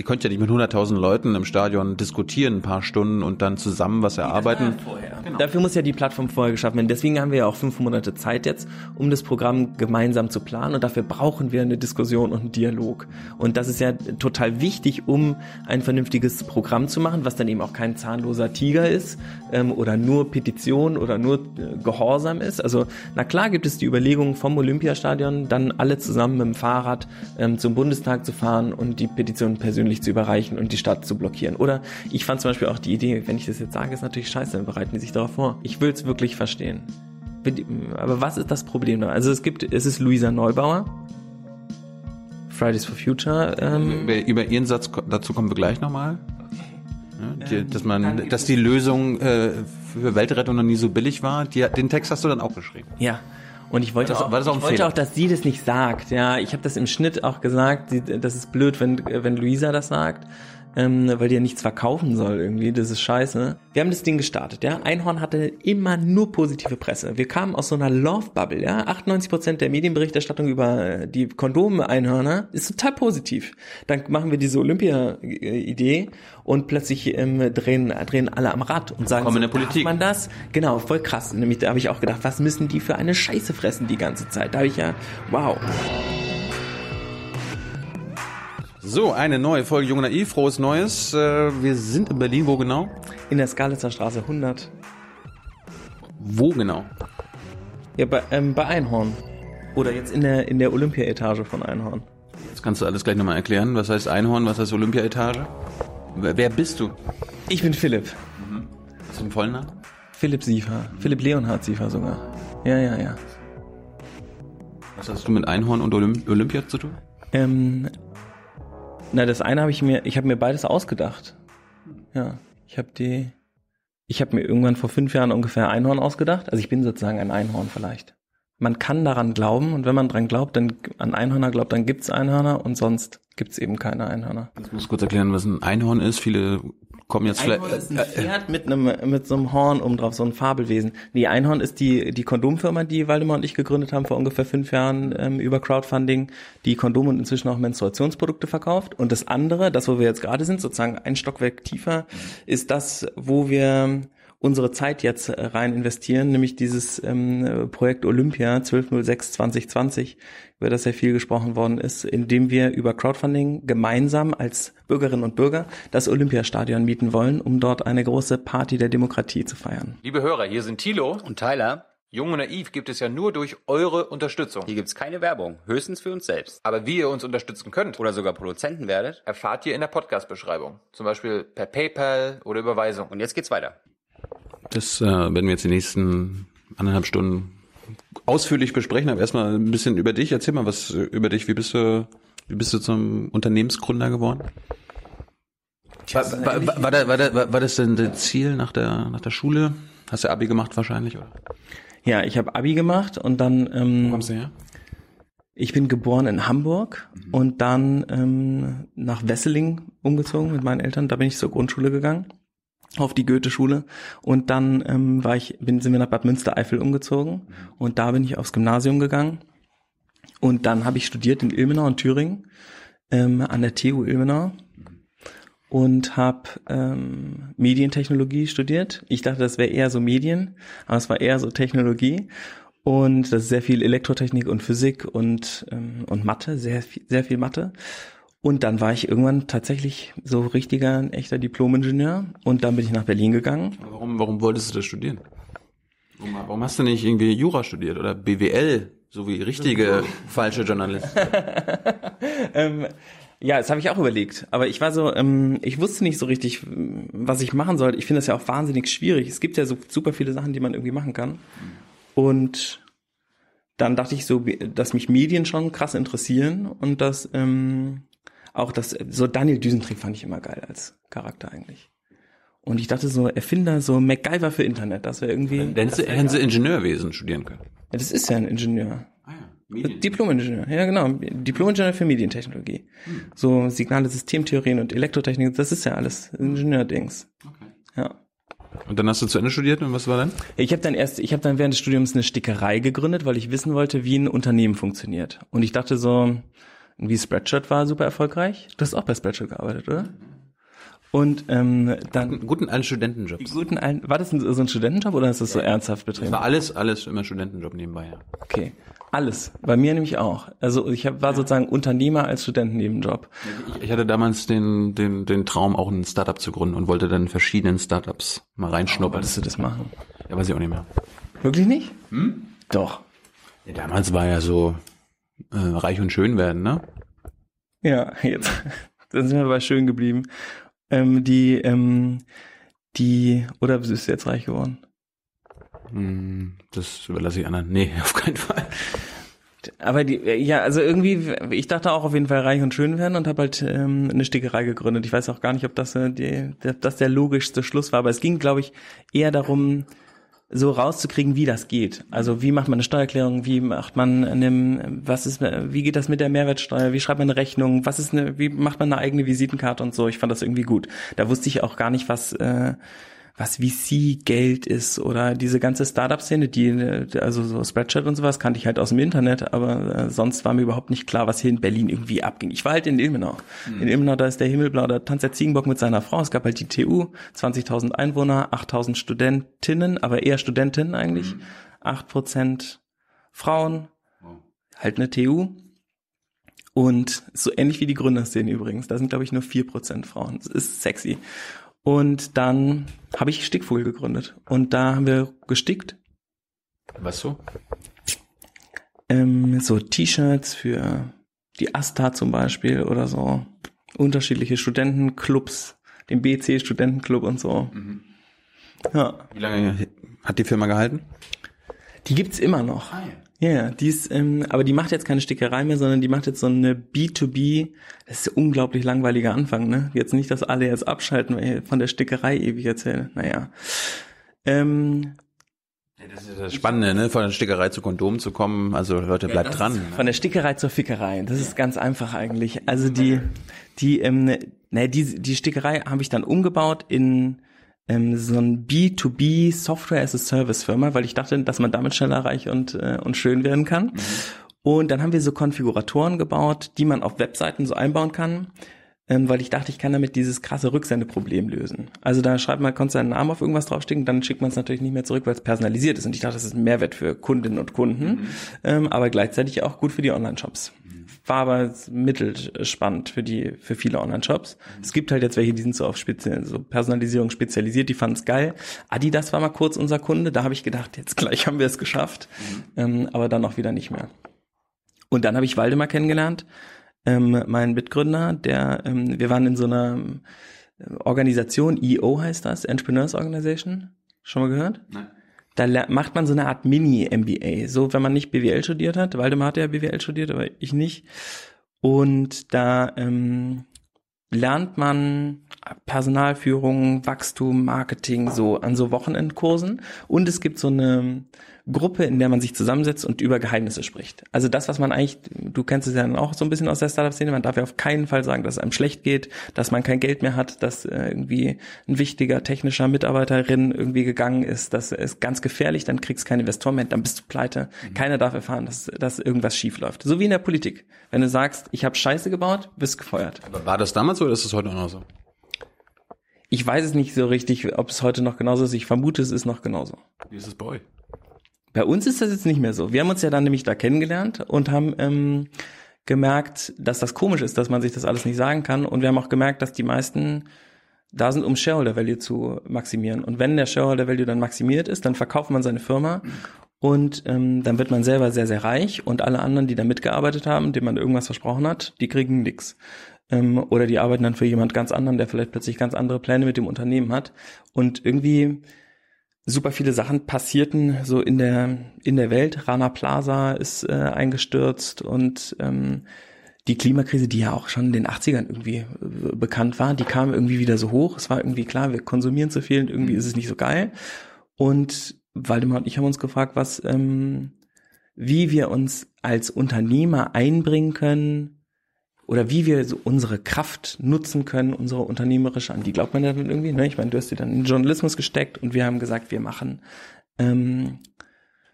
ihr könnt ja nicht mit 100.000 Leuten im Stadion diskutieren, ein paar Stunden und dann zusammen was erarbeiten. Genau. Dafür muss ja die Plattform vorher geschaffen werden. Deswegen haben wir ja auch fünf Monate Zeit jetzt, um das Programm gemeinsam zu planen. Und dafür brauchen wir eine Diskussion und einen Dialog. Und das ist ja total wichtig, um ein vernünftiges Programm zu machen, was dann eben auch kein zahnloser Tiger ist ähm, oder nur Petition oder nur äh, Gehorsam ist. Also na klar gibt es die Überlegung vom Olympiastadion, dann alle zusammen mit dem Fahrrad ähm, zum Bundestag zu fahren und die Petition persönlich zu überreichen und die Stadt zu blockieren. Oder ich fand zum Beispiel auch die Idee, wenn ich das jetzt sage, ist natürlich scheiße, dann bereiten die sich darauf vor. Ich will es wirklich verstehen. Aber was ist das Problem da? Also es gibt, es ist Luisa Neubauer, Fridays for Future. Ähm, über, über ihren Satz dazu kommen wir gleich nochmal. Ja, die, dass man, dass die Lösung äh, für Weltrettung noch nie so billig war. Die, den Text hast du dann auch geschrieben. Ja. Und ich wollte, war das auch, ich wollte auch, dass sie das nicht sagt. Ja, ich habe das im Schnitt auch gesagt. Das ist blöd, wenn wenn Luisa das sagt ähm, weil die ja nichts verkaufen soll irgendwie. Das ist scheiße. Wir haben das Ding gestartet, ja. Einhorn hatte immer nur positive Presse. Wir kamen aus so einer Love-Bubble, ja. 98% der Medienberichterstattung über äh, die Kondome-Einhörner ist total positiv. Dann machen wir diese Olympia-Idee und plötzlich ähm, drehen, drehen alle am Rad und sagen, Kommen so, in der Politik. man das? Genau, voll krass. Nämlich, da habe ich auch gedacht, was müssen die für eine Scheiße fressen die ganze Zeit? Da habe ich ja, wow. So, eine neue Folge Jung Naiv, frohes Neues. Äh, wir sind in Berlin, wo genau? In der Skalitzer Straße 100. Wo genau? Ja, bei, ähm, bei Einhorn. Oder jetzt in der, in der Olympia-Etage von Einhorn. Das kannst du alles gleich nochmal erklären. Was heißt Einhorn, was heißt Olympia-Etage? Wer bist du? Ich bin Philipp. Mhm. Was ist vollen Namen? Philipp Siefer. Philipp Leonhard Siefer sogar. Ja, ja, ja. Was hast du mit Einhorn und Olymp Olympia zu tun? Ähm, na, das eine habe ich mir, ich habe mir beides ausgedacht. Ja, ich habe die, ich habe mir irgendwann vor fünf Jahren ungefähr Einhorn ausgedacht. Also ich bin sozusagen ein Einhorn vielleicht. Man kann daran glauben und wenn man dran glaubt, dann an Einhörner glaubt, dann gibt's Einhörner und sonst gibt's eben keine Einhörner. Ich muss kurz erklären, was ein Einhorn ist. Viele kommen jetzt Einhorn vielleicht. ist ein Pferd mit einem mit so einem Horn oben drauf, so ein Fabelwesen. Nee, Einhorn ist die die Kondomfirma, die Waldemar und ich gegründet haben vor ungefähr fünf Jahren ähm, über Crowdfunding, die Kondome und inzwischen auch Menstruationsprodukte verkauft. Und das andere, das wo wir jetzt gerade sind, sozusagen ein Stockwerk tiefer, ist das, wo wir unsere Zeit jetzt rein investieren, nämlich dieses ähm, Projekt Olympia 1206 2020, über das sehr viel gesprochen worden ist, in dem wir über Crowdfunding gemeinsam als Bürgerinnen und Bürger das Olympiastadion mieten wollen, um dort eine große Party der Demokratie zu feiern. Liebe Hörer, hier sind Thilo und Tyler. Jung und Naiv gibt es ja nur durch eure Unterstützung. Hier gibt's keine Werbung, höchstens für uns selbst. Aber wie ihr uns unterstützen könnt oder sogar Produzenten werdet, erfahrt ihr in der Podcast-Beschreibung. Zum Beispiel per PayPal oder Überweisung. Und jetzt geht's weiter. Das äh, werden wir jetzt die nächsten anderthalb Stunden ausführlich besprechen. Aber erstmal ein bisschen über dich. Erzähl mal was über dich. Wie bist du, wie bist du zum Unternehmensgründer geworden? War, war, war, da, war, da, war das denn das Ziel nach der, nach der Schule? Hast du Abi gemacht wahrscheinlich, oder? Ja, ich habe Abi gemacht und dann. Ähm, Wo kommst du her? Ich bin geboren in Hamburg mhm. und dann ähm, nach Wesseling umgezogen mit meinen Eltern. Da bin ich zur Grundschule gegangen auf die Goethe-Schule. Und dann ähm, war ich, bin, sind wir nach Bad Münstereifel umgezogen. Und da bin ich aufs Gymnasium gegangen. Und dann habe ich studiert in Ilmenau und Thüringen ähm, an der TU Ilmenau. Und habe ähm, Medientechnologie studiert. Ich dachte, das wäre eher so Medien, aber es war eher so Technologie. Und das ist sehr viel Elektrotechnik und Physik und ähm, und Mathe, sehr viel, sehr viel Mathe und dann war ich irgendwann tatsächlich so richtiger, echter Diplom-Ingenieur und dann bin ich nach Berlin gegangen. Warum, warum wolltest du das studieren? Warum, warum hast du nicht irgendwie Jura studiert oder BWL, so wie richtige falsche Journalisten? ähm, ja, das habe ich auch überlegt. Aber ich war so, ähm, ich wusste nicht so richtig, was ich machen sollte. Ich finde das ja auch wahnsinnig schwierig. Es gibt ja so super viele Sachen, die man irgendwie machen kann. Und dann dachte ich so, dass mich Medien schon krass interessieren und dass ähm, auch das, so Daniel Düsentrieb fand ich immer geil als Charakter eigentlich. Und ich dachte so, Erfinder, so MacGyver für Internet, das wäre irgendwie. Dann hätten sie Ingenieurwesen studieren können. Ja, das ist ja ein Ingenieur. Ah ja. Diplom-Ingenieur, ja genau. Diplom-Ingenieur für Medientechnologie. Hm. So Signale, Systemtheorien und Elektrotechnik, das ist ja alles Ingenieurdings. Okay. Ja. Und dann hast du zu Ende studiert und was war dann? Ich habe dann erst, ich habe dann während des Studiums eine Stickerei gegründet, weil ich wissen wollte, wie ein Unternehmen funktioniert. Und ich dachte so, Wie Spreadshirt war super erfolgreich. Du hast auch bei Spreadshirt gearbeitet, oder? Und ähm, dann Einen guten alten Studentenjobs. guten alten, war das ein, so ein Studentenjob oder ist das so ernsthaft Das betrieben? war alles, alles immer Studentenjob nebenbei, ja. Okay, alles. Bei mir nämlich auch. Also ich hab, war sozusagen Unternehmer als Studentennebenjob. Ich, ich hatte damals den, den, den Traum, auch ein Startup zu gründen und wollte dann in verschiedenen Startups mal reinschnuppern. Wolltest du das machen? Ja, weiß ich auch nicht mehr. Wirklich nicht? Doch. Ja, damals war ja so äh, reich und schön werden, ne? Ja, jetzt dann sind wir bei schön geblieben. Ähm, die, ähm, die, oder bist du jetzt reich geworden? Hm, Das überlasse ich anderen. Nee, auf keinen Fall. Aber die, ja, also irgendwie, ich dachte auch auf jeden Fall reich und schön werden und habe halt ähm, eine Stickerei gegründet. Ich weiß auch gar nicht, ob das, äh, die, der, das der logischste Schluss war, aber es ging, glaube ich, eher darum, so rauszukriegen, wie das geht. Also wie macht man eine Steuererklärung, wie macht man eine, was ist, wie geht das mit der Mehrwertsteuer, wie schreibt man eine Rechnung, was ist eine, wie macht man eine eigene Visitenkarte und so. Ich fand das irgendwie gut. Da wusste ich auch gar nicht, was äh, was VC-Geld ist oder diese ganze Startup-Szene, die, äh, also so Spreadshirt und sowas, kannte ich halt aus dem Internet, aber äh, sonst war mir überhaupt nicht klar, was hier in Berlin irgendwie abging. Ich war halt in Ilmenau. In Ilmenau, da ist der Himmelblau, da tanzt der Ziegenbock mit seiner Frau. Es gab halt die TU, 20.000 Einwohner, 8.000 Studentinnen, aber eher Studentinnen eigentlich, 8% Frauen, halt eine TU. Und so ähnlich wie die Gründerszene übrigens. Da sind, glaube ich, nur 4% Frauen. Das ist sexy. Und dann habe ich Stickvogel gegründet. Und da haben wir gestickt. Was so? Ähm, so T-Shirts für die Asta zum Beispiel oder so. Unterschiedliche Studentenclubs, den BC Studentenclub und so. Ja, Wie lange hat die Firma gehalten? die gibt's immer noch. Ja, ja, die ist, ähm, aber die macht jetzt keine Stickerei mehr, sondern die macht jetzt so eine B2B. Das ist ein unglaublich langweiliger Anfang, ne? Jetzt nicht, dass alle jetzt abschalten, weil ich von der Stickerei ewig erzähle. Naja. Ähm, Das ist das Spannende, ne? Von der Stickerei zu Kondom zu kommen. Also Leute, bleibt dran. ne? Von der Stickerei zur Fickerei. Das ist ganz einfach eigentlich. Also die, die, ähm, ne, die, die Stickerei habe ich dann umgebaut in ähm, so ein B2B Software as a Service Firma, weil ich dachte, dass man damit schneller reich und, äh, und schön werden kann. Und dann haben wir so Konfiguratoren gebaut, die man auf Webseiten so einbauen kann, ähm, weil ich dachte, ich kann damit dieses krasse Rücksendeproblem lösen. Also da schreibt man, konntest seinen Namen auf irgendwas draufstecken, dann schickt man es natürlich nicht mehr zurück, weil es personalisiert ist. Und ich dachte, das ist ein Mehrwert für Kundinnen und Kunden, ähm, aber gleichzeitig auch gut für die Online-Shops. War aber mittelspannend für die, für viele Online-Shops. Es gibt halt jetzt welche, die sind so auf Spezial, so Personalisierung spezialisiert, die fanden es geil. Adidas war mal kurz unser Kunde, da habe ich gedacht, jetzt gleich haben wir es geschafft, ähm, aber dann auch wieder nicht mehr. Und dann habe ich Waldemar kennengelernt, ähm, mein Mitgründer, der, ähm, wir waren in so einer ähm, Organisation, EO heißt das, Entrepreneurs Organization. Schon mal gehört? Nein. Da macht man so eine Art Mini-MBA. So, wenn man nicht BWL studiert hat. Waldemar hat ja BWL studiert, aber ich nicht. Und da ähm, lernt man Personalführung, Wachstum, Marketing so an so Wochenendkursen. Und es gibt so eine Gruppe, in der man sich zusammensetzt und über Geheimnisse spricht. Also das, was man eigentlich, du kennst es ja dann auch so ein bisschen aus der Startup-Szene, man darf ja auf keinen Fall sagen, dass es einem schlecht geht, dass man kein Geld mehr hat, dass äh, irgendwie ein wichtiger technischer Mitarbeiterin irgendwie gegangen ist, das ist ganz gefährlich, dann kriegst du keine Investoren mehr, dann bist du pleite. Keiner darf erfahren, dass, dass irgendwas schief läuft. So wie in der Politik. Wenn du sagst, ich habe Scheiße gebaut, bist gefeuert. Aber war das damals so oder ist es heute auch noch so? Ich weiß es nicht so richtig, ob es heute noch genauso ist. Ich vermute, es ist noch genauso. Wie ist es bei euch? Bei uns ist das jetzt nicht mehr so. Wir haben uns ja dann nämlich da kennengelernt und haben ähm, gemerkt, dass das komisch ist, dass man sich das alles nicht sagen kann. Und wir haben auch gemerkt, dass die meisten da sind, um Shareholder Value zu maximieren. Und wenn der Shareholder Value dann maximiert ist, dann verkauft man seine Firma und ähm, dann wird man selber sehr, sehr reich und alle anderen, die da mitgearbeitet haben, denen man irgendwas versprochen hat, die kriegen nix. Ähm, oder die arbeiten dann für jemand ganz anderen, der vielleicht plötzlich ganz andere Pläne mit dem Unternehmen hat. Und irgendwie super viele Sachen passierten so in der in der Welt. Rana Plaza ist äh, eingestürzt und ähm, die Klimakrise, die ja auch schon in den 80ern irgendwie äh, bekannt war, die kam irgendwie wieder so hoch. Es war irgendwie klar, wir konsumieren zu viel und irgendwie ist es nicht so geil. Und Waldemar und ich haben uns gefragt, was, ähm, wie wir uns als Unternehmer einbringen können oder wie wir so unsere Kraft nutzen können, unsere unternehmerische, an die glaubt man ja dann irgendwie, ne? Ich meine, du hast sie dann in den Journalismus gesteckt und wir haben gesagt, wir machen ähm,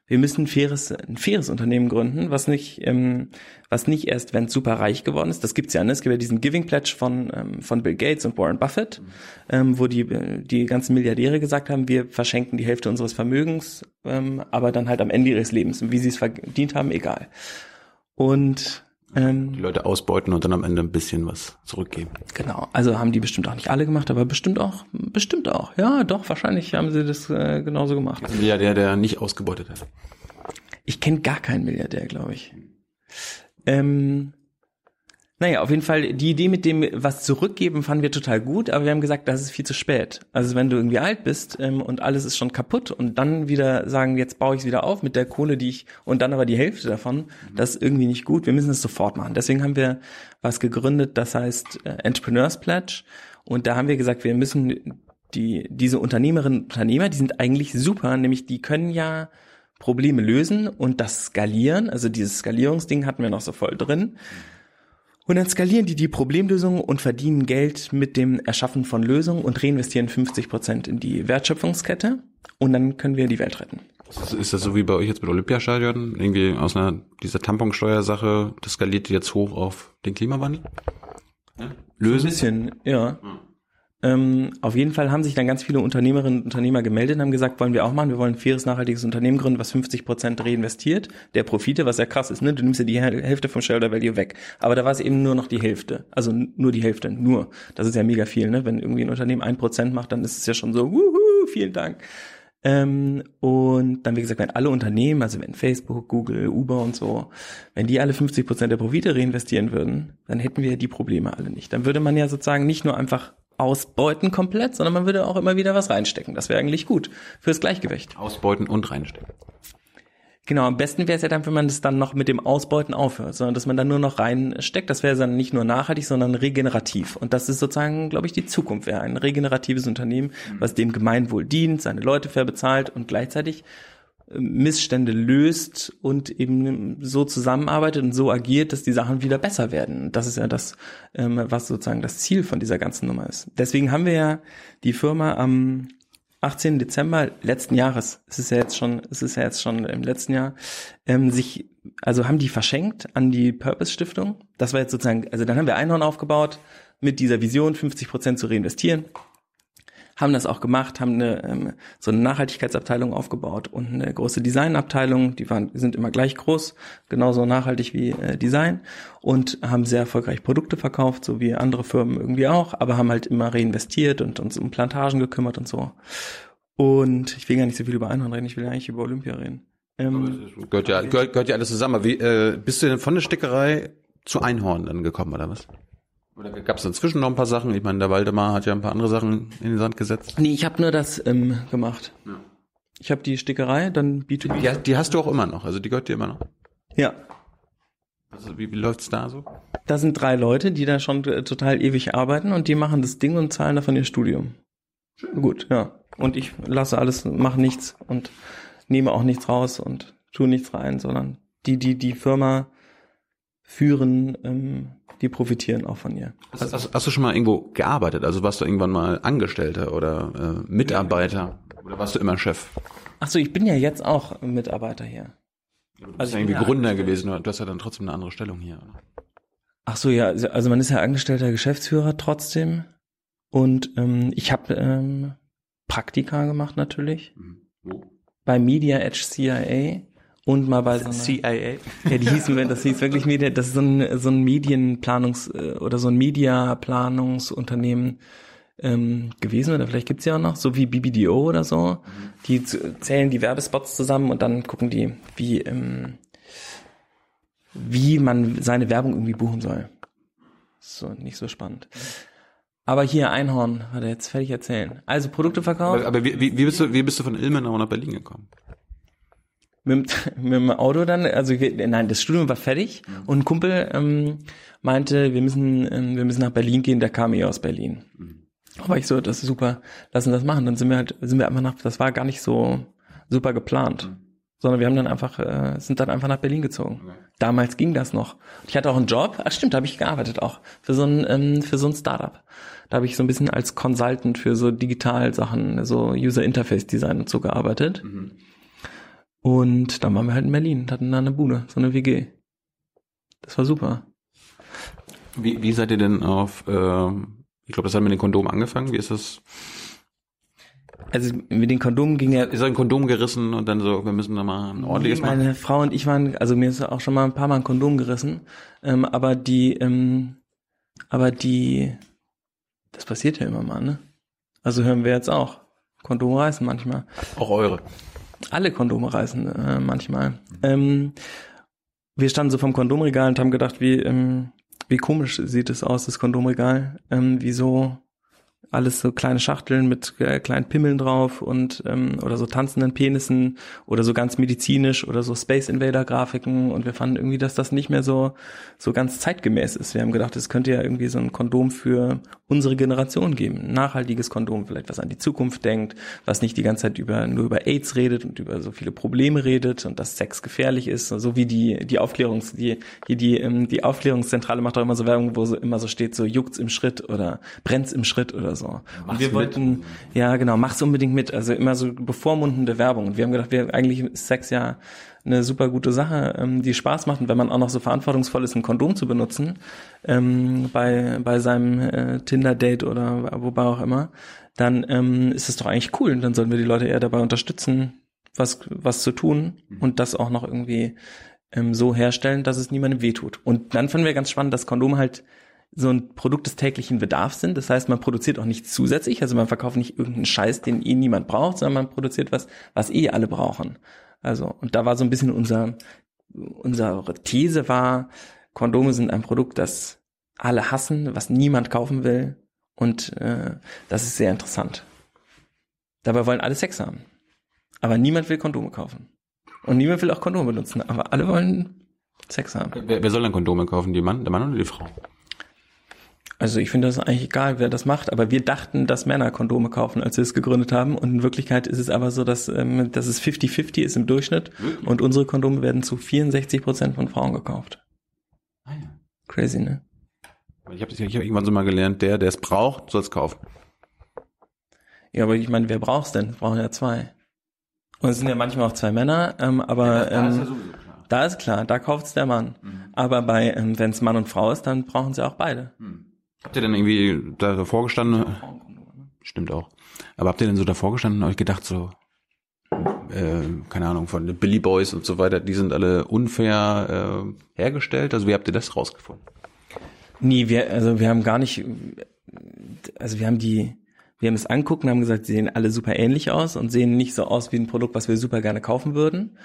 wir müssen ein faires, ein faires Unternehmen gründen, was nicht, ähm, was nicht erst, wenn es super reich geworden ist, das gibt's ja, ne? es gibt ja diesen Giving Pledge von, ähm, von Bill Gates und Warren Buffett, ähm, wo die, die ganzen Milliardäre gesagt haben, wir verschenken die Hälfte unseres Vermögens, ähm, aber dann halt am Ende ihres Lebens. Und wie sie es verdient haben, egal. Und ähm, Die Leute ausbeuten und dann am Ende ein bisschen was zurückgeben. Genau, also haben die bestimmt auch nicht alle gemacht, aber bestimmt auch, bestimmt auch. Ja, doch, wahrscheinlich haben sie das äh, genauso gemacht. Ein Milliardär, der nicht ausgebeutet hat. Ich kenne gar keinen Milliardär, glaube ich. Ähm, naja, auf jeden Fall, die Idee mit dem was zurückgeben fanden wir total gut, aber wir haben gesagt, das ist viel zu spät. Also wenn du irgendwie alt bist ähm, und alles ist schon kaputt und dann wieder sagen, jetzt baue ich es wieder auf mit der Kohle, die ich, und dann aber die Hälfte davon, das ist irgendwie nicht gut. Wir müssen es sofort machen. Deswegen haben wir was gegründet, das heißt äh, Entrepreneurs Pledge. Und da haben wir gesagt, wir müssen die, diese Unternehmerinnen und Unternehmer, die sind eigentlich super, nämlich die können ja Probleme lösen und das skalieren. Also dieses Skalierungsding hatten wir noch so voll drin. Und dann skalieren die die Problemlösung und verdienen Geld mit dem Erschaffen von Lösungen und reinvestieren 50 Prozent in die Wertschöpfungskette. Und dann können wir die Welt retten. Ist, das so wie bei euch jetzt mit Olympiastadion? Irgendwie aus einer, dieser Tamponsteuersache, das skaliert jetzt hoch auf den Klimawandel? Ja? Ein Lösen? bisschen, ja. Ähm, auf jeden Fall haben sich dann ganz viele Unternehmerinnen und Unternehmer gemeldet und haben gesagt, wollen wir auch machen, wir wollen ein faires, nachhaltiges Unternehmen gründen, was 50 Prozent reinvestiert, der Profite, was ja krass ist, ne? Du nimmst ja die Häl- Hälfte vom Shareholder Value weg. Aber da war es eben nur noch die Hälfte. Also nur die Hälfte, nur. Das ist ja mega viel, ne? Wenn irgendwie ein Unternehmen ein Prozent macht, dann ist es ja schon so, wuhu, vielen Dank. Ähm, und dann, wie gesagt, wenn alle Unternehmen, also wenn Facebook, Google, Uber und so, wenn die alle 50 Prozent der Profite reinvestieren würden, dann hätten wir die Probleme alle nicht. Dann würde man ja sozusagen nicht nur einfach ausbeuten komplett, sondern man würde auch immer wieder was reinstecken. Das wäre eigentlich gut fürs Gleichgewicht. Ausbeuten und reinstecken. Genau, am besten wäre es ja dann, wenn man das dann noch mit dem Ausbeuten aufhört, sondern dass man dann nur noch reinsteckt. Das wäre dann nicht nur nachhaltig, sondern regenerativ. Und das ist sozusagen, glaube ich, die Zukunft. Wäre ein regeneratives Unternehmen, was dem Gemeinwohl dient, seine Leute fair bezahlt und gleichzeitig Missstände löst und eben so zusammenarbeitet und so agiert, dass die Sachen wieder besser werden. Das ist ja das, ähm, was sozusagen das Ziel von dieser ganzen Nummer ist. Deswegen haben wir ja die Firma am 18. Dezember letzten Jahres, es ist ja jetzt schon, es ist ja jetzt schon im letzten Jahr, ähm, sich, also haben die verschenkt an die Purpose Stiftung. Das war jetzt sozusagen, also dann haben wir Einhorn aufgebaut mit dieser Vision, 50 Prozent zu reinvestieren haben das auch gemacht, haben eine, ähm, so eine Nachhaltigkeitsabteilung aufgebaut und eine große Designabteilung, die waren, sind immer gleich groß, genauso nachhaltig wie äh, Design und haben sehr erfolgreich Produkte verkauft, so wie andere Firmen irgendwie auch, aber haben halt immer reinvestiert und uns um Plantagen gekümmert und so. Und ich will gar nicht so viel über Einhorn reden, ich will eigentlich über Olympia reden. Ähm, Gehört ja, gehört, gehört ja alles zusammen. Wie, äh, bist du denn von der Stickerei zu Einhorn dann gekommen, oder was? Oder gab es dazwischen noch ein paar Sachen? Ich meine, der Waldemar hat ja ein paar andere Sachen in den Sand gesetzt. nee, ich habe nur das ähm, gemacht. Ich habe die Stickerei, dann B2B. Die, die hast du auch immer noch, also die gehört dir immer noch. ja. Also wie, wie läuft's da so? Da sind drei Leute, die da schon äh, total ewig arbeiten und die machen das Ding und zahlen davon ihr Studium. Gut, ja. Und ich lasse alles, mache nichts und nehme auch nichts raus und tue nichts rein, sondern die, die die Firma führen, ähm, die profitieren auch von ihr. Hast, hast, hast du schon mal irgendwo gearbeitet? Also warst du irgendwann mal Angestellter oder äh, Mitarbeiter? Oder warst du immer Chef? Ach so, ich bin ja jetzt auch Mitarbeiter hier. Du bist Also ja ich bin irgendwie ja Gründer Angestellter. gewesen, du hast ja dann trotzdem eine andere Stellung hier. oder? Ach so, ja, also man ist ja angestellter Geschäftsführer trotzdem und ähm, ich habe ähm, Praktika gemacht natürlich Mhm. Wo? bei Media Edge CIA und mal bei so einer, CIA? ja, die hießen, das hieß wirklich Media, das ist so ein, so ein Medienplanungs- äh, oder so ein Mediaplanungsunternehmen ähm, gewesen oder vielleicht gibt's ja auch noch, so wie BBDO oder so. Die zählen die Werbespots zusammen und dann gucken die, wie, ähm, wie man seine Werbung irgendwie buchen soll. So, nicht so spannend. Aber hier Einhorn, warte, jetzt fertig erzählen. Also Produkte verkauft. Aber, aber wie, wie, wie, bist du, wie bist du von Ilmenau nach Berlin gekommen? Mit, mit dem Auto dann, also wir, nein, das Studium war fertig und ein Kumpel ähm, meinte, wir müssen, ähm, wir müssen nach Berlin gehen, der kam eh aus Berlin. Aber ich so, das ist super, lassen das machen. Dann sind wir halt, sind wir einfach nach, das war gar nicht so super geplant. Sondern wir haben dann einfach, äh, sind dann einfach nach Berlin gezogen. Damals ging das noch. Ich hatte auch einen Job, ach stimmt, da habe ich gearbeitet auch. Für so ein, ähm, für so ein Startup. Da habe ich so ein bisschen als Consultant für so Digitalsachen, so User Interface Design und so gearbeitet. Und dann waren wir halt in Berlin und hatten da eine Bude, so eine WG. Das war super. Wie, wie seid ihr denn auf, ähm, ich glaube, das hat mit den Kondomen angefangen. Wie ist das? Also mit den Kondomen ging ja Ist ein Kondom gerissen und dann so, wir müssen da mal ein ordentliches machen? Meine Frau und ich waren, also mir ist auch schon mal ein paar Mal ein Kondom gerissen, ähm, aber die, ähm, aber die, das passiert ja immer mal, ne? Also hören wir jetzt auch. Kondome reißen manchmal. Auch eure. Alle Kondome reißen äh, manchmal. Ähm, wir standen so vom Kondomregal und haben gedacht, wie, ähm, wie komisch sieht es aus, das Kondomregal. Ähm, wieso alles so kleine Schachteln mit äh, kleinen Pimmeln drauf und ähm, oder so tanzenden Penissen oder so ganz medizinisch oder so Space Invader Grafiken. Und wir fanden irgendwie, dass das nicht mehr so so ganz zeitgemäß ist. Wir haben gedacht, es könnte ja irgendwie so ein Kondom für unsere Generation geben, ein nachhaltiges Kondom, vielleicht was an die Zukunft denkt, was nicht die ganze Zeit über nur über AIDS redet und über so viele Probleme redet und dass Sex gefährlich ist, so wie die die Aufklärungs die hier die ähm, die Aufklärungszentrale macht auch immer so Werbung, wo so immer so steht so juckt's im Schritt oder brennt's im Schritt oder so. Und Mach's wir mit. wollten ja genau, mach's unbedingt mit, also immer so bevormundende Werbung. Und wir haben gedacht, wir eigentlich ist Sex ja eine super gute Sache, ähm, die Spaß macht und wenn man auch noch so verantwortungsvoll ist, ein Kondom zu benutzen ähm, bei bei seinem äh, Tinder-Date oder wobei auch immer, dann ähm, ist es doch eigentlich cool. Und dann sollen wir die Leute eher dabei unterstützen, was was zu tun und das auch noch irgendwie ähm, so herstellen, dass es niemandem wehtut. Und dann fanden wir ganz spannend, dass Kondome halt so ein Produkt des täglichen Bedarfs sind. Das heißt, man produziert auch nichts zusätzlich. Also man verkauft nicht irgendeinen Scheiß, den eh niemand braucht, sondern man produziert was, was eh alle brauchen. Also, und da war so ein bisschen unser, unsere These war, Kondome sind ein Produkt, das alle hassen, was niemand kaufen will. Und äh, das ist sehr interessant. Dabei wollen alle Sex haben. Aber niemand will Kondome kaufen. Und niemand will auch Kondome benutzen. Aber alle wollen Sex haben. Wer, wer soll denn Kondome kaufen? Die Mann, der Mann oder die Frau? Also ich finde das eigentlich egal, wer das macht, aber wir dachten, dass Männer Kondome kaufen, als wir es gegründet haben. Und in Wirklichkeit ist es aber so, dass, ähm, dass es 50-50 ist im Durchschnitt. Und unsere Kondome werden zu 64 Prozent von Frauen gekauft. Ah, ja. Crazy, ne? Ich habe hab irgendwann so mal gelernt, der, der es braucht, soll es kaufen. Ja, aber ich meine, wer braucht's denn? Wir brauchen ja zwei. Und es sind ja manchmal auch zwei Männer, ähm, aber ähm, sowieso klar. da ist klar, da kauft's der Mann. Aber bei, ähm, wenn es Mann und Frau ist, dann brauchen sie auch beide. Habt ihr denn irgendwie da davor gestanden? Stimmt auch. Aber habt ihr denn so davor gestanden und euch gedacht so, äh, keine Ahnung, von Billy Boys und so weiter, die sind alle unfair äh, hergestellt? Also wie habt ihr das rausgefunden? Nee, wir, also wir haben gar nicht, also wir haben die, wir haben es anguckt und haben gesagt, sie sehen alle super ähnlich aus und sehen nicht so aus wie ein Produkt, was wir super gerne kaufen würden.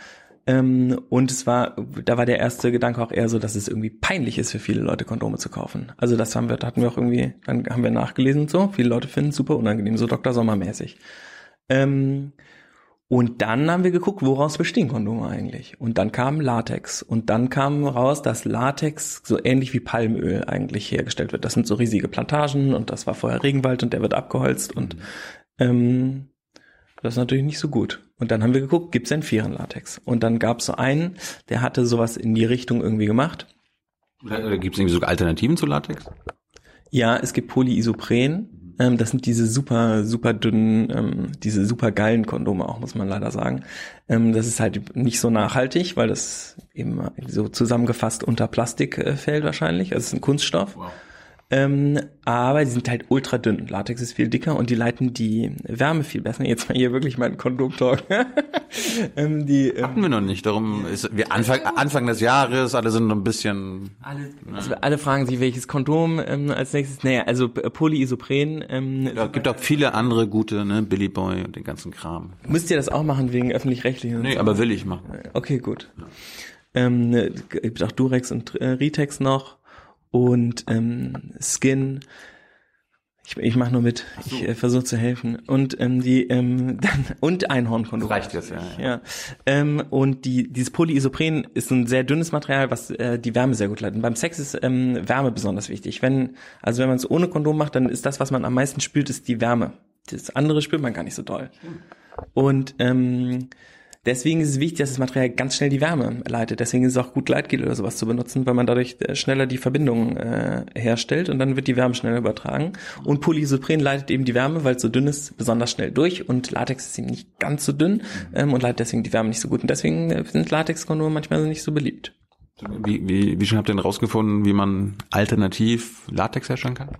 Ähm, und es war, da war der erste Gedanke auch eher so, dass es irgendwie peinlich ist für viele Leute Kondome zu kaufen. Also das haben wir, da hatten wir auch irgendwie, dann haben wir nachgelesen und so. Viele Leute finden es super unangenehm, so Dr. Sommer mäßig. Ähm, und dann haben wir geguckt, woraus bestehen Kondome eigentlich. Und dann kam Latex. Und dann kam raus, dass Latex so ähnlich wie Palmöl eigentlich hergestellt wird. Das sind so riesige Plantagen und das war vorher Regenwald und der wird abgeholzt und ähm, das ist natürlich nicht so gut. Und dann haben wir geguckt, gibt's denn fairen Latex? Und dann gab's so einen, der hatte sowas in die Richtung irgendwie gemacht. Gibt es irgendwie sogar Alternativen zu Latex? Ja, es gibt Polyisopren. Ähm, das sind diese super, super dünnen, ähm, diese super geilen Kondome auch, muss man leider sagen. Ähm, das ist halt nicht so nachhaltig, weil das eben so zusammengefasst unter Plastik äh, fällt wahrscheinlich. Also es ist ein Kunststoff. Ähm, aber die sind halt ultra dünn. Latex ist viel dicker und die leiten die Wärme viel besser. Jetzt mal hier wirklich mein Kondom-Talk. ähm, die, ähm, Hatten wir noch nicht, darum ist wir Anfang, Anfang des Jahres, alle sind noch ein bisschen alle, also alle fragen sich, welches Kondom ähm, als nächstes. Naja, also Polyisopren. Ähm, Ja, gibt auch viele andere gute, ne, Billy Boy und den ganzen Kram. Müsst ihr das auch machen wegen öffentlich-rechtlichen? Nee, so? aber will ich machen. Okay, gut. Ähm, ne, gibt auch Durex und äh, Ritex noch und ähm, Skin. Ich, ich mache nur mit. Ich äh, versuche zu helfen. Und ähm, die ähm, dann, und Einhornkondom. Reicht jetzt, ja, ja. Ja. Ähm, und die dieses Polyisopren ist ein sehr dünnes Material, was äh, die Wärme sehr gut leitet. Und beim Sex ist ähm, Wärme besonders wichtig. Wenn also wenn man es ohne Kondom macht, dann ist das, was man am meisten spürt, ist die Wärme. Das andere spürt man gar nicht so doll. Und ähm, Deswegen ist es wichtig, dass das Material ganz schnell die Wärme leitet. Deswegen ist es auch gut, Gleitgel oder sowas zu benutzen, weil man dadurch äh, schneller die Verbindung äh, herstellt und dann wird die Wärme schneller übertragen. Und Polyisopren leitet eben die Wärme, weil es so dünn ist, besonders schnell durch und Latex ist eben nicht ganz so dünn ähm, und leitet deswegen die Wärme nicht so gut. Und deswegen äh, sind Latexkondome manchmal nicht so beliebt. Wie, wie, wie schon habt ihr denn rausgefunden, wie man alternativ Latex herstellen kann?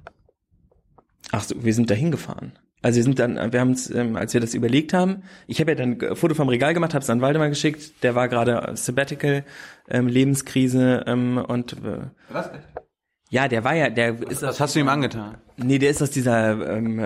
Ach so, wir sind da hingefahren. Also wir sind dann, wir haben es, ähm, als wir das überlegt haben, ich habe ja dann ein Foto vom Regal gemacht, habe es an Waldemar geschickt, der war gerade Sabbatical, ähm, Lebenskrise ähm, und äh, Was? Ja, der war ja, der ist Was hast du ihm angetan? Nee, der ist aus dieser ähm,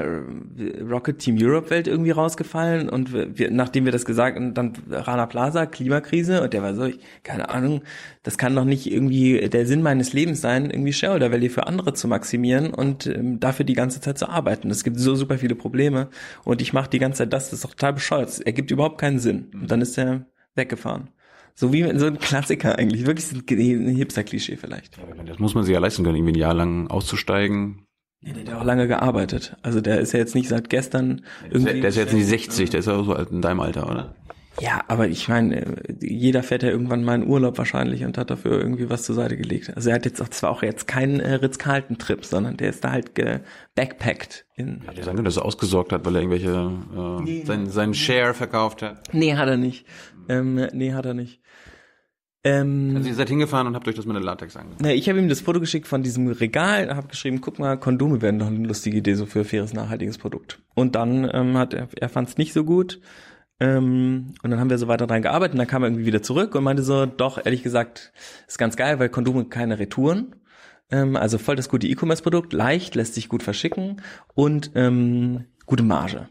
Rocket Team Europe Welt irgendwie rausgefallen und wir, nachdem wir das gesagt und dann Rana Plaza Klimakrise und der war so, ich, keine Ahnung, das kann doch nicht irgendwie der Sinn meines Lebens sein, irgendwie Shareholder Value für andere zu maximieren und ähm, dafür die ganze Zeit zu arbeiten. Es gibt so super viele Probleme und ich mache die ganze Zeit das, das ist doch total bescheuert. Es ergibt überhaupt keinen Sinn. Und dann ist er weggefahren. So wie so ein Klassiker eigentlich, wirklich so ein Hipster-Klischee vielleicht. Das muss man sich ja leisten können, irgendwie ein Jahr lang auszusteigen. Ja, der hat ja auch lange gearbeitet. Also der ist ja jetzt nicht seit gestern irgendwie. Der ist jetzt nicht 60, der ist ja so alt in deinem Alter, oder? Ja, aber ich meine, jeder fährt ja irgendwann mal in Urlaub wahrscheinlich und hat dafür irgendwie was zur Seite gelegt. Also er hat jetzt auch zwar auch jetzt keinen äh, Ritz-Carlton-Trip, sondern der ist da halt gebackpackt. In Ja, der sagen, dass er ausgesorgt hat, weil er irgendwelche äh, seinen, seinen Share verkauft hat. nee, hat er nicht. Ähm, nee, hat er nicht. Ähm, Also ihr seid hingefahren und habt euch das mit der Latex angeguckt. Na, ich habe ihm das Foto geschickt von diesem Regal, habe geschrieben, guck mal, Kondome wären doch eine lustige Idee so für faires, nachhaltiges Produkt. Und dann ähm, hat er, er fand es nicht so gut. Ähm, und dann haben wir so weiter dran gearbeitet und dann kam er irgendwie wieder zurück und meinte so, doch, ehrlich gesagt, ist ganz geil, weil Kondome keine Retouren. Ähm, also voll das gute E-Commerce-Produkt, leicht, lässt sich gut verschicken und ähm, gute Marge.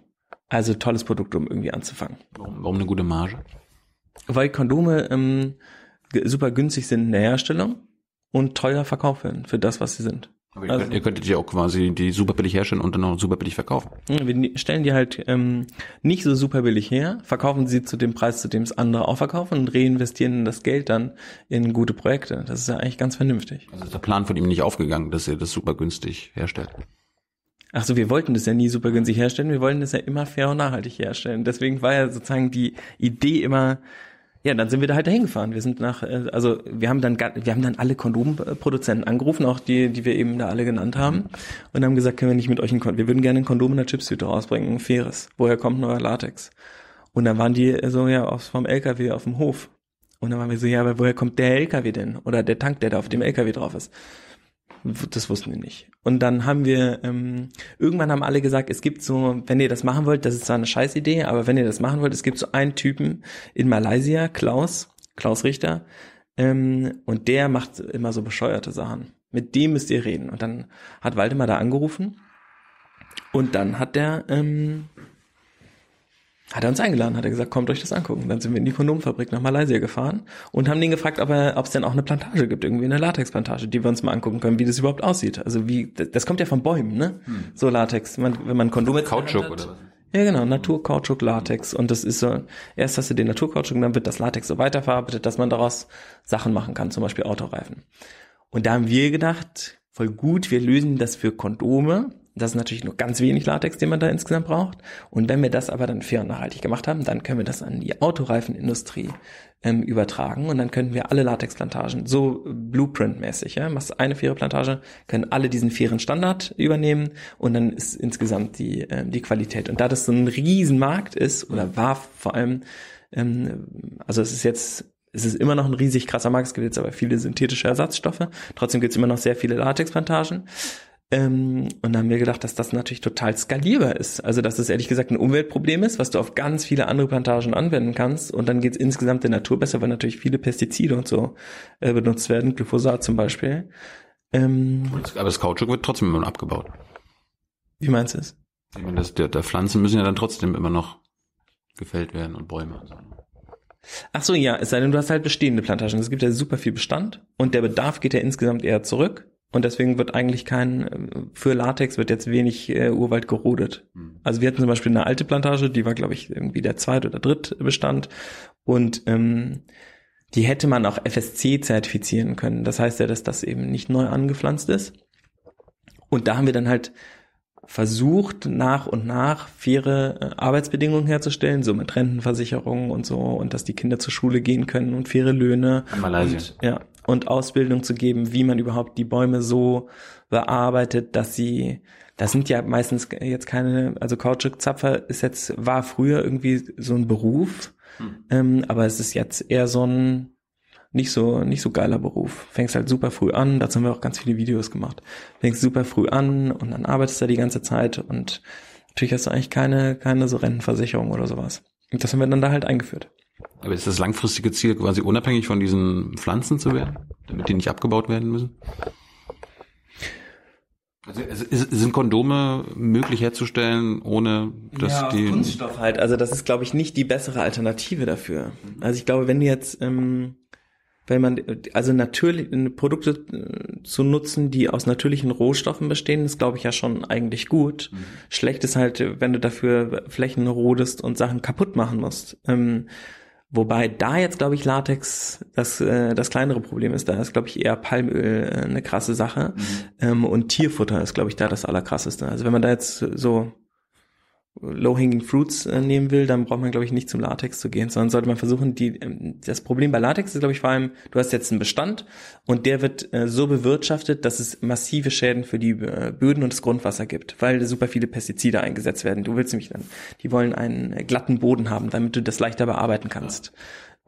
Also tolles Produkt, um irgendwie anzufangen. Warum, warum eine gute Marge? Weil Kondome ähm, super günstig sind in der Herstellung und teuer verkauft werden für das, was sie sind. Aber ihr, Also- könnt, ihr könntet ja auch quasi die super billig herstellen und dann noch super billig verkaufen. Wir stellen die halt ähm, nicht so super billig her, verkaufen sie zu dem Preis, zu dem es andere auch verkaufen und reinvestieren das Geld dann in gute Projekte. Das ist ja eigentlich ganz vernünftig. Also ist der Plan von ihm nicht aufgegangen, dass er das super günstig herstellt. Ach so, wir wollten das ja nie super günstig herstellen, wir wollten das ja immer fair und nachhaltig herstellen. Deswegen war ja sozusagen die Idee immer, ja, dann sind wir da halt dahin gefahren. Wir sind nach, äh, also wir haben dann, wir haben dann alle Kondomproduzenten angerufen, auch die, die wir eben da alle genannt haben, und haben gesagt, können wir nicht mit euch ein Kondom, wir würden gerne ein Kondom in der Chipstüte rausbringen, ein faires. Woher kommt neuer Latex? Und dann waren die so, ja, aus, vom LKW auf dem Hof. Und dann waren wir so, ja, aber woher kommt der LKW denn? Oder der Tank, der da auf dem LKW drauf ist? Das wussten wir nicht. Und dann haben wir, ähm, irgendwann haben alle gesagt, es gibt so, wenn ihr das machen wollt, das ist zwar eine Scheißidee, aber wenn ihr das machen wollt, es gibt so einen Typen in Malaysia, Klaus, Klaus Richter, ähm, und der macht immer so bescheuerte Sachen. Mit dem müsst ihr reden. Und dann hat Waldemar da angerufen und dann hat der, ähm, hat er uns eingeladen, hat er gesagt, kommt euch das angucken. Dann sind wir in die Kondomfabrik nach Malaysia gefahren und haben den gefragt, ob er, ob es denn auch eine Plantage gibt, irgendwie eine Latexplantage, die wir uns mal angucken können, wie das überhaupt aussieht. Also wie, das kommt ja von Bäumen, ne? So Latex, man, wenn man Kondome Kautschuk oder was? Ja, genau, Naturkautschuk, Latex. Und das ist so, erst hast du den Naturkautschuk dann wird das Latex so weiterverarbeitet, dass man daraus Sachen machen kann, zum Beispiel Autoreifen. Und da haben wir gedacht, voll gut, wir lösen das für Kondome. Das ist natürlich nur ganz wenig Latex, den man da insgesamt braucht. Und wenn wir das aber dann fair und nachhaltig gemacht haben, dann können wir das an die Autoreifenindustrie ähm, übertragen und dann könnten wir alle Latexplantagen so Blueprint-mäßig, ja, machst eine faire Plantage, können alle diesen fairen Standard übernehmen und dann ist insgesamt die ähm, die Qualität. Und da das so ein Riesenmarkt ist oder war vor allem, ähm, also es ist jetzt es ist immer noch ein riesig krasser Markt, es gibt jetzt aber viele synthetische Ersatzstoffe, trotzdem gibt es immer noch sehr viele Latexplantagen. Ähm, und dann haben wir gedacht, dass das natürlich total skalierbar ist. Also dass es ehrlich gesagt ein Umweltproblem ist, was du auf ganz viele andere Plantagen anwenden kannst. Und dann geht es insgesamt der Natur besser, weil natürlich viele Pestizide und so äh, benutzt werden, Glyphosat zum Beispiel. Ähm, Aber das Kautschuk wird trotzdem immer noch abgebaut. wie meinst du es? Ich meine, das, der, der Pflanzen müssen ja dann trotzdem immer noch gefällt werden und Bäume und so. Ach so, ja, es sei denn, du hast halt bestehende Plantagen. Es gibt ja super viel Bestand und der Bedarf geht ja insgesamt eher zurück. Und deswegen wird eigentlich kein, äh, für Latex wird jetzt wenig äh, Urwald gerodet. Also wir hatten zum Beispiel eine alte Plantage, die war, glaube ich, irgendwie der zweite oder dritte Bestand. Und ähm, die hätte man auch FSC zertifizieren können. Das heißt ja, dass das eben nicht neu angepflanzt ist. Und da haben wir dann halt versucht nach und nach faire äh, Arbeitsbedingungen herzustellen, so mit Rentenversicherungen und so und dass die Kinder zur Schule gehen können und faire Löhne In Malaysia. und, ja und Ausbildung zu geben, wie man überhaupt die Bäume so bearbeitet, dass sie das sind ja meistens jetzt keine, also Kautschukzapfer ist jetzt, war früher irgendwie so ein Beruf, ähm, aber es ist jetzt eher so ein nicht so, nicht so geiler Beruf. Fängst halt super früh an, dazu haben wir auch ganz viele Videos gemacht. Fängst super früh an und dann arbeitest du die ganze Zeit und natürlich hast du eigentlich keine, keine so Rentenversicherung oder sowas. Und das haben wir dann da halt eingeführt. Aber ist das langfristige Ziel quasi unabhängig von diesen Pflanzen zu werden, damit die nicht abgebaut werden müssen? Also sind Kondome möglich herzustellen, ohne dass die Kunststoff halt. Also das ist, glaube ich, nicht die bessere Alternative dafür. Also ich glaube, wenn du jetzt, ähm, wenn man, also natürlich Produkte äh, zu nutzen, die aus natürlichen Rohstoffen bestehen, ist, glaube ich, ja schon eigentlich gut. Schlecht ist halt, wenn du dafür Flächen rodest und Sachen kaputt machen musst. Ähm, Wobei da jetzt, glaube ich, Latex das, äh, das kleinere Problem ist. Da ist, glaube ich, eher Palmöl äh, eine krasse Sache. Ähm, und Tierfutter ist, glaube ich, da das Allerkrasseste. Also wenn man da jetzt so Low-Hanging Fruits äh, nehmen will, dann braucht man, glaube ich, nicht zum Latex zu gehen, sondern sollte man versuchen, die, ähm, das Problem bei Latex ist, glaube ich, vor allem, du hast jetzt einen Bestand und der wird äh, so bewirtschaftet, dass es massive Schäden für die äh, Böden und das Grundwasser gibt, weil super viele Pestizide eingesetzt werden. Du willst nämlich dann, die wollen einen glatten Boden haben, damit du das leichter bearbeiten kannst.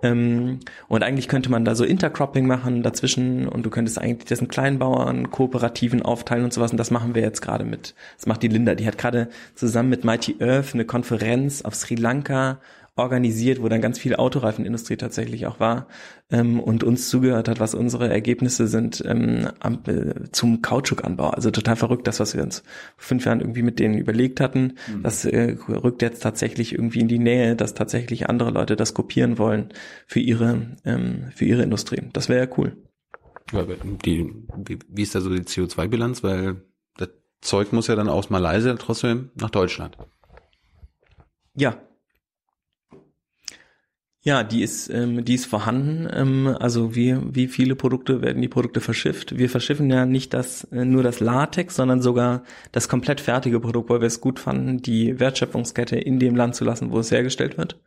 Ähm, und eigentlich könnte man da so Intercropping machen dazwischen und du könntest eigentlich das in Kleinbauern, Kooperativen aufteilen und sowas und das machen wir jetzt gerade mit. Das macht die Linda. Die hat gerade zusammen mit Mighty Earth eine Konferenz auf Sri Lanka organisiert, wo dann ganz viel Autoreifenindustrie tatsächlich auch war ähm, und uns zugehört hat, was unsere Ergebnisse sind ähm, am, äh, zum Kautschukanbau. Also total verrückt, das, was wir uns vor fünf Jahren irgendwie mit denen überlegt hatten. Das äh, rückt jetzt tatsächlich irgendwie in die Nähe, dass tatsächlich andere Leute das kopieren wollen für ihre ähm, für ihre Industrie. Das wäre ja cool. Die, wie, wie ist da so die CO2-Bilanz? Weil das Zeug muss ja dann aus Malaysia trotzdem nach Deutschland. Ja. Ja, die ist, ähm, die ist vorhanden. Ähm, also wie, wie viele Produkte werden die Produkte verschifft? Wir verschiffen ja nicht das, äh, nur das Latex, sondern sogar das komplett fertige Produkt, weil wir es gut fanden, die Wertschöpfungskette in dem Land zu lassen, wo es hergestellt wird.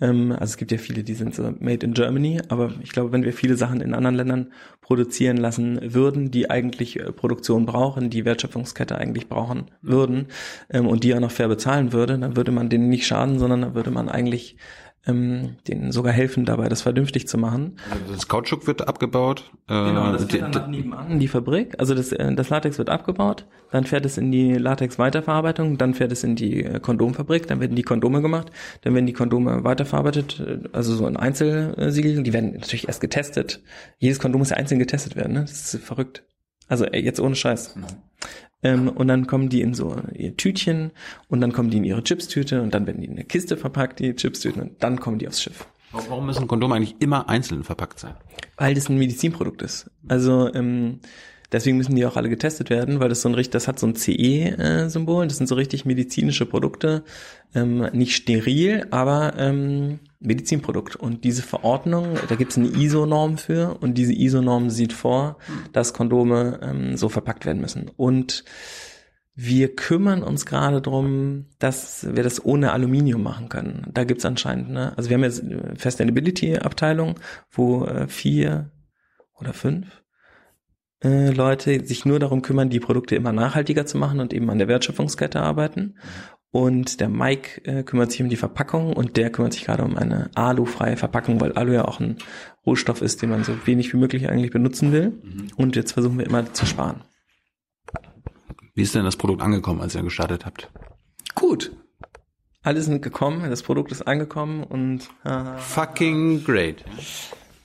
Ähm, also es gibt ja viele, die sind so made in Germany, aber ich glaube, wenn wir viele Sachen in anderen Ländern produzieren lassen würden, die eigentlich äh, Produktion brauchen, die Wertschöpfungskette eigentlich brauchen würden ähm, und die auch noch fair bezahlen würde, dann würde man denen nicht schaden, sondern dann würde man eigentlich ähm, denen sogar helfen dabei, das vernünftig zu machen. Also Das Kautschuk wird abgebaut. Äh, die- nebenan die Fabrik. Also das, äh, das Latex wird abgebaut, dann fährt es in die Latex-Weiterverarbeitung, dann fährt es in die äh, Kondomfabrik, dann werden die Kondome gemacht, dann werden die Kondome weiterverarbeitet, äh, also so in Einzelsiegeln, die werden natürlich erst getestet. Jedes Kondom muss ja einzeln getestet werden, ne? Das ist verrückt. Also jetzt ohne Scheiß. Ähm, und dann kommen die in so ihr Tütchen und dann kommen die in ihre Chipstüte und dann werden die in eine Kiste verpackt, die Chipstüten, und dann kommen die aufs Schiff. Warum müssen Kondome eigentlich immer einzeln verpackt sein? Weil das ein Medizinprodukt ist. Also ähm, deswegen müssen die auch alle getestet werden, weil das so ein richtig, das hat so ein CE-Symbol. Das sind so richtig medizinische Produkte, ähm, nicht steril, aber ähm, Medizinprodukt. Und diese Verordnung, da gibt es eine ISO-Norm für und diese ISO-Norm sieht vor, dass Kondome ähm, so verpackt werden müssen. Und wir kümmern uns gerade drum, dass wir das ohne Aluminium machen können. Da gibt's anscheinend, ne? Also wir haben jetzt eine Sustainability-Abteilung, wo äh, vier oder fünf äh, Leute sich nur darum kümmern, die Produkte immer nachhaltiger zu machen und eben an der Wertschöpfungskette arbeiten. Und der Mike äh, kümmert sich um die Verpackung und der kümmert sich gerade um eine alufreie Verpackung, weil Alu ja auch ein Rohstoff ist, den man so wenig wie möglich eigentlich benutzen will. Und jetzt versuchen wir immer zu sparen. Wie ist denn das Produkt angekommen, als ihr gestartet habt? Gut. Alle sind gekommen, das Produkt ist angekommen und äh, Fucking great.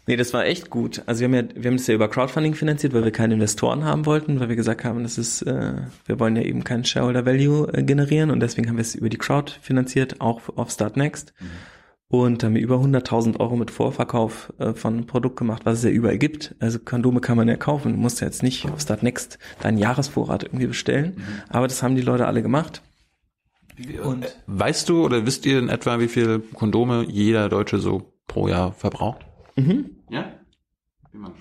Nee, das war echt gut. Also wir haben ja, wir haben das ja über Crowdfunding finanziert, weil wir keine Investoren haben wollten, weil wir gesagt haben, das ist, äh, wir wollen ja eben keinen Shareholder Value äh, generieren und deswegen haben wir es über die Crowd finanziert, auch auf Start Next. Und haben wir über 100.000 Euro mit Vorverkauf äh, von Produkt gemacht, was es ja überall gibt. Also Kondome kann man ja kaufen. Du musst ja jetzt nicht auf Start Next deinen Jahresvorrat irgendwie bestellen. Aber das haben die Leute alle gemacht. Und Weißt du oder wisst ihr in etwa, wie viel Kondome jeder Deutsche so pro Jahr verbraucht? Ja?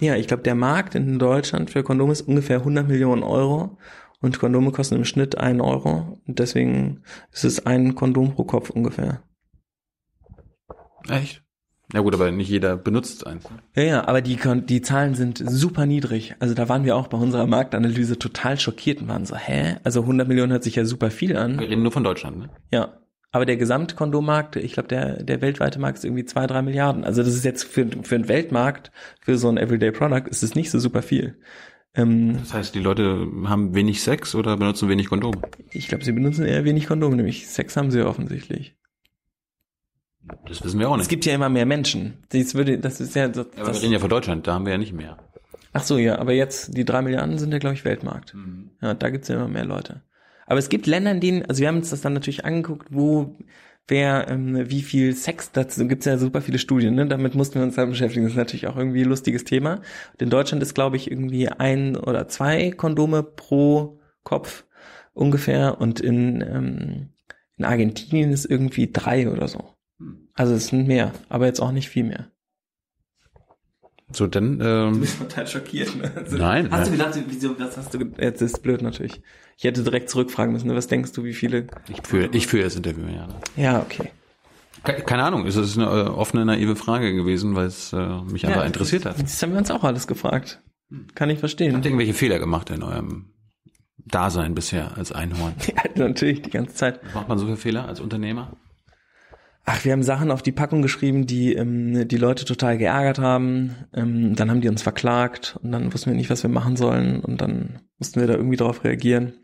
Ja, ich glaube, der Markt in Deutschland für Kondome ist ungefähr 100 Millionen Euro. Und Kondome kosten im Schnitt einen Euro. Und deswegen ist es ein Kondom pro Kopf ungefähr. Echt? Ja gut, aber nicht jeder benutzt eins. ne? Ja, ja, aber die, die Zahlen sind super niedrig. Also da waren wir auch bei unserer Marktanalyse total schockiert und waren so, hä? Also 100 Millionen hört sich ja super viel an. Wir reden nur von Deutschland, ne? Ja. Aber der Gesamtkondommarkt, ich glaube, der, der weltweite Markt ist irgendwie zwei, drei Milliarden. Also das ist jetzt für, für einen Weltmarkt, für so ein Everyday Product, ist es nicht so super viel. Ähm, Das heißt, die Leute haben wenig Sex oder benutzen wenig Kondome. ich glaube, sie benutzen eher wenig Kondome, nämlich Sex haben sie ja offensichtlich. Das wissen wir auch Es nicht. gibt ja immer mehr Menschen. Das würde, das ist ja, das, Ja, aber wir reden ja von Deutschland, da haben wir ja nicht mehr. ach so, ja, aber jetzt, die drei Milliarden sind ja, glaube ich, Weltmarkt. Ja, da gibt's ja immer mehr Leute. Aber es gibt Länder, in denen, also wir haben uns das dann natürlich angeguckt, wo wer ähm, wie viel Sex, dazu gibt's ja super viele Studien, ne? damit mussten wir uns dann beschäftigen. Das ist natürlich auch irgendwie ein lustiges Thema. Und in Deutschland ist, glaube ich, irgendwie ein oder zwei Kondome pro Kopf ungefähr und in, ähm, in Argentinien ist irgendwie drei oder so. Also es sind mehr, aber jetzt auch nicht viel mehr. So, dann, ähm, bist total schockiert. Ne? Also, Nein, Hast du nein. gedacht, wieso, was hast du, jetzt ist blöd natürlich. Ich hätte direkt zurückfragen müssen, ne? was denkst du, wie viele? ich führe, ich führe das Interview, ja. Ja, okay. Ke- Keine Ahnung, es ist eine äh, offene, naive Frage gewesen, weil es äh, mich einfach interessiert hat. Das haben wir uns auch alles gefragt. Kann ich verstehen. Habt ihr irgendwelche Fehler gemacht in eurem Dasein bisher als Einhorn? Ja, natürlich, die ganze Zeit. Macht man so viele Fehler als Unternehmer? Ach, wir haben Sachen auf die Packung geschrieben, die ähm, die Leute total geärgert haben. Ähm, dann haben die uns verklagt und dann wussten wir nicht, was wir machen sollen und dann mussten wir da irgendwie darauf reagieren.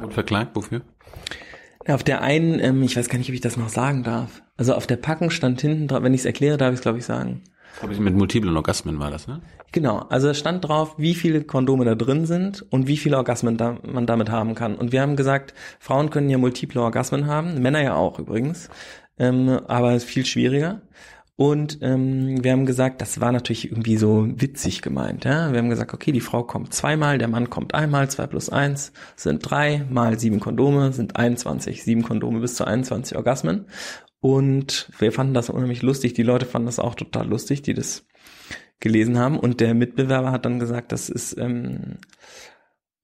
Und verklagt, wofür? Auf der einen, ähm, ich weiß gar nicht, ob ich das noch sagen darf. Also auf der Packung stand hinten drauf, wenn ich es erkläre, darf ich es glaube ich sagen. Glaube ich, mit multiplen Orgasmen war das, ne? Genau, also es stand drauf, wie viele Kondome da drin sind und wie viele Orgasmen da, man damit haben kann. Und wir haben gesagt, Frauen können ja multiple Orgasmen haben, Männer ja auch übrigens, ähm, aber viel schwieriger. Und ähm, wir haben gesagt, das war natürlich irgendwie so witzig gemeint. Ja? Wir haben gesagt, okay, die Frau kommt zweimal, der Mann kommt einmal, zwei plus eins sind drei, mal sieben Kondome sind 21, sieben Kondome bis zu 21 Orgasmen. Und wir fanden das unheimlich lustig, die Leute fanden das auch total lustig, die das gelesen haben. Und der Mitbewerber hat dann gesagt, das ist ähm,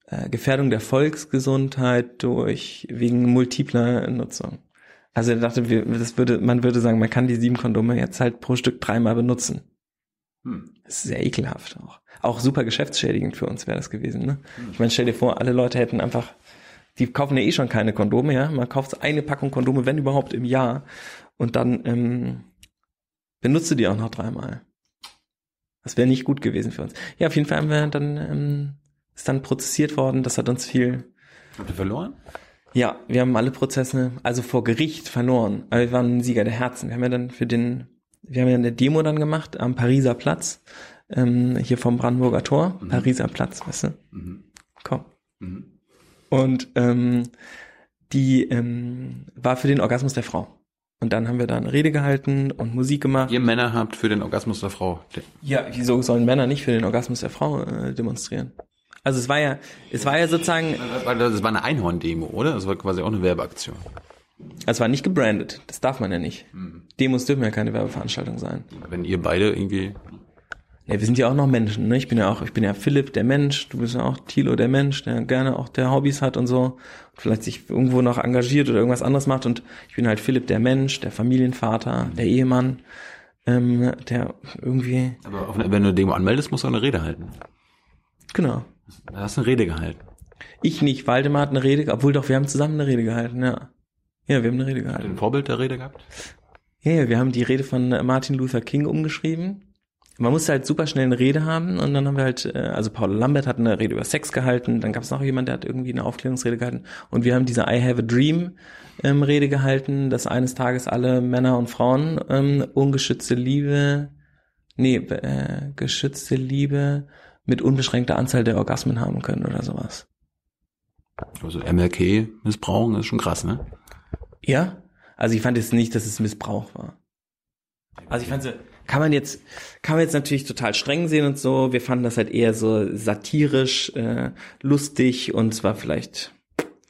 äh, Gefährdung der Volksgesundheit durch wegen multipler Nutzung. Also er dachte, wir, das würde, man würde sagen, man kann die sieben Kondome jetzt halt pro Stück dreimal benutzen. Hm. Das ist sehr ekelhaft auch. Auch super geschäftsschädigend für uns wäre das gewesen. Ne? Ich meine, stell dir vor, alle Leute hätten einfach, die kaufen ja eh schon keine Kondome, ja. Man kauft eine Packung Kondome, wenn überhaupt im Jahr. Und dann ähm, benutzt du die auch noch dreimal. Das wäre nicht gut gewesen für uns. Ja, auf jeden Fall haben wir dann, ähm, ist dann prozessiert worden. Das hat uns viel Habt ihr verloren? Ja, wir haben alle Prozesse, also vor Gericht verloren. Aber wir waren Sieger der Herzen. Wir haben ja dann für den, wir haben ja eine Demo dann gemacht am Pariser Platz, ähm, hier vom Brandenburger Tor, Pariser Platz, weißt du? Mhm. Komm. Mhm. Und ähm, die ähm, war für den Orgasmus der Frau. Und dann haben wir da eine Rede gehalten und Musik gemacht. Ihr Männer habt für den Orgasmus der Frau. Ja, wieso sollen Männer nicht für den Orgasmus der Frau äh, demonstrieren? Also es war ja, es war ja sozusagen, Das war eine Einhorn-Demo, oder? Das war quasi auch eine Werbeaktion. es war nicht gebrandet. Das darf man ja nicht. Demos dürfen ja keine Werbeveranstaltung sein. Wenn ihr beide irgendwie. Ja, wir sind ja auch noch Menschen, ne? Ich bin ja auch, ich bin ja Philipp, der Mensch, du bist ja auch Thilo, der Mensch, der gerne auch der Hobbys hat und so. Und vielleicht sich irgendwo noch engagiert oder irgendwas anderes macht. Und ich bin halt Philipp, der Mensch, der Familienvater, der Ehemann, ähm, der irgendwie, Aber auf wenn du eine Demo anmeldest, musst du auch eine Rede halten. genau. Da hast du eine Rede gehalten. Ich nicht, Waldemar hat eine Rede, obwohl doch, wir haben zusammen eine Rede gehalten, ja. Ja, wir haben eine Rede gehalten. ein Vorbild der Rede gehabt? Ja, ja, wir haben die Rede von äh, Martin Luther King umgeschrieben. Man musste halt super schnell eine Rede haben und dann haben wir halt, äh, also Paul Lambert hat eine Rede über Sex gehalten, dann gab es noch jemand, der hat irgendwie eine Aufklärungsrede gehalten und wir haben diese I Have a Dream ähm, Rede gehalten, dass eines Tages alle Männer und Frauen ähm, ungeschützte Liebe, nee, äh, geschützte Liebe mit unbeschränkter Anzahl der Orgasmen haben können oder sowas. Also MLK missbrauchen ist schon krass, ne? Ja? Also ich fand jetzt nicht, dass es Missbrauch war. Also ich fand so, kann man jetzt, kann man jetzt natürlich total streng sehen und so. Wir fanden das halt eher so satirisch, äh, lustig und zwar vielleicht,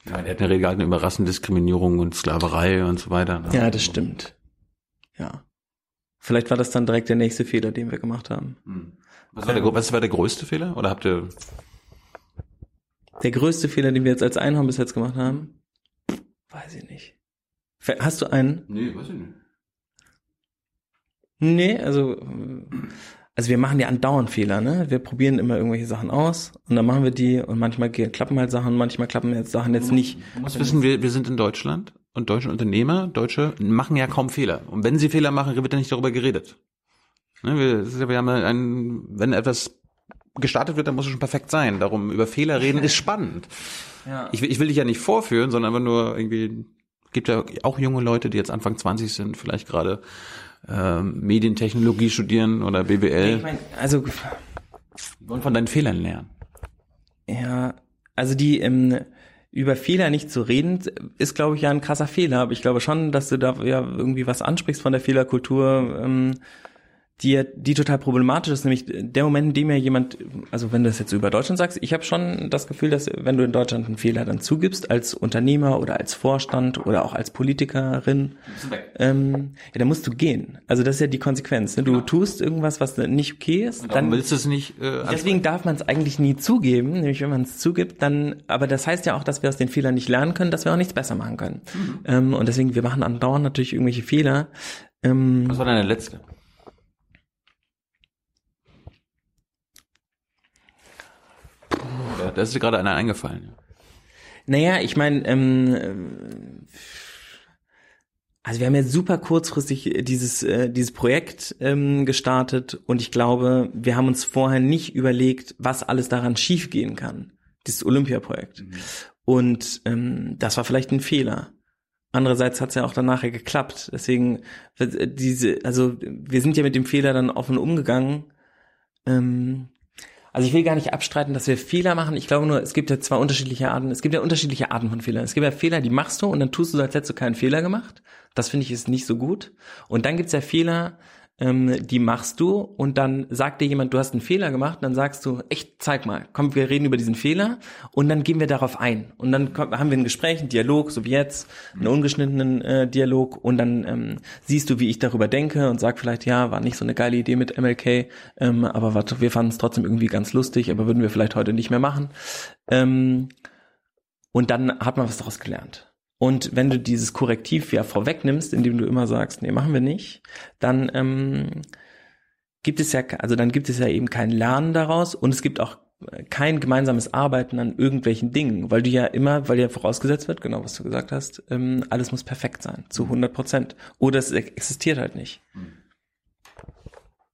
Ja, er hat eine Rede gehalten über Rassendiskriminierung und Sklaverei und so weiter. ne? ja, das stimmt. Ja. Vielleicht war das dann direkt der nächste Fehler, den wir gemacht haben. Hm. Was war, der, gro- was war der größte Fehler? Oder habt ihr Der größte Fehler, den wir jetzt als Einhorn bis jetzt gemacht haben? Weiß ich nicht. Hast du einen? Nee, weiß ich nicht. Nee, also, also wir machen ja andauernd Fehler, ne? Wir probieren immer irgendwelche Sachen aus und dann machen wir die und manchmal klappen halt Sachen, manchmal klappen jetzt Sachen jetzt nicht. Du musst wissen, wir, wir sind in Deutschland und deutsche Unternehmer, Deutsche machen ja kaum Fehler. Und wenn sie Fehler machen, wird ja nicht darüber geredet. Ne, wir, wir haben ein, wenn etwas gestartet wird, dann muss es schon perfekt sein. Darum über Fehler reden ist spannend. Ja. Ich will, ich will dich ja nicht vorführen, sondern einfach nur irgendwie, gibt ja auch junge Leute, die jetzt Anfang 20 sind, vielleicht gerade ähm, Medientechnologie studieren oder BWL, Ich mein, also, wollen von deinen Fehlern lernen. ja, also die, ähm, über Fehler nicht zu reden, ist, glaube ich, ja ein krasser Fehler. Aber ich glaube schon, dass du da ja irgendwie was ansprichst von der Fehlerkultur, ähm, die, die total problematisch ist, nämlich der Moment, in dem ja jemand, also wenn du das jetzt über Deutschland sagst, ich habe schon das Gefühl, dass wenn du in Deutschland einen Fehler dann zugibst, als Unternehmer oder als Vorstand oder auch als Politikerin, ähm, ja, dann musst du gehen. Also das ist ja die Konsequenz. Ne? Du tust irgendwas, was nicht okay ist, Dann dann willst du es nicht. Äh, Deswegen darf man es eigentlich nie zugeben, nämlich wenn man es zugibt, dann, aber das heißt ja auch, dass wir aus den Fehlern nicht lernen können, dass wir auch nichts besser machen können. Ähm, und deswegen, wir machen andauernd natürlich irgendwelche Fehler. Ähm, Was war deine letzte? Ja, da ist dir gerade einer eingefallen. naja, ich meine, ähm, äh, also wir haben jetzt super kurzfristig dieses, äh, dieses Projekt ähm, gestartet und ich glaube, wir haben uns vorher nicht überlegt, was alles daran schiefgehen kann, dieses Olympia-Projekt. Und ähm, das war vielleicht ein Fehler. Andererseits hat es ja auch dann nachher geklappt. Deswegen, äh, diese, also wir sind ja mit dem Fehler dann offen umgegangen. Ähm, also ich will gar nicht abstreiten, dass wir Fehler machen. Ich glaube nur, es gibt ja zwei unterschiedliche Arten. Es gibt ja unterschiedliche Arten von Fehlern. Es gibt ja Fehler, die machst du und dann tust du als hättest du keinen Fehler gemacht. Das finde ich ist nicht so gut. Und dann gibt's ja Fehler, ähm, die machst du und dann sagt dir jemand, du hast einen Fehler gemacht, dann sagst du, echt, zeig mal, komm, wir reden über diesen Fehler und dann gehen wir darauf ein. Und dann kommt, haben wir ein Gespräch, einen Dialog, so wie jetzt, einen ungeschnittenen äh, Dialog und dann ähm, siehst du, wie ich darüber denke und sag vielleicht, ja, war nicht so eine geile Idee mit MLK, ähm, aber warte, wir fanden es trotzdem irgendwie ganz lustig, aber würden wir vielleicht heute nicht mehr machen. Ähm, und dann hat man was daraus gelernt. Und wenn du dieses Korrektiv ja vorwegnimmst, indem du immer sagst, nee, machen wir nicht, dann ähm, gibt es ja, also dann gibt es ja eben kein Lernen daraus und es gibt auch kein gemeinsames Arbeiten an irgendwelchen Dingen, weil du ja immer, weil ja vorausgesetzt wird, genau was du gesagt hast, ähm, alles muss perfekt sein, zu 100 Prozent. Oder es existiert halt nicht.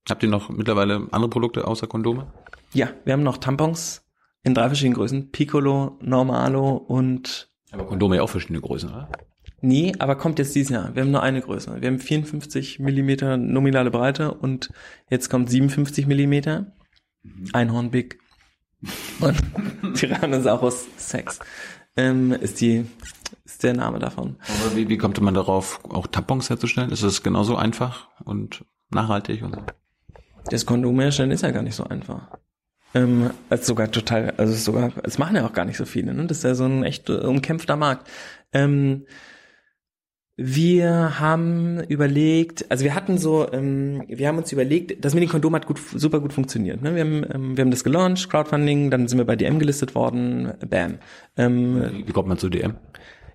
Habt ihr noch mittlerweile andere Produkte außer Kondome? Ja, wir haben noch Tampons in drei verschiedenen Größen, Piccolo, Normalo und Aber Kondome ja auch verschiedene Größen, oder? Nee, aber kommt jetzt dieses Jahr. Wir haben nur eine Größe. Wir haben 54 Millimeter nominale Breite und jetzt kommt 57 Millimeter. Einhorn Big. Und Tyrannosaurus Sex ähm, ist die ist der Name davon. Aber wie, wie kommt man darauf, auch Tampons herzustellen? Ist es genauso einfach und nachhaltig und so? Das Kondom herstellen ist ja gar nicht so einfach. Ähm, als sogar total, also sogar, es machen ja auch gar nicht so viele, ne? Das ist ja so ein echt äh, umkämpfter Markt. Ähm, wir haben überlegt, also wir hatten so, ähm, wir haben uns überlegt, das mit dem Kondom hat gut, super gut funktioniert. Ne? Wir, haben, ähm, wir haben das gelauncht, Crowdfunding, dann sind wir bei DM gelistet worden, bam. Ähm, wie kommt man zu DM?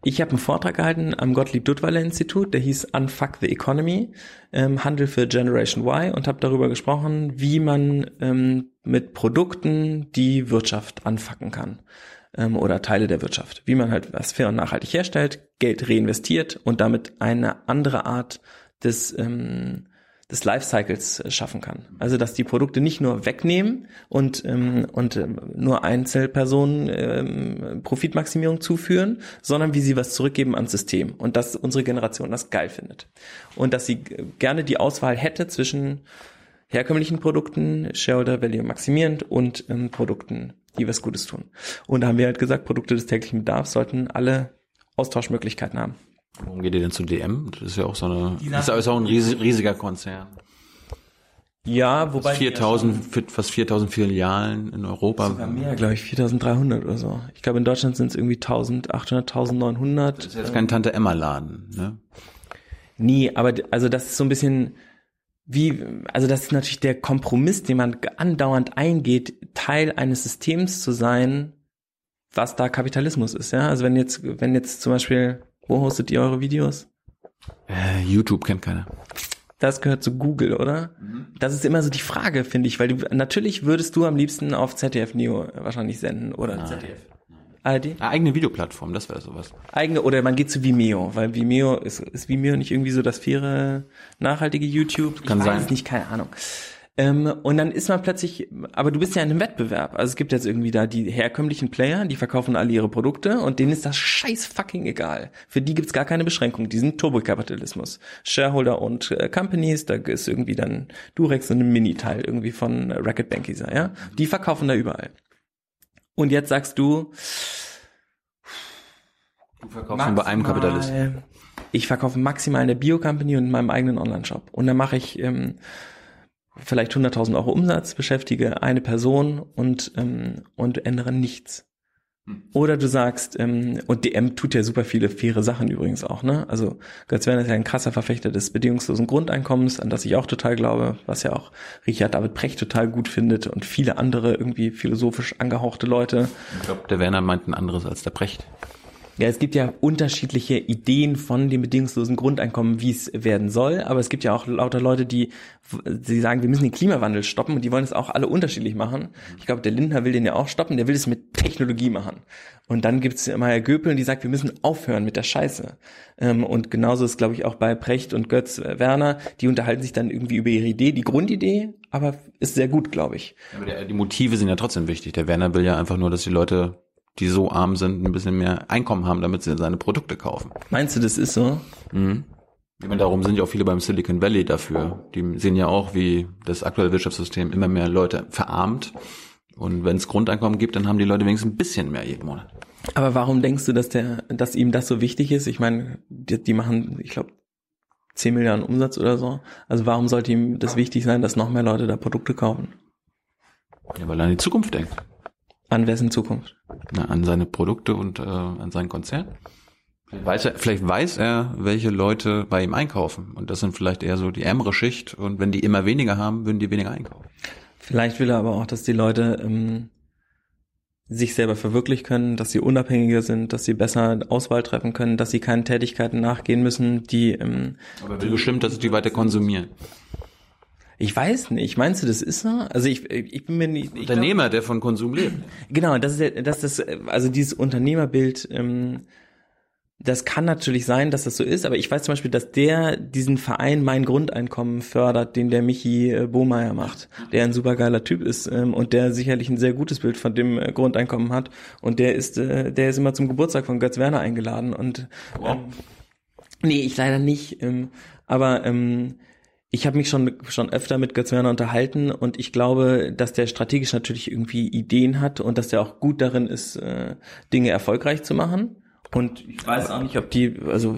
Ich habe einen Vortrag gehalten am Gottlieb Duttweiler Institut, der hieß Unfuck the Economy, ähm, Handel für Generation Y und habe darüber gesprochen, wie man ähm, mit Produkten die Wirtschaft anfacken kann ähm, oder Teile der Wirtschaft, wie man halt was fair und nachhaltig herstellt, Geld reinvestiert und damit eine andere Art des ähm, des Lifecycles äh, schaffen kann. Also dass die Produkte nicht nur wegnehmen und ähm, und ähm, nur Einzelpersonen ähm, Profitmaximierung zuführen, sondern wie sie was zurückgeben ans System und dass unsere Generation das geil findet und dass sie äh, gerne die Auswahl hätte zwischen herkömmlichen Produkten, Shareholder Value maximierend und ähm, Produkten, die was Gutes tun. Und da haben wir halt gesagt, Produkte des täglichen Bedarfs sollten alle Austauschmöglichkeiten haben. Warum geht ihr denn zu DM? Das ist ja auch so eine, das ist auch ein riesig, riesiger Konzern. Ja, wobei 4000, fi- fast 4000 Filialen in Europa. Sogar mehr, glaube ich, 4300 oder so. Ich glaube, in Deutschland sind es irgendwie 1800, 1900. Das ist jetzt kein Tante Emma Laden, ne? Nie, aber also das ist so ein bisschen wie, also das ist natürlich der Kompromiss, den man andauernd eingeht, Teil eines Systems zu sein, was da Kapitalismus ist, ja. Also wenn jetzt, wenn jetzt zum Beispiel, wo hostet ihr eure Videos? Äh, YouTube kennt keiner. Das gehört zu Google, oder? Das ist immer so die Frage, finde ich, weil du, natürlich würdest du am liebsten auf ZDF Neo wahrscheinlich senden oder ZDF. ARD? Eine eigene Videoplattform, das wäre sowas. Eigene, oder man geht zu Vimeo, weil Vimeo, ist, ist Vimeo nicht irgendwie so das faire, nachhaltige YouTube? Kann ich sein. Weiß es nicht, keine Ahnung. Ähm, und dann ist man plötzlich, aber du bist ja in einem Wettbewerb. Also es gibt jetzt irgendwie da die herkömmlichen Player, die verkaufen alle ihre Produkte und denen ist das scheiß fucking egal. Für die gibt's gar keine Beschränkung. Die sind Turbokapitalismus. Shareholder und äh, Companies, da ist irgendwie dann Durex so ein Mini-Teil irgendwie von äh, Racket Bankisa, ja. Die verkaufen da überall. Und jetzt sagst du, Du verkaufst nur bei einem Kapitalist. maximal- Ich verkaufe maximal in der Bio-Company und in meinem eigenen Online-Shop. Und dann mache ich ähm, vielleicht 100.000 Euro Umsatz, beschäftige eine Person und, ähm, und ändere nichts. Oder du sagst, ähm, und DM tut ja super viele faire Sachen übrigens auch, ne? Also Götz Werner ist ja ein krasser Verfechter des bedingungslosen Grundeinkommens, an das ich auch total glaube, was ja auch Richard David Precht total gut findet und viele andere irgendwie philosophisch angehauchte Leute. Ich glaube, der Werner meint ein anderes als der Brecht. Ja, es gibt ja unterschiedliche Ideen von dem bedingungslosen Grundeinkommen, wie es werden soll, aber es gibt ja auch lauter Leute, die, die sagen, wir müssen den Klimawandel stoppen und die wollen es auch alle unterschiedlich machen. Ich glaube, der Lindner will den ja auch stoppen, der will es mit Technologie machen. Und dann gibt's immer Herr Göpel, die sagt, wir müssen aufhören mit der Scheiße. Ähm, Und genauso ist, glaube ich, auch bei Precht und Götz Werner, die unterhalten sich dann irgendwie über ihre Idee, die Grundidee, aber ist sehr gut, glaube ich. Aber die Motive sind ja trotzdem wichtig. Der Werner will ja einfach nur, dass die Leute, die so arm sind, ein bisschen mehr Einkommen haben, damit sie seine Produkte kaufen. Meinst du, das ist so? Mhm. Ich meine, darum sind ja auch viele beim Silicon Valley dafür. Die sehen ja auch, wie das aktuelle Wirtschaftssystem immer mehr Leute verarmt. Und wenn es Grundeinkommen gibt, dann haben die Leute wenigstens ein bisschen mehr jeden Monat. Aber warum denkst du, dass der, dass ihm das so wichtig ist? Ich meine, die, die machen, ich glaube, 10 Milliarden Umsatz oder so. Also warum sollte ihm das wichtig sein, dass noch mehr Leute da Produkte kaufen? Ja, weil er an die Zukunft denkt. An wessen Zukunft? Na, an seine Produkte und äh, an seinen Konzern. Vielleicht weiß, er, vielleicht weiß er, welche Leute bei ihm einkaufen. Und das sind vielleicht eher so die ärmere Schicht. Und wenn die immer weniger haben, würden die weniger einkaufen. Vielleicht will er aber auch, dass die Leute ähm, sich selber verwirklichen können, dass sie unabhängiger sind, dass sie besser Auswahl treffen können, dass sie keinen Tätigkeiten nachgehen müssen, die ähm, Aber er will bestimmt, dass die weiter konsumieren. Ich weiß nicht, meinst du, das ist so? Also ich, ich bin mir nicht. Ich glaub- Unternehmer, der von Konsum lebt. Genau, das ist ja, das ist, also dieses Unternehmerbild, ähm, das kann natürlich sein, dass das so ist, aber ich weiß zum Beispiel, dass der diesen Verein Mein Grundeinkommen fördert, den der Michi äh, Bohmeier macht, der ein supergeiler Typ ist ähm, und der sicherlich ein sehr gutes Bild von dem äh, Grundeinkommen hat und der ist, äh, der ist immer zum Geburtstag von Götz Werner eingeladen und ähm, nee, ich leider nicht, ähm, aber ähm, ich habe mich schon schon öfter mit Götz Werner unterhalten und ich glaube, dass der strategisch natürlich irgendwie Ideen hat und dass der auch gut darin ist, äh, Dinge erfolgreich zu machen. Und ich weiß auch nicht, ob die, also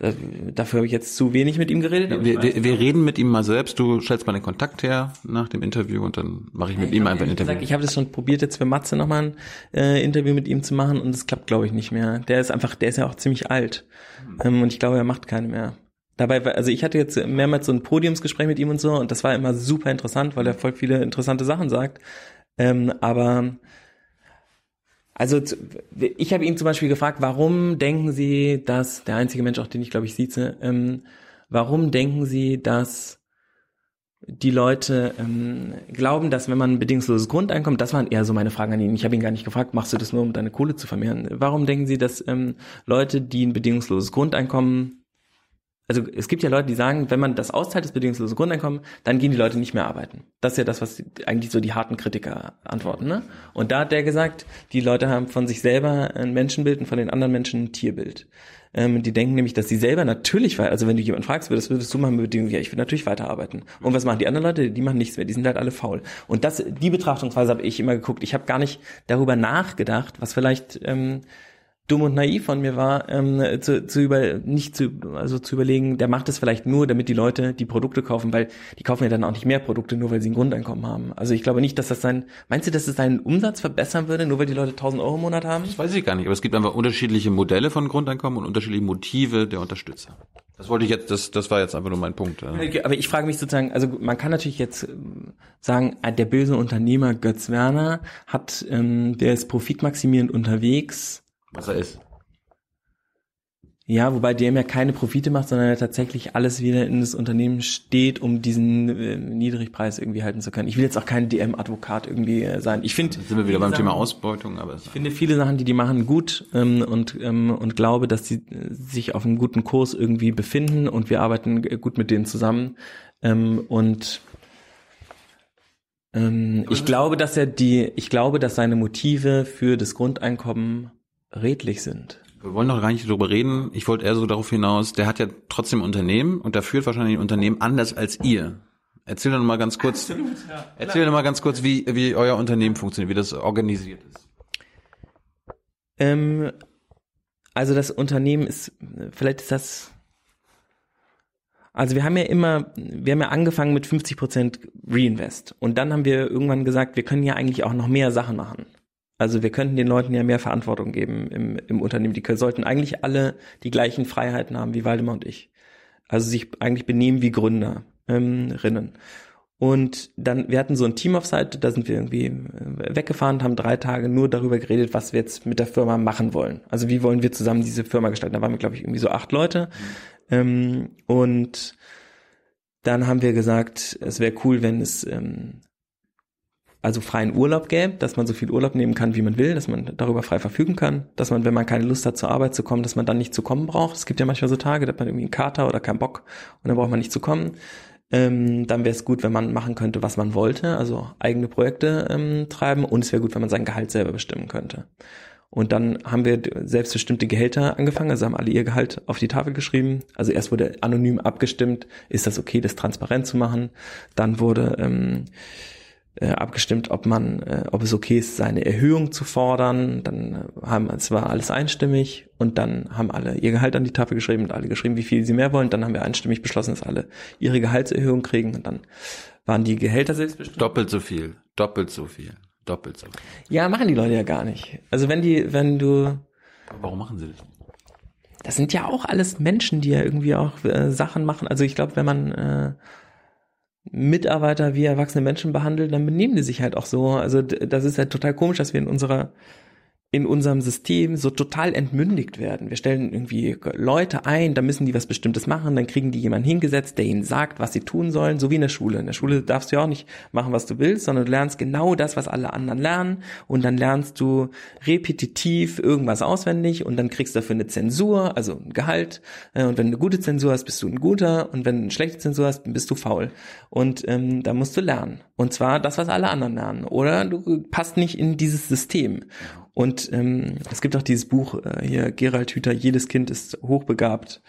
äh, dafür habe ich jetzt zu wenig mit ihm geredet. ich Wir, wir, wir reden mit ihm mal selbst. Du stellst mal den Kontakt her nach dem Interview und dann mache ich mit ihm einfach ein Interview. gesagt, ich habe das schon probiert, jetzt für Matze nochmal ein äh, Interview mit ihm zu machen und das klappt, glaube ich, nicht mehr. Der ist einfach, der ist ja auch ziemlich alt ähm, und ich glaube, er macht keine mehr. Dabei, also ich hatte jetzt mehrmals so ein Podiumsgespräch mit ihm und so und das war immer super interessant, weil er voll viele interessante Sachen sagt. Ähm, aber also ich habe ihn zum Beispiel gefragt, warum denken Sie, dass der einzige Mensch, auch den ich glaube ich sieze, ähm, warum denken Sie, dass die Leute ähm, glauben, dass wenn man ein bedingungsloses Grundeinkommen, das waren eher so meine Fragen an ihn. Ich habe ihn gar nicht gefragt, machst du das nur, um deine Kohle zu vermehren? Warum denken Sie, dass ähm, Leute, die ein bedingungsloses Grundeinkommen, also es gibt ja Leute, die sagen, wenn man das auszahlt, das bedingungslose Grundeinkommen, dann gehen die Leute nicht mehr arbeiten. Das ist ja das, was eigentlich so die harten Kritiker antworten. Ne? Und da hat der gesagt, die Leute haben von sich selber ein Menschenbild und von den anderen Menschen ein Tierbild. Ähm, die denken nämlich, dass sie selber natürlich, wei- also wenn du jemanden fragst, würdest, würdest du machen mit Bedingungen, ja, ich will natürlich weiterarbeiten. Und was machen die anderen Leute? Die machen nichts mehr, die sind halt alle faul. Und das, die Betrachtungsweise habe ich immer geguckt. Ich habe gar nicht darüber nachgedacht, was vielleicht ähm, dumm und naiv von mir war, ähm, zu, zu über nicht zu also zu überlegen, der macht es vielleicht nur, damit die Leute die Produkte kaufen, weil die kaufen ja dann auch nicht mehr Produkte, nur weil sie ein Grundeinkommen haben. Also ich glaube nicht, dass das sein. Meinst du, dass es seinen Umsatz verbessern würde, nur weil die Leute 1000 Euro im Monat haben? Das weiß ich gar nicht, aber es gibt einfach unterschiedliche Modelle von Grundeinkommen und unterschiedliche Motive der Unterstützer. Das wollte ich jetzt, das, das war jetzt einfach nur mein Punkt. Okay, Aber ich frage mich sozusagen, also man kann natürlich jetzt ähm, sagen, äh, der böse Unternehmer Götz Werner hat, ähm, der ist profitmaximierend unterwegs. Was er ist. Ja, wobei der ja keine Profite macht, sondern er tatsächlich alles wieder in das Unternehmen steht, um diesen äh, Niedrigpreis irgendwie halten zu können. Ich will jetzt auch kein DM-Advokat irgendwie äh, sein. Ich finde, sind wir wieder beim Thema Ausbeutung, aber ich finde viele Sachen, die die machen, gut ähm, und ähm, und glaube, dass sie äh, sich auf einem guten Kurs irgendwie befinden und wir arbeiten äh, gut mit denen zusammen ähm, und ähm, ich glaube, dass er die, ich glaube, dass seine Motive für das Grundeinkommen redlich sind. Wir wollen noch gar nicht drüber reden. Ich wollte eher so darauf hinaus, der hat ja trotzdem ein Unternehmen und der führt wahrscheinlich ein Unternehmen anders als ihr. Erzähl doch noch mal ganz kurz, erzähl doch mal ganz kurz, wie, wie euer Unternehmen funktioniert, wie das organisiert ist. Ähm, also das Unternehmen ist, vielleicht ist das, also wir haben ja immer, wir haben ja angefangen mit 50 Prozent Reinvest und dann haben wir irgendwann gesagt, wir können ja eigentlich auch noch mehr Sachen machen. Also wir könnten den Leuten ja mehr Verantwortung geben im, im Unternehmen. Die sollten eigentlich alle die gleichen Freiheiten haben wie Waldemar und ich. Also sich eigentlich benehmen wie Gründer, ähm, Rinnen. Und dann, wir hatten so ein Team auf Seite, da sind wir irgendwie äh, weggefahren, haben drei Tage nur darüber geredet, was wir jetzt mit der Firma machen wollen. Also wie wollen wir zusammen diese Firma gestalten? Da waren wir, glaube ich, irgendwie so acht Leute. Ähm, und dann haben wir gesagt, es wäre cool, wenn es ähm, also freien Urlaub gäbe, dass man so viel Urlaub nehmen kann, wie man will, dass man darüber frei verfügen kann, dass man, wenn man keine Lust hat, zur Arbeit zu kommen, dass man dann nicht zu kommen braucht. Es gibt ja manchmal so Tage, da hat man irgendwie einen Kater oder keinen Bock und dann braucht man nicht zu kommen. Ähm, dann wäre es gut, wenn man machen könnte, was man wollte, also eigene Projekte ähm, treiben und es wäre gut, wenn man sein Gehalt selber bestimmen könnte. Und dann haben wir selbstbestimmte Gehälter angefangen, also haben alle ihr Gehalt auf die Tafel geschrieben. Also erst wurde anonym abgestimmt, ist das okay, das transparent zu machen. Dann wurde ähm, äh, abgestimmt, ob man, äh, ob es okay ist, seine Erhöhung zu fordern. Dann äh, haben es war alles einstimmig und dann haben alle ihr Gehalt an die Tafel geschrieben und alle geschrieben, wie viel sie mehr wollen. Dann haben wir einstimmig beschlossen, dass alle ihre Gehaltserhöhung kriegen und dann waren die Gehälter selbstbestimmt. Doppelt so viel, doppelt so viel, doppelt so viel. Ja, machen die Leute ja gar nicht. Also wenn die, wenn du Warum machen sie das? das sind ja auch alles Menschen, die ja irgendwie auch äh, Sachen machen. Also ich glaube, wenn man äh, Mitarbeiter wie erwachsene Menschen behandelt, dann benehmen die sich halt auch so. Also das ist ja total komisch, dass wir in unserer in unserem System so total entmündigt werden. Wir stellen irgendwie Leute ein, da müssen die was Bestimmtes machen, dann kriegen die jemanden hingesetzt, der ihnen sagt, was sie tun sollen, so wie in der Schule. In der Schule darfst du ja auch nicht machen, was du willst, sondern du lernst genau das, was alle anderen lernen und dann lernst du repetitiv irgendwas auswendig und dann kriegst du dafür eine Zensur, also ein Gehalt Äh, und wenn du eine gute Zensur hast, bist du ein guter und wenn du eine schlechte Zensur hast, bist du faul. Und ähm, da musst du lernen. Und zwar das, was alle anderen lernen. Oder du passt nicht in dieses System. Und ähm, es gibt auch dieses Buch äh, hier, Gerald Hüther, jedes Kind ist hochbegabt,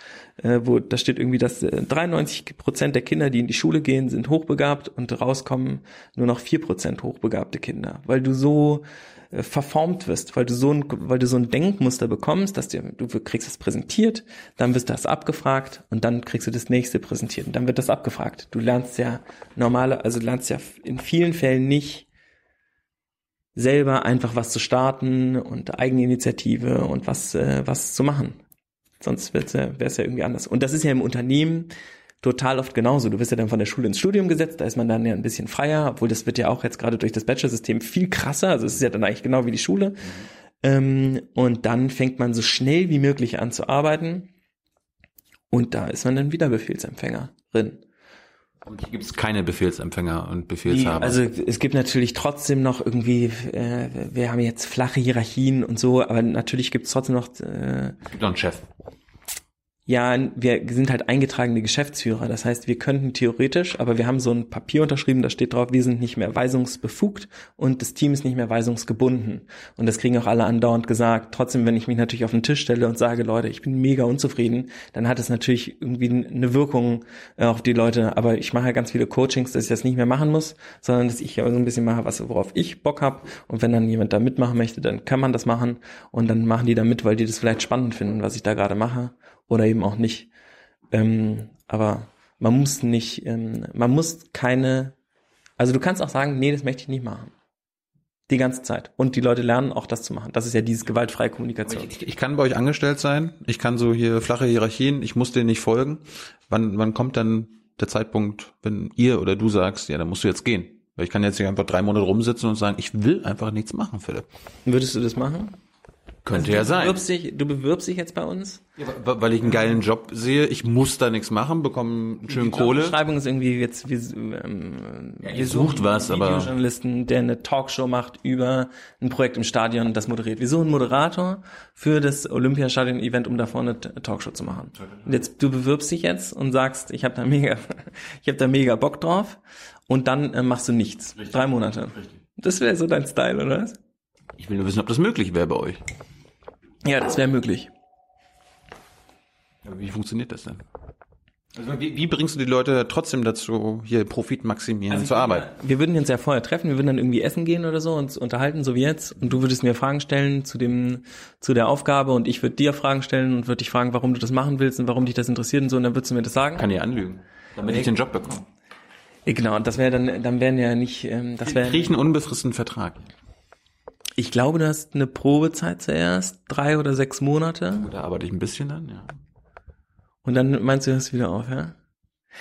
äh, wo da steht irgendwie, dass äh, 93 Prozent der Kinder, die in die Schule gehen, sind hochbegabt und rauskommen nur noch vier Prozent hochbegabte Kinder, weil du so äh, verformt wirst, weil du so ein, weil du so ein Denkmuster bekommst, dass dir, du kriegst es präsentiert, dann wirst du das abgefragt und dann kriegst du das nächste präsentiert und dann wird das abgefragt. Du lernst ja normale, also lernst ja in vielen Fällen nicht selber einfach was zu starten und Eigeninitiative und was, äh, was zu machen. Sonst wäre es ja irgendwie anders. Und das ist ja im Unternehmen total oft genauso. Du wirst ja dann von der Schule ins Studium gesetzt, da ist man dann ja ein bisschen freier, obwohl das wird ja auch jetzt gerade durch das Bachelor-System viel krasser. Also es ist ja dann eigentlich genau wie die Schule. Ähm, und dann fängt man so schnell wie möglich an zu arbeiten. Und da ist man dann wieder Befehlsempfängerin. Und hier gibt es keine Befehlsempfänger und Die, Befehlshaber. also es gibt natürlich trotzdem noch irgendwie, äh, wir haben jetzt flache Hierarchien und so, aber natürlich gibt es trotzdem noch, äh, es gibt noch einen Chef. Ja, wir sind halt eingetragene Geschäftsführer. Das heißt, wir könnten theoretisch, aber wir haben so ein Papier unterschrieben, da steht drauf, wir sind nicht mehr weisungsbefugt und das Team ist nicht mehr weisungsgebunden. Und das kriegen auch alle andauernd gesagt. Trotzdem, wenn ich mich natürlich auf den Tisch stelle und sage, Leute, ich bin mega unzufrieden, dann hat es natürlich irgendwie eine Wirkung äh, auf die Leute. Aber ich mache ja ganz viele Coachings, dass ich das nicht mehr machen muss, sondern dass ich ja so ein bisschen mache, was, worauf ich Bock habe. Und wenn dann jemand da mitmachen möchte, dann kann man das machen. Und dann machen die da mit, weil die das vielleicht spannend finden, was ich da gerade mache oder eben auch nicht. Ähm, aber man muss nicht, ähm, man muss keine, also du kannst auch sagen, nee, das möchte ich nicht machen. Die ganze Zeit. Und die Leute lernen auch das zu machen. Das ist ja dieses gewaltfreie Kommunikation. Ich, ich kann bei euch angestellt sein. Ich kann so hier flache Hierarchien. Ich muss denen nicht folgen. Wann, wann kommt dann der Zeitpunkt, wenn ihr oder du sagst, ja, dann musst du jetzt gehen? Weil ich kann jetzt nicht einfach drei Monate rumsitzen und sagen, ich will einfach nichts machen, Philipp. Würdest du das machen? Könnte ja Du sein. dich, du bewirbst dich jetzt bei uns? Wa- Weil ich einen geilen Job sehe, ich muss da nichts machen, bekomme schön Kohle. Beschreibung ist irgendwie jetzt, wir, ähm, wir sucht was, aber- Videojournalisten, der eine Talkshow macht über ein Projekt im Stadion, das moderiert. Wir suchen einen Moderator für das Olympiastadion-Event, um da vorne eine Talkshow zu machen. Und jetzt, du bewirbst dich jetzt und sagst, ich habe da mega, ich habe da mega Bock drauf und dann äh, machst du nichts. Drei Monate. Das wäre so dein Style, oder was? Ich will nur wissen, ob das möglich wäre bei euch. Ja, das wäre möglich. Aber wie funktioniert das denn? Also wie, wie bringst du die Leute trotzdem dazu, hier Profit maximieren zur Arbeit? Wir würden uns ja vorher treffen, wir würden dann irgendwie essen gehen oder so, uns unterhalten, so wie jetzt. Und du würdest mir Fragen stellen zu dem, zu der Aufgabe und ich würde dir Fragen stellen und würde dich fragen, warum du das machen willst und warum dich das interessiert und so. Und dann würdest du mir das sagen. Kann ich anlügen, damit ich den Job bekomme. Genau, und das wäre dann, dann wären ja nicht, ähm, das wäre. Kriege ich einen unbefristeten Vertrag? Ich glaube, du hast eine Probezeit zuerst, drei oder sechs Monate. Da arbeite ich ein bisschen dann, ja. Und dann meinst du, hörst wieder auf, ja?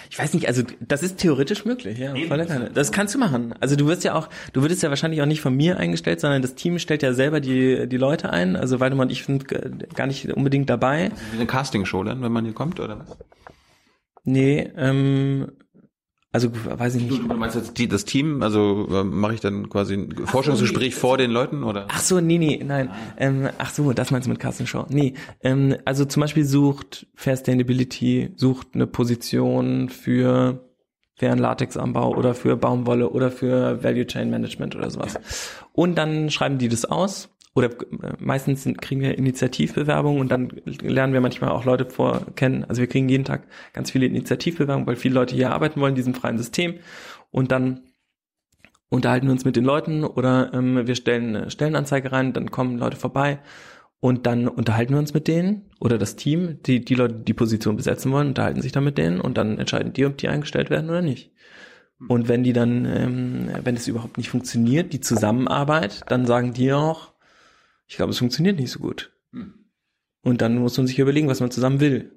Ich weiß nicht, also das ist theoretisch möglich, ja. Voller Kanne. Das kannst du machen. Also du wirst ja auch, du würdest ja wahrscheinlich auch nicht von mir eingestellt, sondern das Team stellt ja selber die, die Leute ein. Also Waldemar und ich sind gar nicht unbedingt dabei. Wie eine Castingshow dann, wenn man hier kommt, oder was? Nee, ähm, also weiß ich nicht. Du meinst jetzt die, das Team, also äh, mache ich dann quasi ein Forschungsgespräch vor den Leuten, oder? Ach so, nee, nee, nein. Ähm, ach so, das meinst du mit Castingshow. Nee, ähm, also zum Beispiel sucht Fair Sustainability, sucht eine Position für fairen Latexanbau oder für Baumwolle oder für Value Chain Management oder sowas. Und dann schreiben die das aus. Oder meistens kriegen wir Initiativbewerbungen und dann lernen wir manchmal auch Leute vor kennen. Also wir kriegen jeden Tag ganz viele Initiativbewerbungen, weil viele Leute hier arbeiten wollen in diesem freien System. Und dann unterhalten wir uns mit den Leuten oder ähm, wir stellen eine Stellenanzeige rein, dann kommen Leute vorbei und dann unterhalten wir uns mit denen oder das Team, die die Leute die die Position besetzen wollen, unterhalten sich dann mit denen und dann entscheiden die, ob die eingestellt werden oder nicht. Und wenn die dann, ähm, wenn es überhaupt nicht funktioniert, die Zusammenarbeit, dann sagen die auch, ich glaube, es funktioniert nicht so gut. Und dann muss man sich überlegen, was man zusammen will.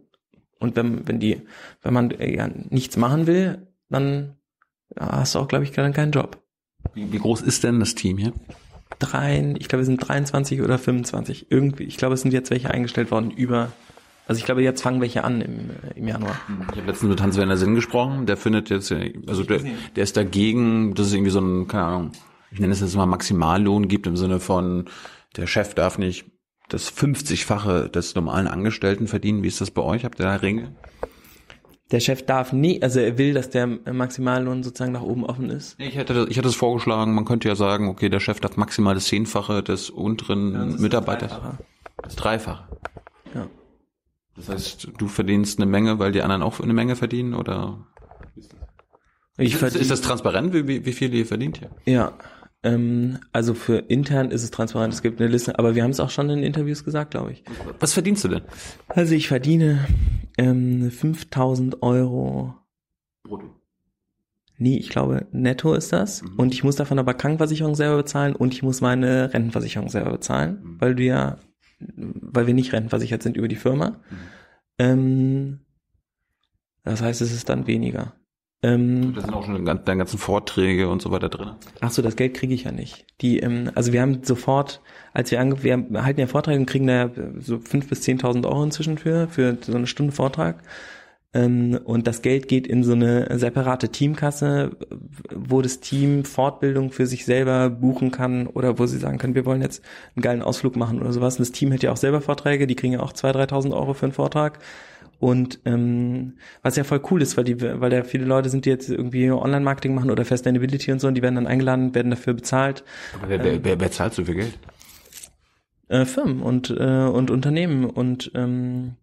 Und wenn, wenn die, wenn man äh, ja nichts machen will, dann hast du auch, glaube ich, dann keinen Job. Wie, wie groß ist denn das Team hier? Drei, ich glaube, es sind 23 oder 25. Irgendwie, ich glaube, es sind jetzt welche eingestellt worden über, also ich glaube, jetzt fangen welche an im, äh, im Januar. Ich habe letztens mit Hans-Werner Sinn gesprochen, der findet jetzt, also der, der ist dagegen, dass es irgendwie so ein, keine Ahnung, ich nenne es jetzt mal Maximallohn gibt im Sinne von, der Chef darf nicht das 50-fache des normalen Angestellten verdienen. Wie ist das bei euch? Habt ihr da Regeln? Der Chef darf nie, also er will, dass der Maximallohn sozusagen nach oben offen ist. Ich hätte, ich hätte es vorgeschlagen, man könnte ja sagen, okay, der Chef darf maximal das Zehnfache des unteren Mitarbeiters. Das Dreifache. Ja. Das heißt, du verdienst eine Menge, weil die anderen auch eine Menge verdienen, oder? Ich Ist, ist das transparent, wie, wie, wie viel ihr verdient hier? Ja, ähm, also für intern ist es transparent, es gibt eine Liste, aber wir haben es auch schon in Interviews gesagt, glaube ich. Was verdienst du denn? Also ich verdiene ähm, 5000 Euro, Brutto. nee, ich glaube netto ist das und ich muss davon aber Krankenversicherung selber bezahlen und ich muss meine Rentenversicherung selber bezahlen, weil du ja, weil wir nicht rentenversichert sind über die Firma. Ähm, das heißt, es ist dann weniger. Ähm, Da sind auch schon deine ganzen Vorträge und so weiter drin. Ach so, das Geld kriege ich ja nicht. Die, ähm, also wir haben sofort, als wir ange wir halten ja Vorträge und kriegen da so fünf bis zehntausend Euro inzwischen für für so eine Stunde Vortrag. Ähm, und das Geld geht in so eine separate Teamkasse, wo das Team Fortbildung für sich selber buchen kann oder wo sie sagen können, wir wollen jetzt einen geilen Ausflug machen oder sowas. Und das Team hält ja auch selber Vorträge, die kriegen ja auch zwei, dreitausend Euro für einen Vortrag. Und ähm, was ja voll cool ist, weil die, weil da viele Leute sind, die jetzt irgendwie Online-Marketing machen oder Sustainability und so, und die werden dann eingeladen, werden dafür bezahlt. Aber wer, wer, wer, wer zahlt so viel Geld? Äh, Firmen und äh, und Unternehmen und ähm,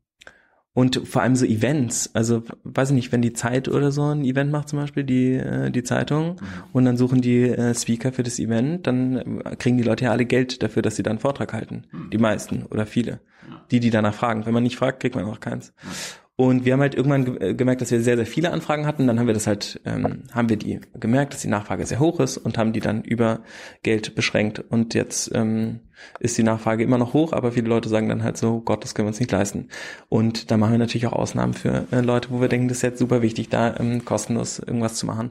und vor allem so Events. Also weiß ich nicht, wenn die Zeit oder so ein Event macht zum Beispiel die äh, die Zeitung und dann suchen die äh, Speaker für das Event, dann äh, kriegen die Leute ja alle Geld dafür, dass sie dann einen Vortrag halten. Die meisten oder viele. Die, die danach fragen. Wenn man nicht fragt, kriegt man auch keins. Und wir haben halt irgendwann ge- äh, gemerkt, dass wir sehr, sehr viele Anfragen hatten. Dann haben wir das halt, ähm, haben wir die gemerkt, dass die Nachfrage sehr hoch ist und haben die dann über Geld beschränkt. Und jetzt ähm, ist die Nachfrage immer noch hoch, aber viele Leute sagen dann halt so, Gott, das können wir uns nicht leisten. Und da machen wir natürlich auch Ausnahmen für äh, Leute, wo wir denken, das ist jetzt super wichtig, da ähm, kostenlos irgendwas zu machen.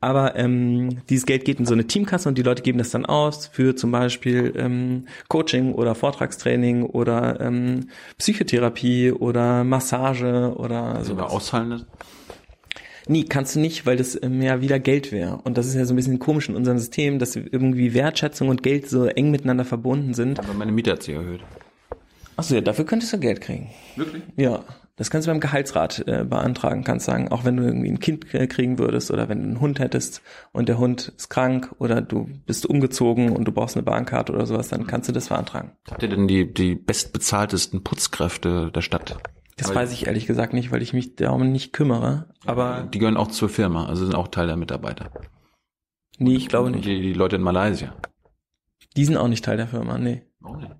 Aber ähm, dieses Geld geht in so eine Teamkasse und die Leute geben das dann aus für zum Beispiel ähm, Coaching oder Vortragstraining oder ähm, Psychotherapie oder Massage oder Also sowas. wir auszahlen lassen? Nee, kannst du nicht, weil das ähm, ja wieder Geld wäre. Und das ist ja so ein bisschen komisch in unserem System, dass irgendwie Wertschätzung und Geld so eng miteinander verbunden sind. Aber meine Miete hat sich erhöht. Achso, ja, dafür könntest du Geld kriegen. Wirklich? Ja, das kannst du beim Gehaltsrat äh, beantragen. Kannst sagen, auch wenn du irgendwie ein Kind äh, kriegen würdest oder wenn du einen Hund hättest und der Hund ist krank oder du bist umgezogen und du brauchst eine Bahnkarte oder sowas, dann kannst du das beantragen. Habt ihr denn die, die bestbezahltesten Putzkräfte der Stadt? Das weiß ich ehrlich gesagt nicht, weil ich mich darum nicht kümmere. Aber Die gehören auch zur Firma, also sind auch Teil der Mitarbeiter. nee, ich glaube nicht. Die, die Leute in Malaysia. Die sind auch nicht Teil der Firma, nee. Warum nicht?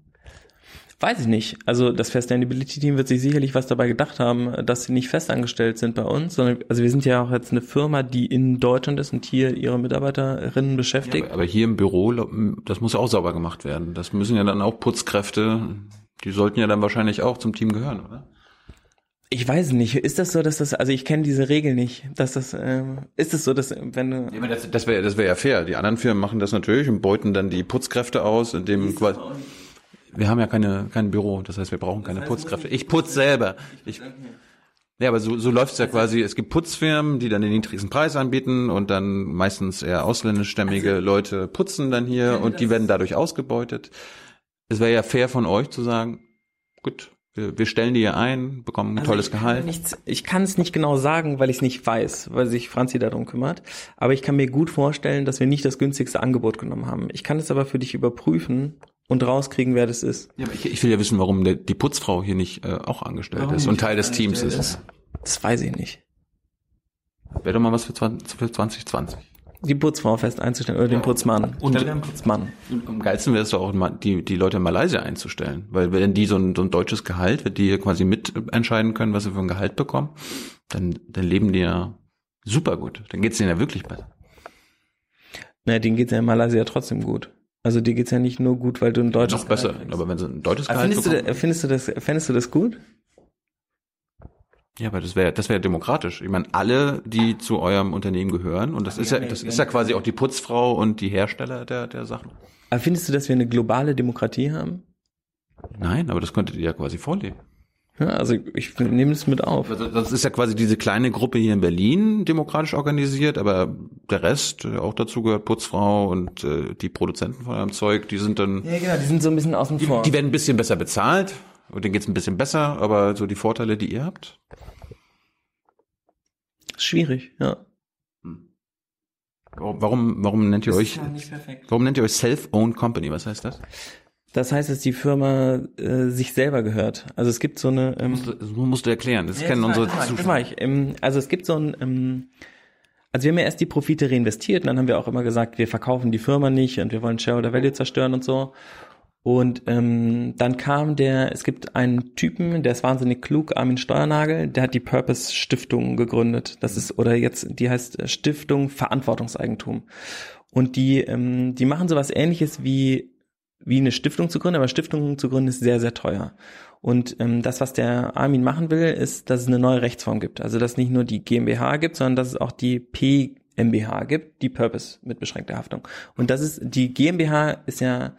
Weiß ich nicht. Also das Sustainability Team wird sich sicherlich was dabei gedacht haben, dass sie nicht festangestellt sind bei uns, sondern also wir sind ja auch jetzt eine Firma, die in Deutschland ist und hier ihre Mitarbeiterinnen beschäftigt. Aber, aber hier im Büro, das muss ja auch sauber gemacht werden. Das müssen ja dann auch Putzkräfte, die sollten ja dann wahrscheinlich auch zum Team gehören, oder? Ich weiß nicht. Ist das so, dass das, also ich kenne diese Regel nicht, dass das, ähm, ist es so, dass wenn du, Ja, aber das, das wäre das wär ja fair. Die anderen Firmen machen das natürlich und beuten dann die Putzkräfte aus, indem quasi. Wir haben ja keine, kein Büro, das heißt, wir brauchen keine Putzkräfte. Ich putz selber. Ich, ja, aber so, so läuft's ja quasi. Es gibt Putzfirmen, die dann den niedrigsten Preis anbieten und dann meistens eher ausländischstämmige Leute putzen dann hier und die werden dadurch ausgebeutet. Es wäre ja fair von euch zu sagen, gut, wir, wir stellen die hier ein, bekommen ein Also tolles ich Gehalt. Nichts, ich kann es nicht genau sagen, weil ich es nicht weiß, weil sich Franzi darum kümmert. Aber ich kann mir gut vorstellen, dass wir nicht das günstigste Angebot genommen haben. Ich kann es aber für dich überprüfen und rauskriegen, wer das ist. Ja, aber ich, ich will ja wissen, warum der, die Putzfrau hier nicht äh, auch angestellt ist und Teil des Teams ist. Das weiß ich nicht. Wäre doch mal was für, 20, für 2020. Die Putzfrau fest einzustellen oder den Putzmann. Und- einen Putzmann. Und am geilsten wäre es doch auch, die, die Leute in Malaysia einzustellen. Weil wenn die so ein, so ein deutsches Gehalt, wenn die hier quasi mit entscheiden können, was sie für ein Gehalt bekommen, dann, dann leben die ja super gut. Dann geht's denen ja wirklich besser. Na, denen geht's ja in Malaysia trotzdem gut. Also dir geht's ja nicht nur gut, weil du ein deutsches Noch besser. Gehalt. Aber wenn sie ein deutsches Gehalt findest, du, bekommen, da- findest du das, findest du das gut? Ja, aber das wäre das wäre demokratisch. Ich meine, alle, die zu eurem Unternehmen gehören, und das ist ja, das ist ja quasi auch die Putzfrau und die Hersteller der, der Sachen. Aber findest du, dass wir eine globale Demokratie haben? Nein, aber das könntet ihr ja quasi vorleben. Ja, also ich nehme es mit auf. Also Das ist ja quasi diese kleine Gruppe hier in Berlin demokratisch organisiert, aber der Rest, auch dazu gehört Putzfrau und äh, die Produzenten von eurem Zeug, die sind dann, Ja, genau, die sind so ein bisschen außen vor. die werden ein bisschen besser bezahlt und denen geht's ein bisschen besser, aber so die Vorteile, die ihr habt, Schwierig, ja. warum, warum nennt ihr euch, warum nennt ihr euch Self-Owned Company? Was heißt das? Das heißt, dass die Firma äh, sich selber gehört. Also es gibt so eine. Ähm, Das musst du erklären. Das kennen unsere das Zuschauer. ich. Ähm, also es gibt so ein, ähm, also wir haben ja erst die Profite reinvestiert und dann haben wir auch immer gesagt, wir verkaufen die Firma nicht und wir wollen Shareholder Value zerstören und so. Und ähm, dann kam der, es gibt einen Typen, der ist wahnsinnig klug, Armin Steuernagel, der hat die Purpose Stiftung gegründet. Das ist, oder jetzt, die heißt Stiftung Verantwortungseigentum. Und die, ähm, die machen sowas ähnliches wie wie eine Stiftung zu gründen, aber Stiftung zu gründen ist sehr, sehr teuer. Und ähm, das, was der Armin machen will, ist, dass es eine neue Rechtsform gibt. Also dass es nicht nur die GmbH gibt, sondern dass es auch die PMBH gibt, die Purpose mit beschränkter Haftung. Und das ist, die GmbH ist ja,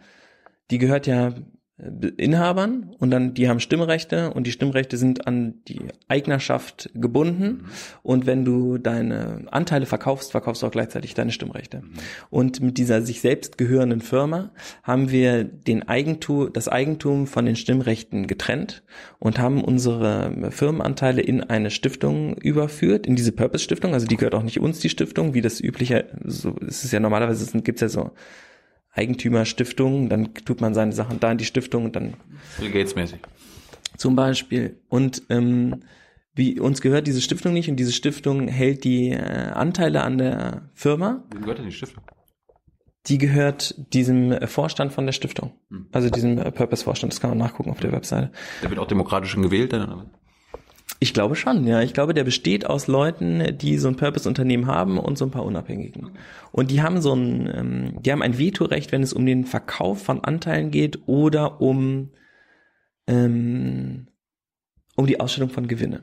die gehört ja äh, Inhabern und dann die haben Stimmrechte und die Stimmrechte sind an die Eignerschaft gebunden. Und wenn du deine Anteile verkaufst, verkaufst du auch gleichzeitig deine Stimmrechte. Und mit dieser sich selbst gehörenden Firma haben wir den Eigentum, das Eigentum von den Stimmrechten getrennt und haben unsere Firmenanteile in eine Stiftung überführt, in diese Purpose Stiftung, also die gehört auch nicht uns die Stiftung, wie das übliche, so ist es ja normalerweise, gibt es ja so Eigentümerstiftungen, dann tut man seine Sachen da in die Stiftung und dann Bill Gates mäßig. zum Beispiel. Und ähm, wie uns gehört diese Stiftung nicht und diese Stiftung hält die äh, Anteile an der Firma. Wem gehört denn die Stiftung? Die gehört diesem äh, Vorstand von der Stiftung, also diesem äh, Purpose-Vorstand. Das kann man nachgucken auf der Webseite. Der wird auch demokratisch gewählt dann? Ich glaube schon, ja. Ich glaube, der besteht aus Leuten, die so ein Purpose-Unternehmen haben und so ein paar Unabhängigen. Und die haben so ein, ähm, die haben ein Vetorecht, wenn es um den Verkauf von Anteilen geht oder um, ähm, um die Ausstellung von Gewinne.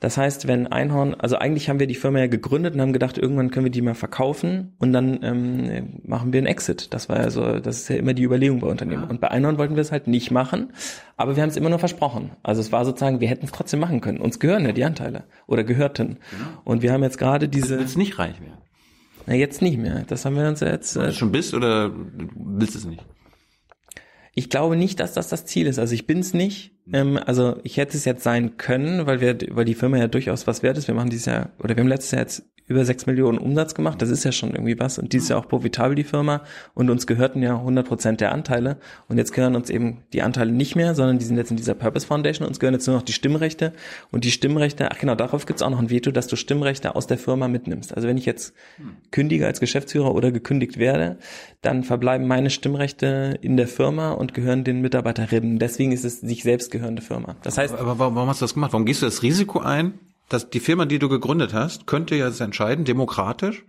Das heißt, wenn Einhorn, also eigentlich haben wir die Firma ja gegründet und haben gedacht, irgendwann können wir die mal verkaufen und dann ähm, machen wir einen Exit. Das war ja so, das ist ja immer die Überlegung bei Unternehmen. Und bei Einhorn wollten wir es halt nicht machen, aber wir haben es immer nur versprochen. Also es war sozusagen, wir hätten es trotzdem machen können. Uns gehören ja die Anteile oder gehörten. Und wir haben jetzt gerade diese, Willst nicht reich werden? na jetzt nicht mehr. Das haben wir uns ja jetzt. Äh, du schon bist oder willst es nicht? Ich glaube nicht, dass das das Ziel ist. Also ich bin's nicht. Ähm, also ich hätte es jetzt sein können, weil wir, weil die Firma ja durchaus was wert ist. Wir machen dieses Jahr oder wir haben letztes Jahr jetzt über sechs Millionen Umsatz gemacht. Das ist ja schon irgendwie was. Und dieses Jahr auch profitabel die Firma. Und uns gehörten ja 100 Prozent der Anteile. Und jetzt gehören uns eben die Anteile nicht mehr, sondern die sind jetzt in dieser Purpose Foundation. Uns gehören jetzt nur noch die Stimmrechte. Und die Stimmrechte, ach genau, darauf gibt's auch noch ein Veto, dass du Stimmrechte aus der Firma mitnimmst. Also wenn ich jetzt kündige als Geschäftsführer oder gekündigt werde, dann verbleiben meine Stimmrechte in der Firma und gehören den Mitarbeiterinnen. Deswegen ist es sich selbst gehörende Firma. Das heißt, Aber warum, warum hast du das gemacht? Warum gehst du das Risiko ein, dass die Firma, die du gegründet hast, könnte jetzt entscheiden, demokratisch,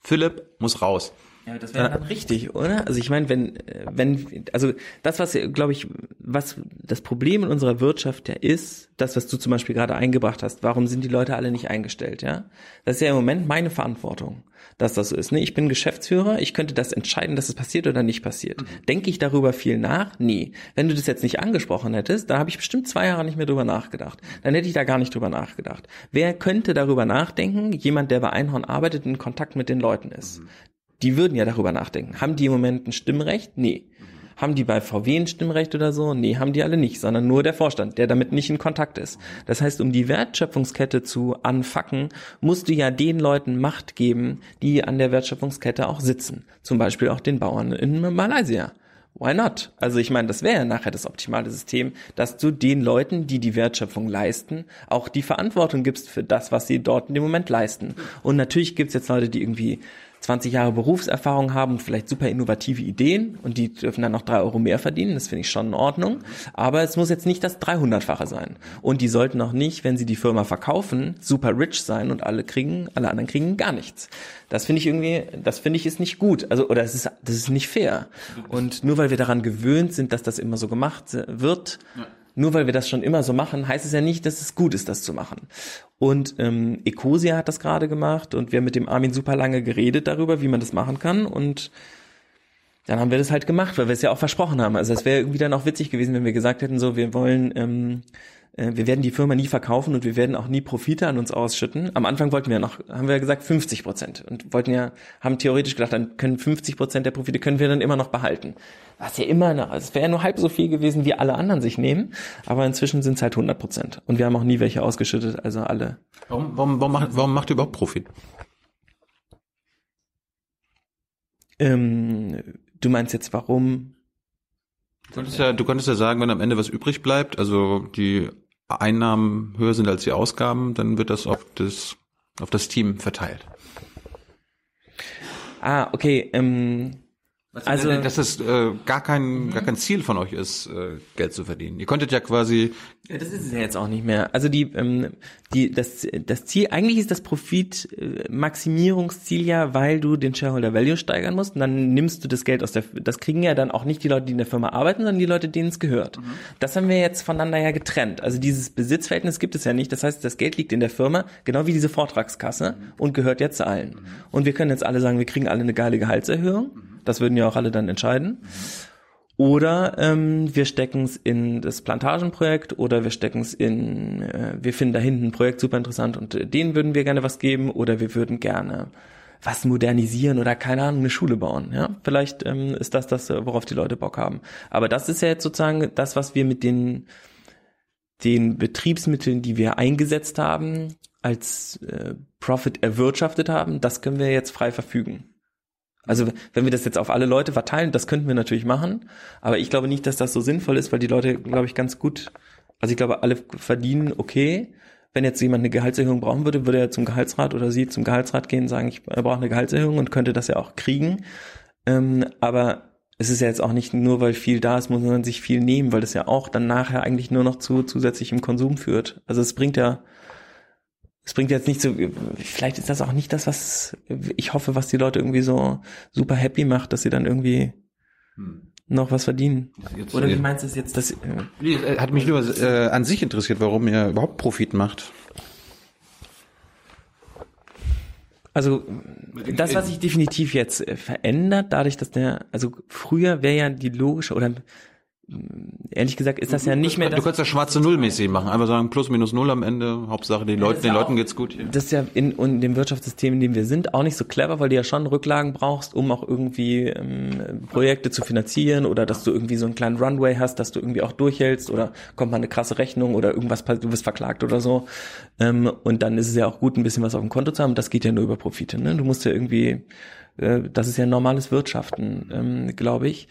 Philipp muss raus. Ja, das wäre dann richtig, oder? Also ich meine, wenn, wenn, also das, was, glaube ich, was das Problem in unserer Wirtschaft ja ist, das, was du zum Beispiel gerade eingebracht hast, warum sind die Leute alle nicht eingestellt, ja? Das ist ja im Moment meine Verantwortung, dass das so ist. Ne? Ich bin Geschäftsführer, ich könnte das entscheiden, dass es passiert oder nicht passiert. Denke ich darüber viel nach? Nee. Wenn du das jetzt nicht angesprochen hättest, da habe ich bestimmt zwei Jahre nicht mehr drüber nachgedacht. Dann hätte ich da gar nicht drüber nachgedacht. Wer könnte darüber nachdenken? Jemand, der bei Einhorn arbeitet, in Kontakt mit den Leuten ist. Die würden ja darüber nachdenken. Haben die im Moment ein Stimmrecht? Nee. Haben die bei VW ein Stimmrecht oder so? Nee, haben die alle nicht, sondern nur der Vorstand, der damit nicht in Kontakt ist. Das heißt, um die Wertschöpfungskette zu anfacken, musst du ja den Leuten Macht geben, die an der Wertschöpfungskette auch sitzen. Zum Beispiel auch den Bauern in Malaysia. Why not? Also ich meine, das wäre ja nachher das optimale System, dass du den Leuten, die die Wertschöpfung leisten, auch die Verantwortung gibst für das, was sie dort in dem Moment leisten. Und natürlich gibt's jetzt Leute, die irgendwie 20 Jahre Berufserfahrung haben und vielleicht super innovative Ideen und die dürfen dann noch drei Euro mehr verdienen. Das finde ich schon in Ordnung. Aber es muss jetzt nicht das 300-fache sein. Und die sollten auch nicht, wenn sie die Firma verkaufen, super rich sein und alle kriegen, alle anderen kriegen gar nichts. Das finde ich irgendwie, das finde ich ist nicht gut. Also, oder es ist, das ist nicht fair. Und nur weil wir daran gewöhnt sind, dass das immer so gemacht wird, nur weil wir das schon immer so machen, heißt es ja nicht, dass es gut ist, das zu machen. Und ähm, Ecosia hat das gerade gemacht und wir haben mit dem Armin super lange geredet darüber, wie man das machen kann und dann haben wir das halt gemacht, weil wir es ja auch versprochen haben. Also es wäre irgendwie dann auch witzig gewesen, wenn wir gesagt hätten, so wir wollen, ähm, äh, wir werden die Firma nie verkaufen und wir werden auch nie Profite an uns ausschütten. Am Anfang wollten wir noch, haben wir gesagt 50 Prozent und wollten ja, haben theoretisch gedacht, dann können 50 Prozent der Profite können wir dann immer noch behalten. Was ja immer noch, es wäre ja nur halb so viel gewesen, wie alle anderen sich nehmen, aber inzwischen sind es halt 100 Prozent und wir haben auch nie welche ausgeschüttet, also alle. Warum, warum, warum, macht, warum macht ihr überhaupt Profit? Ähm, du meinst jetzt warum? Du könntest, ja, du könntest ja sagen, wenn am Ende was übrig bleibt, also die Einnahmen höher sind als die Ausgaben, dann wird das auf das, auf das Team verteilt. Ah, okay, ähm, Also, dass es äh, gar kein gar kein Ziel von euch ist, äh, Geld zu verdienen. Ihr könntet ja quasi Ja, das ist es ja jetzt auch nicht mehr. Also die, ähm, die, das, das Ziel, eigentlich ist das Profit-Maximierungsziel ja, weil du den Shareholder Value steigern musst und dann nimmst du das Geld aus der, das kriegen ja dann auch nicht die Leute, die in der Firma arbeiten, sondern die Leute, denen es gehört. Das haben wir jetzt voneinander ja getrennt. Also dieses Besitzverhältnis gibt es ja nicht. Das heißt, das Geld liegt in der Firma, genau wie diese Vortragskasse und gehört jetzt allen. Und wir können jetzt alle sagen, wir kriegen alle eine geile Gehaltserhöhung. Das würden ja auch alle dann entscheiden. Oder ähm, wir stecken es in das Plantagenprojekt oder wir stecken es in, äh, wir finden da hinten ein Projekt super interessant und äh, denen würden wir gerne was geben oder wir würden gerne was modernisieren oder keine Ahnung, eine Schule bauen. Ja, vielleicht ähm, ist das das, äh, worauf die Leute Bock haben. Aber das ist ja jetzt sozusagen das, was wir mit den den Betriebsmitteln, die wir eingesetzt haben, als äh, Profit erwirtschaftet haben, das können wir jetzt frei verfügen. Also wenn wir das jetzt auf alle Leute verteilen, das könnten wir natürlich machen, aber ich glaube nicht, dass das so sinnvoll ist, weil die Leute, glaube ich, ganz gut, also ich glaube, alle verdienen okay. Wenn jetzt jemand eine Gehaltserhöhung brauchen würde, würde er zum Gehaltsrat oder sie zum Gehaltsrat gehen sagen, ich brauche eine Gehaltserhöhung und könnte das ja auch kriegen. Ähm, aber es ist ja jetzt auch nicht nur, weil viel da ist, muss man sich viel nehmen, weil das ja auch dann nachher eigentlich nur noch zu zusätzlichem Konsum führt. Also es bringt ja, es bringt jetzt nicht so, vielleicht ist das auch nicht das, was ich hoffe, was die Leute irgendwie so super happy macht, dass sie dann irgendwie noch was verdienen. Jetzt- Oder wie meinst du es jetzt, dass, äh, Nee, äh, Hat mich nur äh, an sich interessiert, warum ihr überhaupt Profit macht. Also das, was sich definitiv jetzt verändert, dadurch, dass der, also früher wäre ja die logische oder ehrlich gesagt ist das ja nicht mehr Du das, kannst ja schwarze Null mäßig machen, einfach sagen plus minus null am Ende. Hauptsache den Leuten, ist den ja Leuten auch- geht's gut. Hier. das ist ja in, in dem Wirtschaftssystem, in dem wir sind, auch nicht so clever, weil du ja schon Rücklagen brauchst, um auch irgendwie ähm, Projekte zu finanzieren oder dass du irgendwie so einen kleinen Runway hast, dass du irgendwie auch durchhältst oder kommt mal eine krasse Rechnung oder irgendwas, du wirst verklagt oder so. Ähm, und dann ist es ja auch gut, ein bisschen was auf dem Konto zu haben. Das geht ja nur über Profite. Ne? Du musst ja irgendwie, äh, das ist ja normales Wirtschaften, ähm, glaube ich.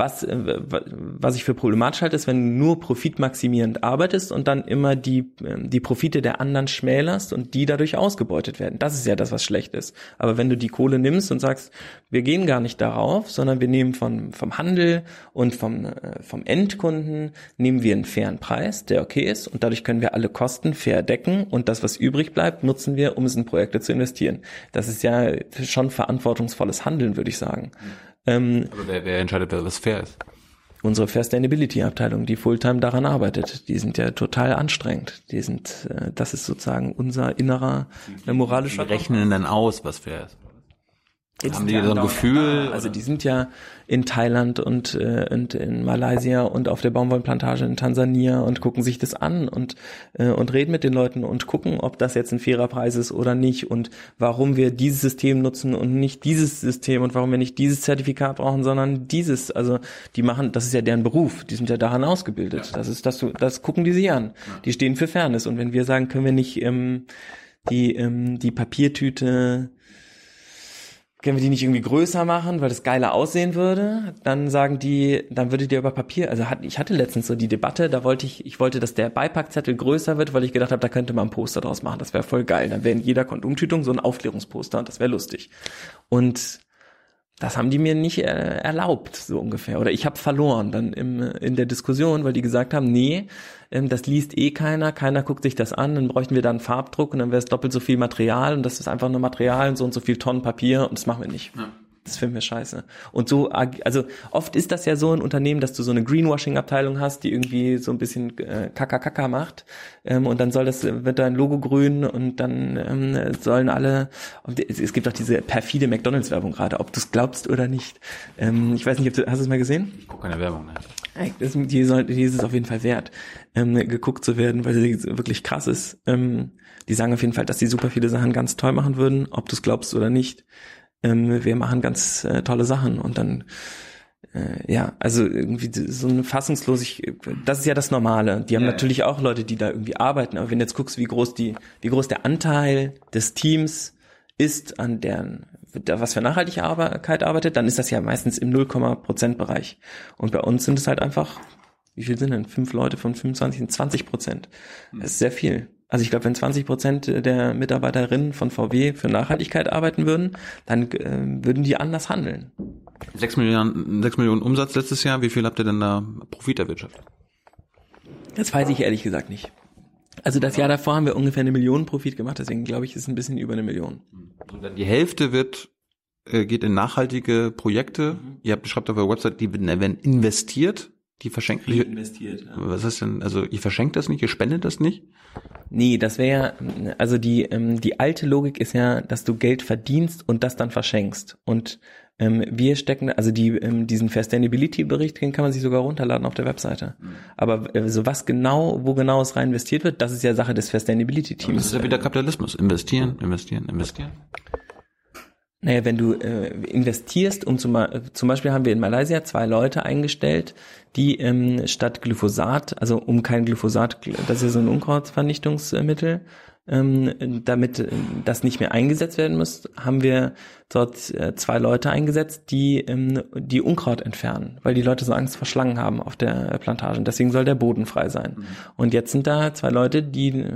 Was, äh, wa- was ich für problematisch halte, ist, wenn du nur profitmaximierend arbeitest und dann immer die, ähm, die Profite der anderen schmälerst und die dadurch ausgebeutet werden. Das ist ja das, was schlecht ist. Aber wenn du die Kohle nimmst und sagst, wir gehen gar nicht darauf, sondern wir nehmen von, vom Handel und vom, äh, vom Endkunden, nehmen wir einen fairen Preis, der okay ist und dadurch können wir alle Kosten fair decken und das, was übrig bleibt, nutzen wir, um es in Projekte zu investieren. Das ist ja schon verantwortungsvolles Handeln, würde ich sagen. Ähm, Aber wer, wer entscheidet, was fair ist? unsere Sustainability-Abteilung, die Fulltime daran arbeitet, die sind ja total anstrengend. Die sind, äh, das ist sozusagen unser innerer äh, moralischer Die rechnen dann aus, was fair ist. Jetzt Haben sind die ja so ein Gefühl, da. Also die sind ja in Thailand und, äh, und in Malaysia und auf der Baumwollplantage in Tansania und gucken sich das an und, äh, und reden mit den Leuten und gucken, ob das jetzt ein fairer Preis ist oder nicht und warum wir dieses System nutzen und nicht dieses System und warum wir nicht dieses Zertifikat brauchen, sondern dieses. Also die machen, das ist ja deren Beruf, die sind ja daran ausgebildet. Das ist das, das gucken die sich an. Die stehen für Fairness. Und wenn wir sagen, können wir nicht ähm, die, ähm, die Papiertüte können wir die nicht irgendwie größer machen, weil das geiler aussehen würde? Dann sagen die, dann würde die über Papier, also hat, ich hatte letztens so die Debatte, da wollte ich, ich wollte, dass der Beipackzettel größer wird, weil ich gedacht habe, da könnte man ein Poster draus machen, das wäre voll geil. Dann wäre in jeder Kondumtütung so ein Aufklärungsposter und das wäre lustig. Und das haben die mir nicht äh, erlaubt, so ungefähr. Oder ich habe verloren dann im, in der Diskussion, weil die gesagt haben, nee, ähm, das liest eh keiner, keiner guckt sich das an, dann bräuchten wir dann Farbdruck und dann wäre es doppelt so viel Material und das ist einfach nur Material und so und so viel Tonnen Papier und das machen wir nicht. Das finden wir scheiße. Und so, also oft ist das ja so in Unternehmen, dass du so eine Greenwashing-Abteilung hast, die irgendwie so ein bisschen äh, Kaka-Kaka macht. Ähm, und dann soll das, wird da ein Logo grün und dann ähm, sollen alle, es, gibt auch diese perfide McDonalds-Werbung gerade, ob du es glaubst oder nicht. Ähm, ich weiß nicht, ob du, hast du es mal gesehen? Ich gucke keine Werbung. Ne? Das, die, soll, die ist es auf jeden Fall wert, ähm, geguckt zu werden, weil sie wirklich krass ist. Ähm, die sagen auf jeden Fall, dass sie super viele Sachen ganz toll machen würden, ob du es glaubst oder nicht. Ähm, wir machen ganz äh, tolle Sachen und dann äh, ja, also irgendwie so eine fassungslosig, das ist ja das Normale. Die haben natürlich auch Leute, die da irgendwie arbeiten, aber wenn du jetzt guckst, wie groß die, wie groß der Anteil des Teams ist an deren, was für Nachhaltigkeit arbeitet, dann ist das ja meistens im 0%, Bereich. Und bei uns sind es halt einfach, wie viel sind denn? Fünf Leute von 25 sind 20 Prozent. Das ist sehr viel. Also ich glaube, wenn 20 Prozent der Mitarbeiterinnen von VW für Nachhaltigkeit arbeiten würden, dann äh, würden die anders handeln. Sechs Millionen, sechs Millionen Umsatz letztes Jahr. Wie viel habt ihr denn da Profit erwirtschaftet? Das weiß ich ehrlich gesagt nicht. Also das Jahr davor haben wir ungefähr eine Million Profit gemacht, deswegen glaube ich, ist es ein bisschen über eine Million. Dann Die Hälfte wird äh, geht in nachhaltige Projekte. Ihr habt schreibt auf eurer Website, die werden investiert. Die verschenken. Die, investiert. Ja. was ist denn? Also ihr verschenkt das nicht, ihr spendet das nicht? Nee, das wäre ja, also die, ähm, die alte Logik ist ja, dass du Geld verdienst und das dann verschenkst. Und ähm, wir stecken, also die, ähm, diesen Sustainability-Bericht, den kann man sich sogar runterladen auf der Webseite. Aber äh, so was genau, wo genau es rein investiert wird, das ist ja Sache des Das Sustainability-Teams. ist ja wieder Kapitalismus. Investieren, investieren, investieren. Naja, wenn du äh, investierst, um zum, äh, zum Beispiel haben wir in Malaysia zwei Leute eingestellt, die ähm, statt Glyphosat, also um kein Glyphosat, das ist so ein Unkrautvernichtungsmittel, ähm, damit äh, das nicht mehr eingesetzt werden muss, haben wir dort äh, zwei Leute eingesetzt, die ähm, die Unkraut entfernen, weil die Leute so Angst vor Schlangen haben auf der Plantage. Und deswegen soll der Boden frei sein. Und jetzt sind da zwei Leute, die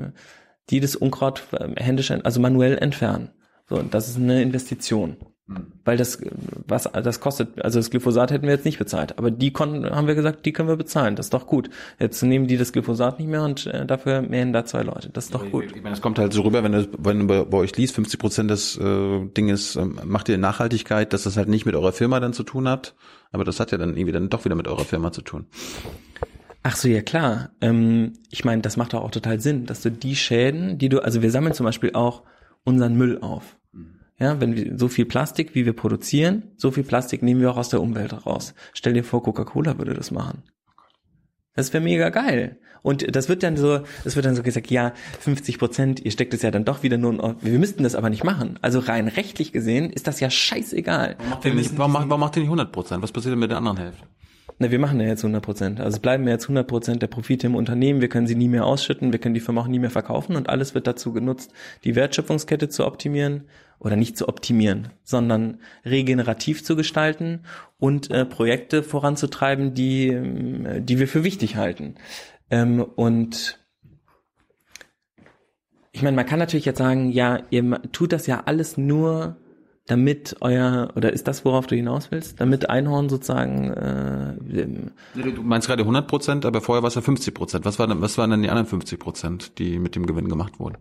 die das Unkraut äh, händisch, also manuell entfernen. So, das ist eine Investition. Weil das, was, das kostet, also das Glyphosat hätten wir jetzt nicht bezahlt. Aber die konnten, haben wir gesagt, die können wir bezahlen. Das ist doch gut. Jetzt nehmen die das Glyphosat nicht mehr und äh, dafür mähen da zwei Leute. Das ist doch gut. Ich meine, das kommt halt so rüber, wenn du, wenn du bei, bei euch liest, 50 Prozent des äh, Dinges ähm, macht ihr Nachhaltigkeit, dass das halt nicht mit eurer Firma dann zu tun hat. Aber das hat ja dann irgendwie dann doch wieder mit eurer Firma zu tun. Ach so, ja klar. Ähm, ich meine, das macht doch auch total Sinn, dass du die Schäden, die du, also wir sammeln zum Beispiel auch unseren Müll auf. Ja, wenn wir so viel Plastik, wie wir produzieren, so viel Plastik nehmen wir auch aus der Umwelt raus. Stell dir vor, Coca-Cola würde das machen. Das wäre mega geil. Und das wird dann so, es wird dann so gesagt, ja, 50 Prozent, ihr steckt es ja dann doch wieder nur, in, wir müssten das aber nicht machen. Also rein rechtlich gesehen ist das ja scheißegal. Warum macht ihr nicht, warum macht, ihr nicht 100 Prozent? Was passiert denn mit der anderen Hälfte? Na, wir machen ja jetzt 100 Prozent. Also bleiben ja jetzt 100 Prozent der Profite im Unternehmen. Wir können sie nie mehr ausschütten. Wir können die Firma auch nie mehr verkaufen. Und alles wird dazu genutzt, die Wertschöpfungskette zu optimieren oder nicht zu optimieren, sondern regenerativ zu gestalten und äh, Projekte voranzutreiben, die, ähm, die wir für wichtig halten. Ähm, und ich meine, man kann natürlich jetzt sagen, ja, ihr tut das ja alles nur damit euer, oder ist das, worauf du hinaus willst, damit Einhorn sozusagen, äh, Du meinst gerade 100 Prozent, aber vorher war es ja 50 Prozent. Was, war denn, was waren denn die anderen 50 Prozent, die mit dem Gewinn gemacht wurden?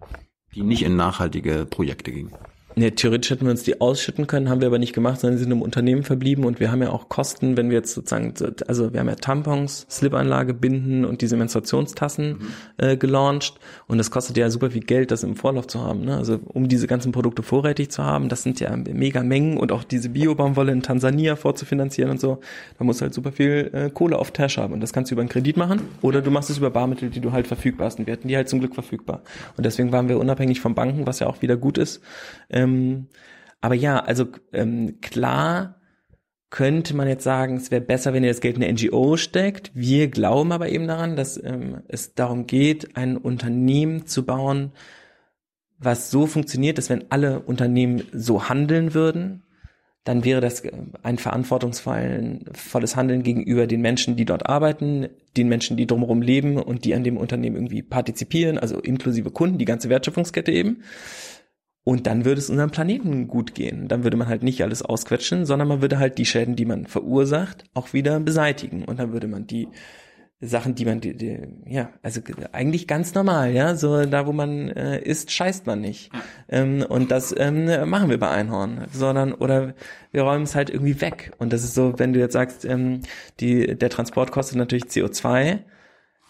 Die nicht in nachhaltige Projekte gingen. Ne, theoretisch hätten wir uns die ausschütten können, haben wir aber nicht gemacht, sondern sind im Unternehmen verblieben und wir haben ja auch Kosten, wenn wir jetzt sozusagen, also wir haben ja Tampons, Slipanlage, Binden und diese Menstruationstassen mhm. äh, gelauncht und das kostet ja super viel Geld, das im Vorlauf zu haben. Ne? Also um diese ganzen Produkte vorrätig zu haben, das sind ja mega Mengen und auch diese Biobaumwolle in Tansania vorzufinanzieren und so, da musst du halt super viel äh, Kohle auf Tash haben und das kannst du über einen Kredit machen oder du machst es über Barmittel, die du halt verfügbar hast und wir hatten die halt zum Glück verfügbar und deswegen waren wir unabhängig von Banken, was ja auch wieder gut ist. Ähm, aber ja, also ähm, klar könnte man jetzt sagen, es wäre besser, wenn ihr das Geld in eine NGO steckt. Wir glauben aber eben daran, dass ähm, es darum geht, ein Unternehmen zu bauen, was so funktioniert, dass wenn alle Unternehmen so handeln würden, dann wäre das ein verantwortungsvolles Handeln gegenüber den Menschen, die dort arbeiten, den Menschen, die drumherum leben und die an dem Unternehmen irgendwie partizipieren, also inklusive Kunden, die ganze Wertschöpfungskette eben. Und dann würde es unserem Planeten gut gehen. Dann würde man halt nicht alles ausquetschen, sondern man würde halt die Schäden, die man verursacht, auch wieder beseitigen. Und dann würde man die Sachen, die man, die, die, ja, also eigentlich ganz normal, ja, so da, wo man äh, ist, scheißt man nicht. Ähm, und das ähm, machen wir bei Einhorn, sondern oder wir räumen es halt irgendwie weg. Und das ist so, wenn du jetzt sagst, ähm, die, der Transport kostet natürlich CO2,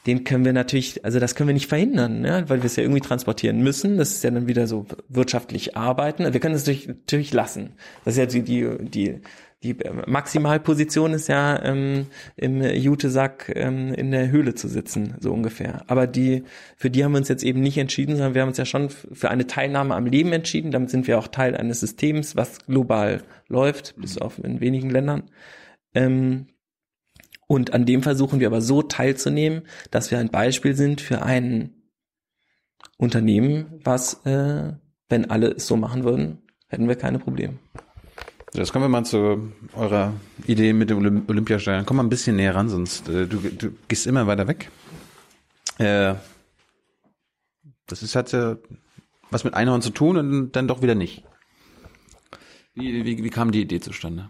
den können wir natürlich, also das können wir nicht verhindern, ja, weil wir es ja irgendwie transportieren müssen. Das ist ja dann wieder so wirtschaftlich arbeiten. Wir können es natürlich, natürlich lassen. Das ist ja die, die, die, die Maximalposition ist ja ähm, im Jutesack ähm, in der Höhle zu sitzen, so ungefähr. Aber die, für die haben wir uns jetzt eben nicht entschieden, sondern wir haben uns ja schon für eine Teilnahme am Leben entschieden. Damit sind wir auch Teil eines Systems, was global läuft, bis auf in wenigen Ländern. Ähm, und an dem versuchen wir aber so teilzunehmen, dass wir ein Beispiel sind für ein Unternehmen, was, äh, wenn alle es so machen würden, hätten wir keine Probleme. Das kommen wir mal zu eurer Idee mit dem Olympiastadion. Komm mal ein bisschen näher ran, sonst äh, du, du gehst immer weiter weg. Äh, das ist halt äh, was mit Einhorn zu tun und dann doch wieder nicht. Wie, wie, wie kam die Idee zustande?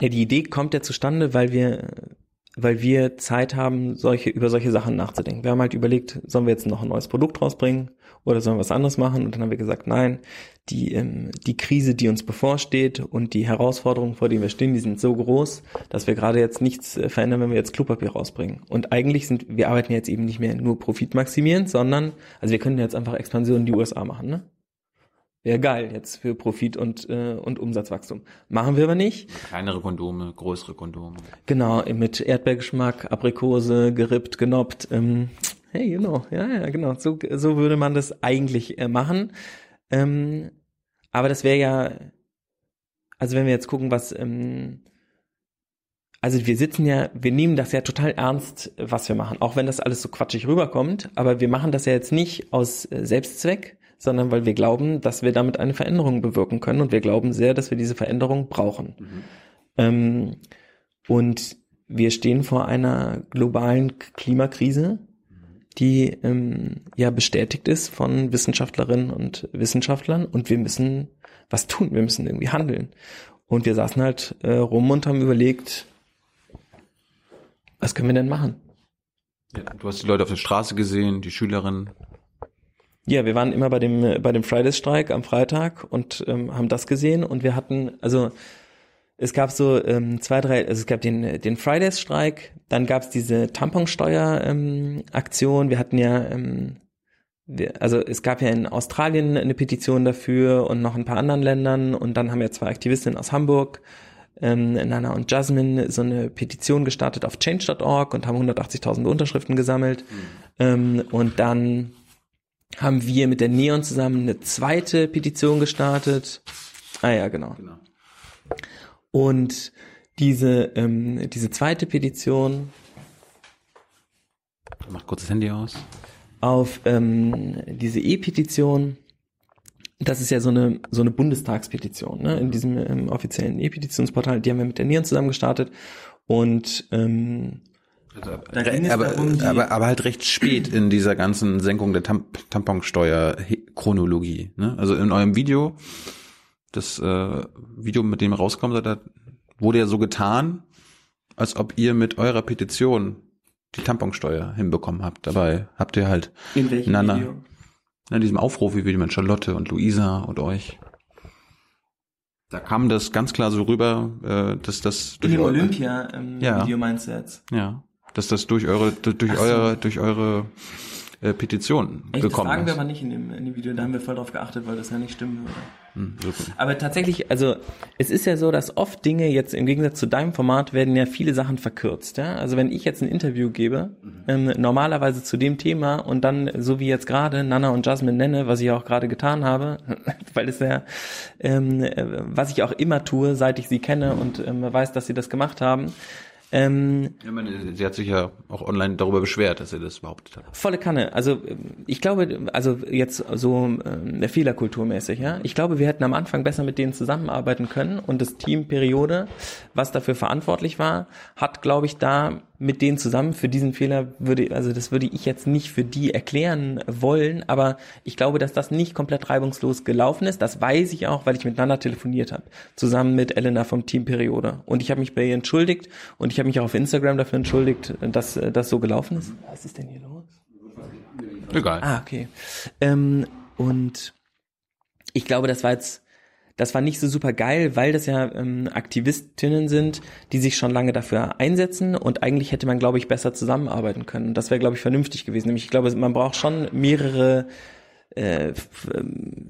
Ja, die Idee kommt ja zustande, weil wir weil wir Zeit haben, solche, über solche Sachen nachzudenken. Wir haben halt überlegt, sollen wir jetzt noch ein neues Produkt rausbringen oder sollen wir was anderes machen? Und dann haben wir gesagt, nein, die, ähm, die Krise, die uns bevorsteht und die Herausforderungen, vor denen wir stehen, die sind so groß, dass wir gerade jetzt nichts äh, verändern, wenn wir jetzt Klopapier rausbringen. Und eigentlich sind, wir arbeiten jetzt eben nicht mehr nur profitmaximierend, sondern, also wir können jetzt einfach Expansion in die USA machen, ne? Wäre geil jetzt für Profit und, äh, und Umsatzwachstum. Machen wir aber nicht. Kleinere Kondome, größere Kondome. Genau, mit Erdbeergeschmack, Aprikose, gerippt, genoppt. Ähm, hey, genau, ja, ja, genau. So, so würde man das eigentlich äh, machen. Ähm, aber das wäre ja, also wenn wir jetzt gucken, was, ähm, also wir sitzen ja, wir nehmen das ja total ernst, was wir machen, auch wenn das alles so quatschig rüberkommt, aber wir machen das ja jetzt nicht aus äh, Selbstzweck, sondern weil wir glauben, dass wir damit eine Veränderung bewirken können und wir glauben sehr, dass wir diese Veränderung brauchen. Mhm. Ähm, und wir stehen vor einer globalen Klimakrise, die ähm, ja bestätigt ist von Wissenschaftlerinnen und Wissenschaftlern und wir müssen was tun, wir müssen irgendwie handeln. Und wir saßen halt äh, rum und haben überlegt, was können wir denn machen? Ja, du hast die Leute auf der Straße gesehen, die Schülerinnen. Ja, wir waren immer bei dem bei dem Fridays-Streik am Freitag und ähm, haben das gesehen und wir hatten also es gab so ähm, zwei drei also es gab den den Fridays-Streik, dann gab es diese Tamponsteuer-Aktion. wir hatten ja ähm, wir, also es gab ja in Australien eine Petition dafür und noch ein paar anderen Ländern und dann haben ja zwei Aktivistinnen aus Hamburg ähm, Nana und Jasmine so eine Petition gestartet auf change.org und haben 180.000 Unterschriften gesammelt. Ähm, und dann haben wir mit der Neon zusammen eine zweite Petition gestartet. Ah ja, genau. Genau. Und diese, ähm, diese zweite Petition Mach kurz das Handy aus. auf ähm, diese E-Petition, das ist ja so eine so eine Bundestagspetition, ne? In diesem ähm, offiziellen E-Petitionsportal, die haben wir mit der Nieren zusammen gestartet und ähm, Da ging es aber, darum, die- aber, aber halt recht spät in dieser ganzen Senkung der Tamp Tamponsteuer-Chronologie. Ne? Also in eurem Video, das äh, Video, mit dem rauskommt, da wurde ja so getan, als ob ihr mit eurer Petition die Tamponsteuer hinbekommen habt. Dabei habt ihr halt in welchem Nana. Video? in diesem Aufruf, wie wir mit Charlotte und Luisa und euch. Da kam das ganz klar so rüber, äh, dass das In dem eu- Olympia ähm, Ja. Meinst du jetzt? Ja, dass das durch eure durch so. eure durch eure äh, Petition Echt, das gekommen sagen wir aber nicht in dem, in dem Video, da haben wir voll drauf geachtet, weil das ja nicht stimmen würde. Hm. Aber tatsächlich, also es ist ja so, dass oft Dinge jetzt im Gegensatz zu deinem Format werden ja viele Sachen verkürzt. Ja? Also wenn ich jetzt ein Interview gebe, ähm, normalerweise zu dem Thema und dann, so wie jetzt gerade, Nana und Jasmine nenne, was ich auch gerade getan habe, weil es ja, ähm, äh, was ich auch immer tue, seit ich sie kenne und ähm, weiß, dass sie das gemacht haben, ähm, Ja, meine, sie hat sich ja auch online darüber beschwert, dass ihr das behauptet habt. Volle Kanne. Also ich glaube, also jetzt so ähm, Fehlerkulturmäßig, ja. Ich glaube, wir hätten am Anfang besser mit denen zusammenarbeiten können und das Team Periode, was dafür verantwortlich war, hat, glaube ich, da mit denen zusammen für diesen Fehler würde, also das würde ich jetzt nicht für die erklären wollen, aber ich glaube, dass das nicht komplett reibungslos gelaufen ist. Das weiß ich auch, weil ich miteinander telefoniert habe, zusammen mit Elena vom Team Periode. Und ich habe mich bei ihr entschuldigt und ich habe mich auch auf Instagram dafür entschuldigt, dass das so gelaufen ist. Was ist denn hier los? Egal. Ah, okay. Ähm, und ich glaube, das war jetzt, das war nicht so super geil, weil das ja ähm, Aktivistinnen sind, die sich schon lange dafür einsetzen und eigentlich hätte man, glaube ich, besser zusammenarbeiten können. Das wäre, glaube ich, vernünftig gewesen. Nämlich, ich glaube, man braucht schon mehrere äh, ähm,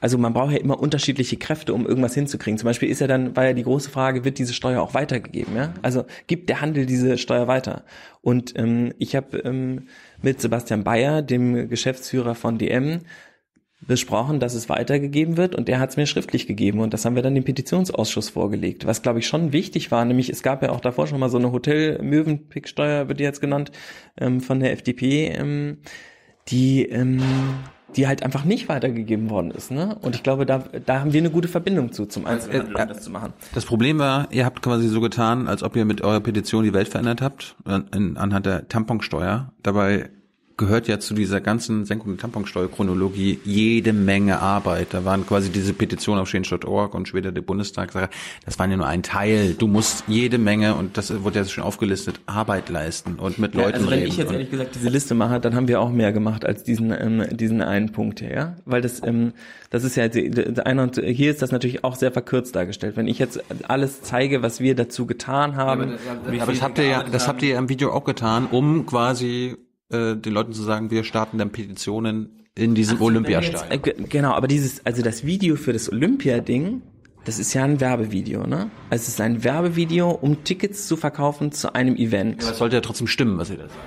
also man braucht ja immer unterschiedliche Kräfte, um irgendwas hinzukriegen. Zum Beispiel ist ja dann, war ja die große Frage, wird diese Steuer auch weitergegeben? Ja? Also gibt der Handel diese Steuer weiter? Und ähm, ich habe ähm, mit Sebastian Bayer, dem Geschäftsführer von DM, besprochen, dass es weitergegeben wird und er hat es mir schriftlich gegeben und das haben wir dann dem Petitionsausschuss vorgelegt, was glaube ich schon wichtig war, nämlich es gab ja auch davor schon mal so eine Hotel-Möwenpick-Steuer, wird die jetzt genannt, ähm, von der FDP, ähm, die ähm, die halt einfach nicht weitergegeben worden ist, ne? Und ich glaube, da da haben wir eine gute Verbindung zu zum Einzelhandel, um das zu machen. Das Problem war, ihr habt quasi so getan, als ob ihr mit eurer Petition die Welt verändert habt, an- in, anhand der Tamponsteuer. Dabei gehört ja zu dieser ganzen Senkung der Tamponsteuer-Chronologie jede Menge Arbeit. Da waren quasi diese Petitionen auf change.org und später der Bundestag. Das waren ja nur ein Teil. Du musst jede Menge, und das wurde ja schon aufgelistet, Arbeit leisten und mit Ja, Leuten also wenn reden. ich jetzt ehrlich gesagt diese Liste mache, dann haben wir auch mehr gemacht als diesen ähm, diesen einen Punkt hier, ja, weil das ähm, das ist ja jetzt der einer und hier ist das natürlich auch sehr verkürzt dargestellt. Wenn ich jetzt alles zeige, was wir dazu getan haben, wie Aber viel das habt ihr ja, das habt ihr ja im Video auch getan, um quasi äh, den Leuten zu sagen, wir starten dann Petitionen in diesem Olympiastadion. Äh, ge- Genau, aber dieses, also das Video für das Olympia-Ding, das ist ja ein Werbevideo, ne? Also es ist ein Werbevideo, um Tickets zu verkaufen zu einem Event. Das sollte ja trotzdem stimmen, was ihr da sagt.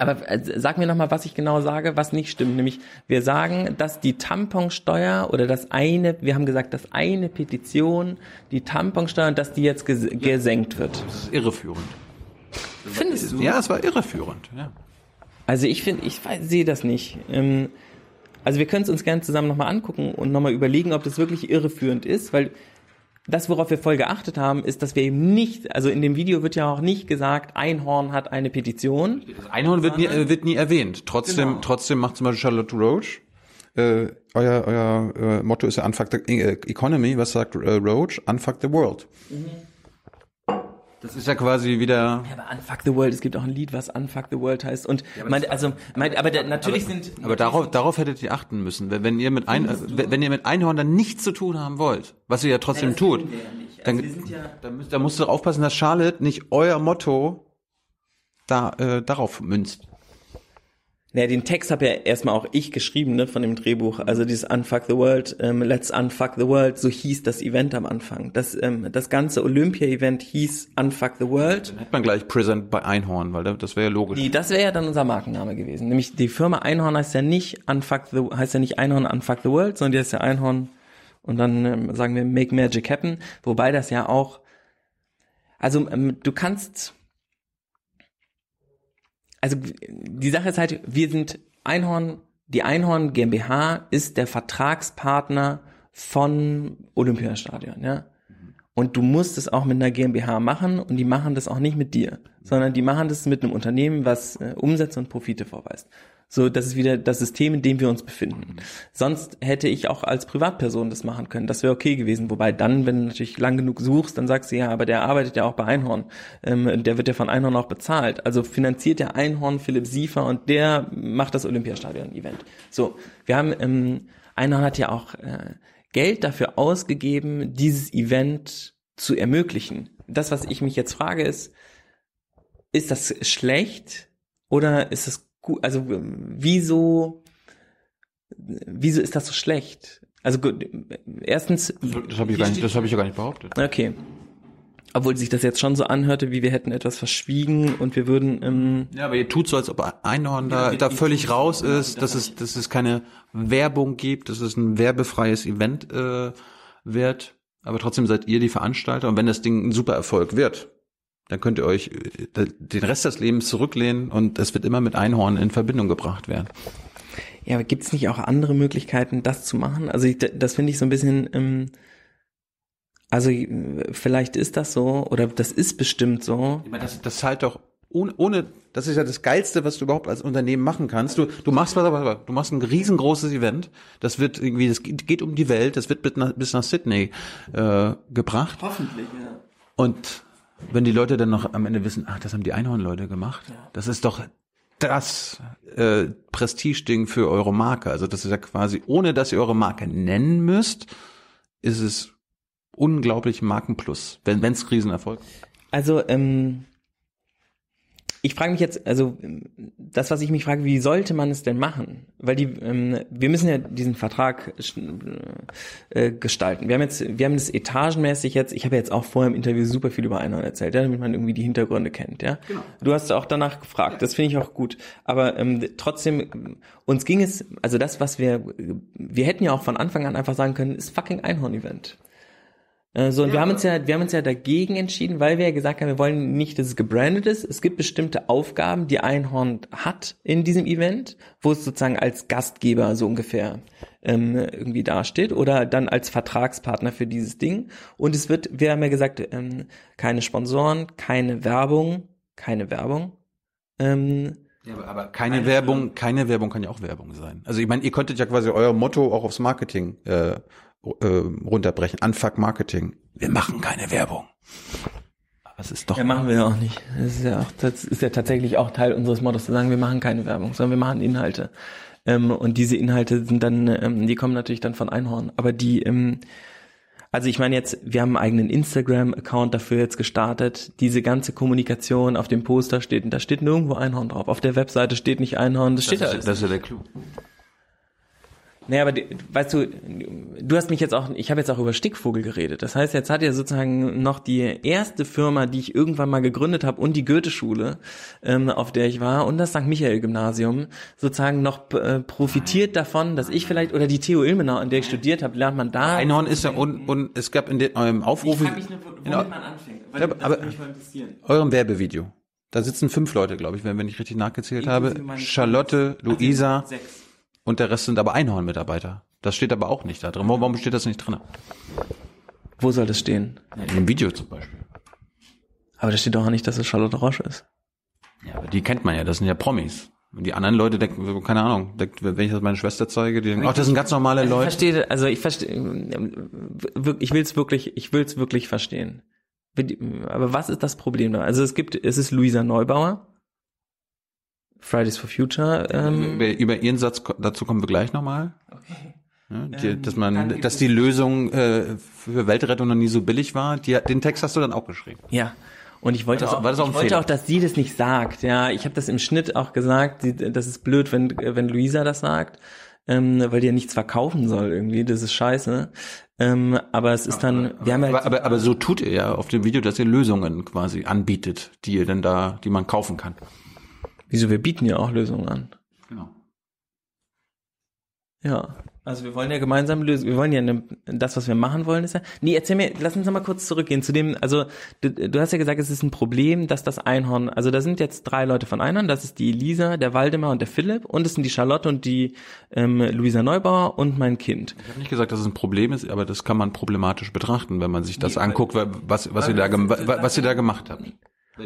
Aber äh, sag mir nochmal, was ich genau sage, was nicht stimmt. Nämlich, wir sagen, dass die Tamponsteuer oder das eine, wir haben gesagt, dass eine Petition, die Tamponsteuer, dass die jetzt ges gesenkt wird. Das ist irreführend. Findest du? Ja, es war irreführend. Ja. Also ich finde, ich sehe das nicht. Ähm, also wir können es uns gerne zusammen nochmal angucken und nochmal überlegen, ob das wirklich irreführend ist, weil das, worauf wir voll geachtet haben, ist, dass wir eben nicht, also in dem Video wird ja auch nicht gesagt, Einhorn hat eine Petition. Das Einhorn wird nie, äh, wird nie erwähnt. Trotzdem, Genau. trotzdem macht zum Beispiel Charlotte Roach. Äh, euer euer äh, Motto ist ja Unfuck the äh, Economy. Was sagt äh, Roach? Unfuck the World. Das ist ja quasi wieder. Ja, aber Unfuck the World, es gibt auch ein Lied, was Unfuck the World heißt. Und mein, also, mein, aber der, natürlich sind. Aber darauf, darauf hättet ihr achten müssen. Wenn, wenn ihr mit ein, äh, wenn ihr mit Einhorn dann nichts zu tun haben wollt, was ihr ja trotzdem tut, dann, Also sind ja, dann, müsst, dann musst du aufpassen, dass Charlotte nicht euer Motto da äh, darauf münzt. Naja, den Text habe ja erstmal auch ich geschrieben, ne, von dem Drehbuch. Also dieses Unfuck the World, ähm, Let's Unfuck the World, so hieß das Event am Anfang. Das, ähm, das ganze Olympia-Event hieß Unfuck the World. Dann hätte man gleich Present bei Einhorn, weil das wäre ja logisch. Die, das wäre ja dann unser Markenname gewesen. Nämlich die Firma Einhorn heißt ja nicht Unfuck the, heißt ja nicht Einhorn Unfuck the World, sondern die heißt ja Einhorn und dann ähm, sagen wir Make Magic Happen. Wobei das ja auch, also ähm, du kannst, also die Sache ist halt, wir sind Einhorn, die Einhorn GmbH ist der Vertragspartner von Olympiastadion, ja. Und du musst es auch mit einer GmbH machen und die machen das auch nicht mit dir, sondern die machen das mit einem Unternehmen, was äh, Umsätze und Profite vorweist. So, das ist wieder das System, in dem wir uns befinden. Sonst hätte ich auch als Privatperson das machen können. Das wäre okay gewesen. Wobei dann, wenn du natürlich lang genug suchst, dann sagst du ja, aber der arbeitet ja auch bei Einhorn. Ähm, der wird ja von Einhorn auch bezahlt. Also finanziert der Einhorn Philipp Siefer und der macht das Olympiastadion-Event. So, wir haben, ähm, Einhorn hat ja auch äh, Geld dafür ausgegeben, dieses Event zu ermöglichen. Das, was ich mich jetzt frage, ist, ist das schlecht oder ist das gut? Also ähm, wieso, wieso ist das so schlecht? Also gut, erstens, Das habe ich, gar nicht- das hab ich ja gar nicht behauptet. okay, obwohl sich das jetzt schon so anhörte, wie wir hätten etwas verschwiegen und wir würden, ähm, Ja, aber ihr tut so, als ob Einhorn da, da völlig raus ist, dass es, dass es keine Werbung gibt, dass es ein werbefreies Event äh, wird. Aber trotzdem seid ihr die Veranstalter und wenn das Ding ein super Erfolg wird, dann könnt ihr euch äh, den Rest des Lebens zurücklehnen und es wird immer mit Einhorn in Verbindung gebracht werden. ja, aber gibt es nicht auch andere Möglichkeiten, das zu machen? Also ich, das finde ich so ein bisschen, ähm, also äh, vielleicht ist das so oder das ist bestimmt so. Ich meine, das, das zahlt doch ohne, ohne, das ist ja das Geilste, was du überhaupt als Unternehmen machen kannst. Du, du machst was, was, du machst ein riesengroßes Event. Das wird irgendwie, das geht geht um die Welt. Das wird bis nach, bis nach Sydney äh, gebracht. Hoffentlich, ja. Und wenn die Leute dann noch am Ende wissen, ach, das haben die Einhorn-Leute gemacht, das ist doch das äh, Prestigeding für eure Marke. Also das ist ja quasi, ohne dass ihr eure Marke nennen müsst, ist es unglaublich Markenplus, wenn es Riesenerfolg. ist. Also, ähm, ich frage mich jetzt, also das, was ich mich frage, wie sollte man es denn machen? Weil die, ähm, wir müssen ja diesen Vertrag äh, gestalten. Wir haben jetzt, wir haben das etagenmäßig jetzt. Ich habe jetzt auch vorher im Interview super viel über Einhorn erzählt, ja, damit man irgendwie die Hintergründe kennt. Ja, du hast auch danach gefragt. Das finde ich auch gut. Aber ähm, trotzdem, uns ging es, also das, was wir, wir hätten ja auch von Anfang an einfach sagen können, ist fucking Einhorn-Event. Äh, So, und wir haben uns ja, wir haben uns ja dagegen entschieden, weil wir ja gesagt haben, wir wollen nicht, dass es gebrandet ist. Es gibt bestimmte Aufgaben, die Einhorn hat in diesem Event, wo es sozusagen als Gastgeber so ungefähr ähm, irgendwie dasteht oder dann als Vertragspartner für dieses Ding. Und es wird, wir haben ja gesagt, ähm, keine Sponsoren, keine Werbung, keine Werbung. Ähm, Ja, aber, aber keine Werbung, keine Werbung kann ja auch Werbung sein. Also ich meine, ihr könntet ja quasi euer Motto auch aufs Marketing äh, äh, runterbrechen. Unfuck Marketing. Wir machen keine Werbung. Aber es ist doch. Ja, machen wir ja auch nicht. Das ist ja auch, das ist ja tatsächlich auch Teil unseres Mottos zu sagen, wir machen keine Werbung, sondern wir machen Inhalte. Ähm, und diese Inhalte sind dann, ähm, die kommen natürlich dann von Einhorn. Aber die, ähm, also ich meine jetzt, wir haben einen eigenen Instagram-Account dafür jetzt gestartet. Diese ganze Kommunikation auf dem Poster steht, und da steht nirgendwo Einhorn drauf. Auf der Webseite steht nicht Einhorn, das steht das, da ist, alles. das ist ja der Clou. Naja, aber weißt du, du hast mich jetzt auch, ich habe jetzt auch über Stickvogel geredet. Das heißt, jetzt hat ja sozusagen noch die erste Firma, die ich irgendwann mal gegründet habe und die Goethe-Schule, ähm, auf der ich war und das St. Michael-Gymnasium sozusagen noch äh, profitiert davon, dass ich vielleicht, oder die TU Ilmenau, an der ich studiert habe, lernt man da. Einhorn ist ja und, und es gab in eurem Aufruf, in womit man anfängt. Ja, aber- aber- eurem Werbevideo. Da sitzen fünf Leute, glaube ich, wenn, wenn ich richtig nachgezählt habe. Inklusive meines Charlotte, Luisa Sechs. Und der Rest sind aber Einhorn-Mitarbeiter. Das steht aber auch nicht da drin. Warum steht das nicht drin? Wo soll das stehen? In dem Video zum Beispiel. Aber da steht doch auch nicht, dass es Charlotte Roche ist. Ja, aber die kennt man ja, das sind ja Promis. Und die anderen Leute denken, keine Ahnung, wenn ich das meiner Schwester zeige, die denken, ach, das sind ganz normale Also ich Leute. verstehe, also ich verstehe, ich will es wirklich, ich will es wirklich verstehen. Aber was ist das Problem da? Also es gibt, es ist Luisa Neubauer, Fridays for Future. Ähm, über, über ihren Satz, dazu kommen wir gleich nochmal. okay. Ja, die, Ähm, dass man, dass die Lösung äh, für Weltrettung noch nie so billig war. Die, den Text hast du dann auch geschrieben. Ja. Und ich wollte, das- auch, war das auch ich wollte Fehler? auch, dass sie das nicht sagt. Ja, ich habe das im Schnitt auch gesagt. Sie, das ist blöd, wenn wenn Luisa das sagt, ähm, weil die ja nichts verkaufen soll irgendwie. Das ist scheiße. Ähm, aber es ist dann, wir haben halt Aber, aber, aber so tut ihr ja auf dem Video, dass ihr Lösungen quasi anbietet, die ihr denn da, die man kaufen kann. Wieso wir bieten ja auch Lösungen an. Genau. Ja. Also wir wollen ja gemeinsam lösen. Wir wollen ja eine, das, was wir machen wollen, ist ja. Nee, erzähl mir, lass uns noch mal kurz zurückgehen zu dem, also du, du hast ja gesagt, es ist ein Problem, dass das Einhorn, also da sind jetzt drei Leute von Einhorn, das ist die Elisa, der Waldemar und der Philipp und es sind die Charlotte und die ähm, Luisa Neubauer und mein Kind. Ich habe nicht gesagt, dass es ein Problem ist, aber das kann man problematisch betrachten, wenn man sich das anguckt, was, was, ihr da, was ihr da gemacht habt.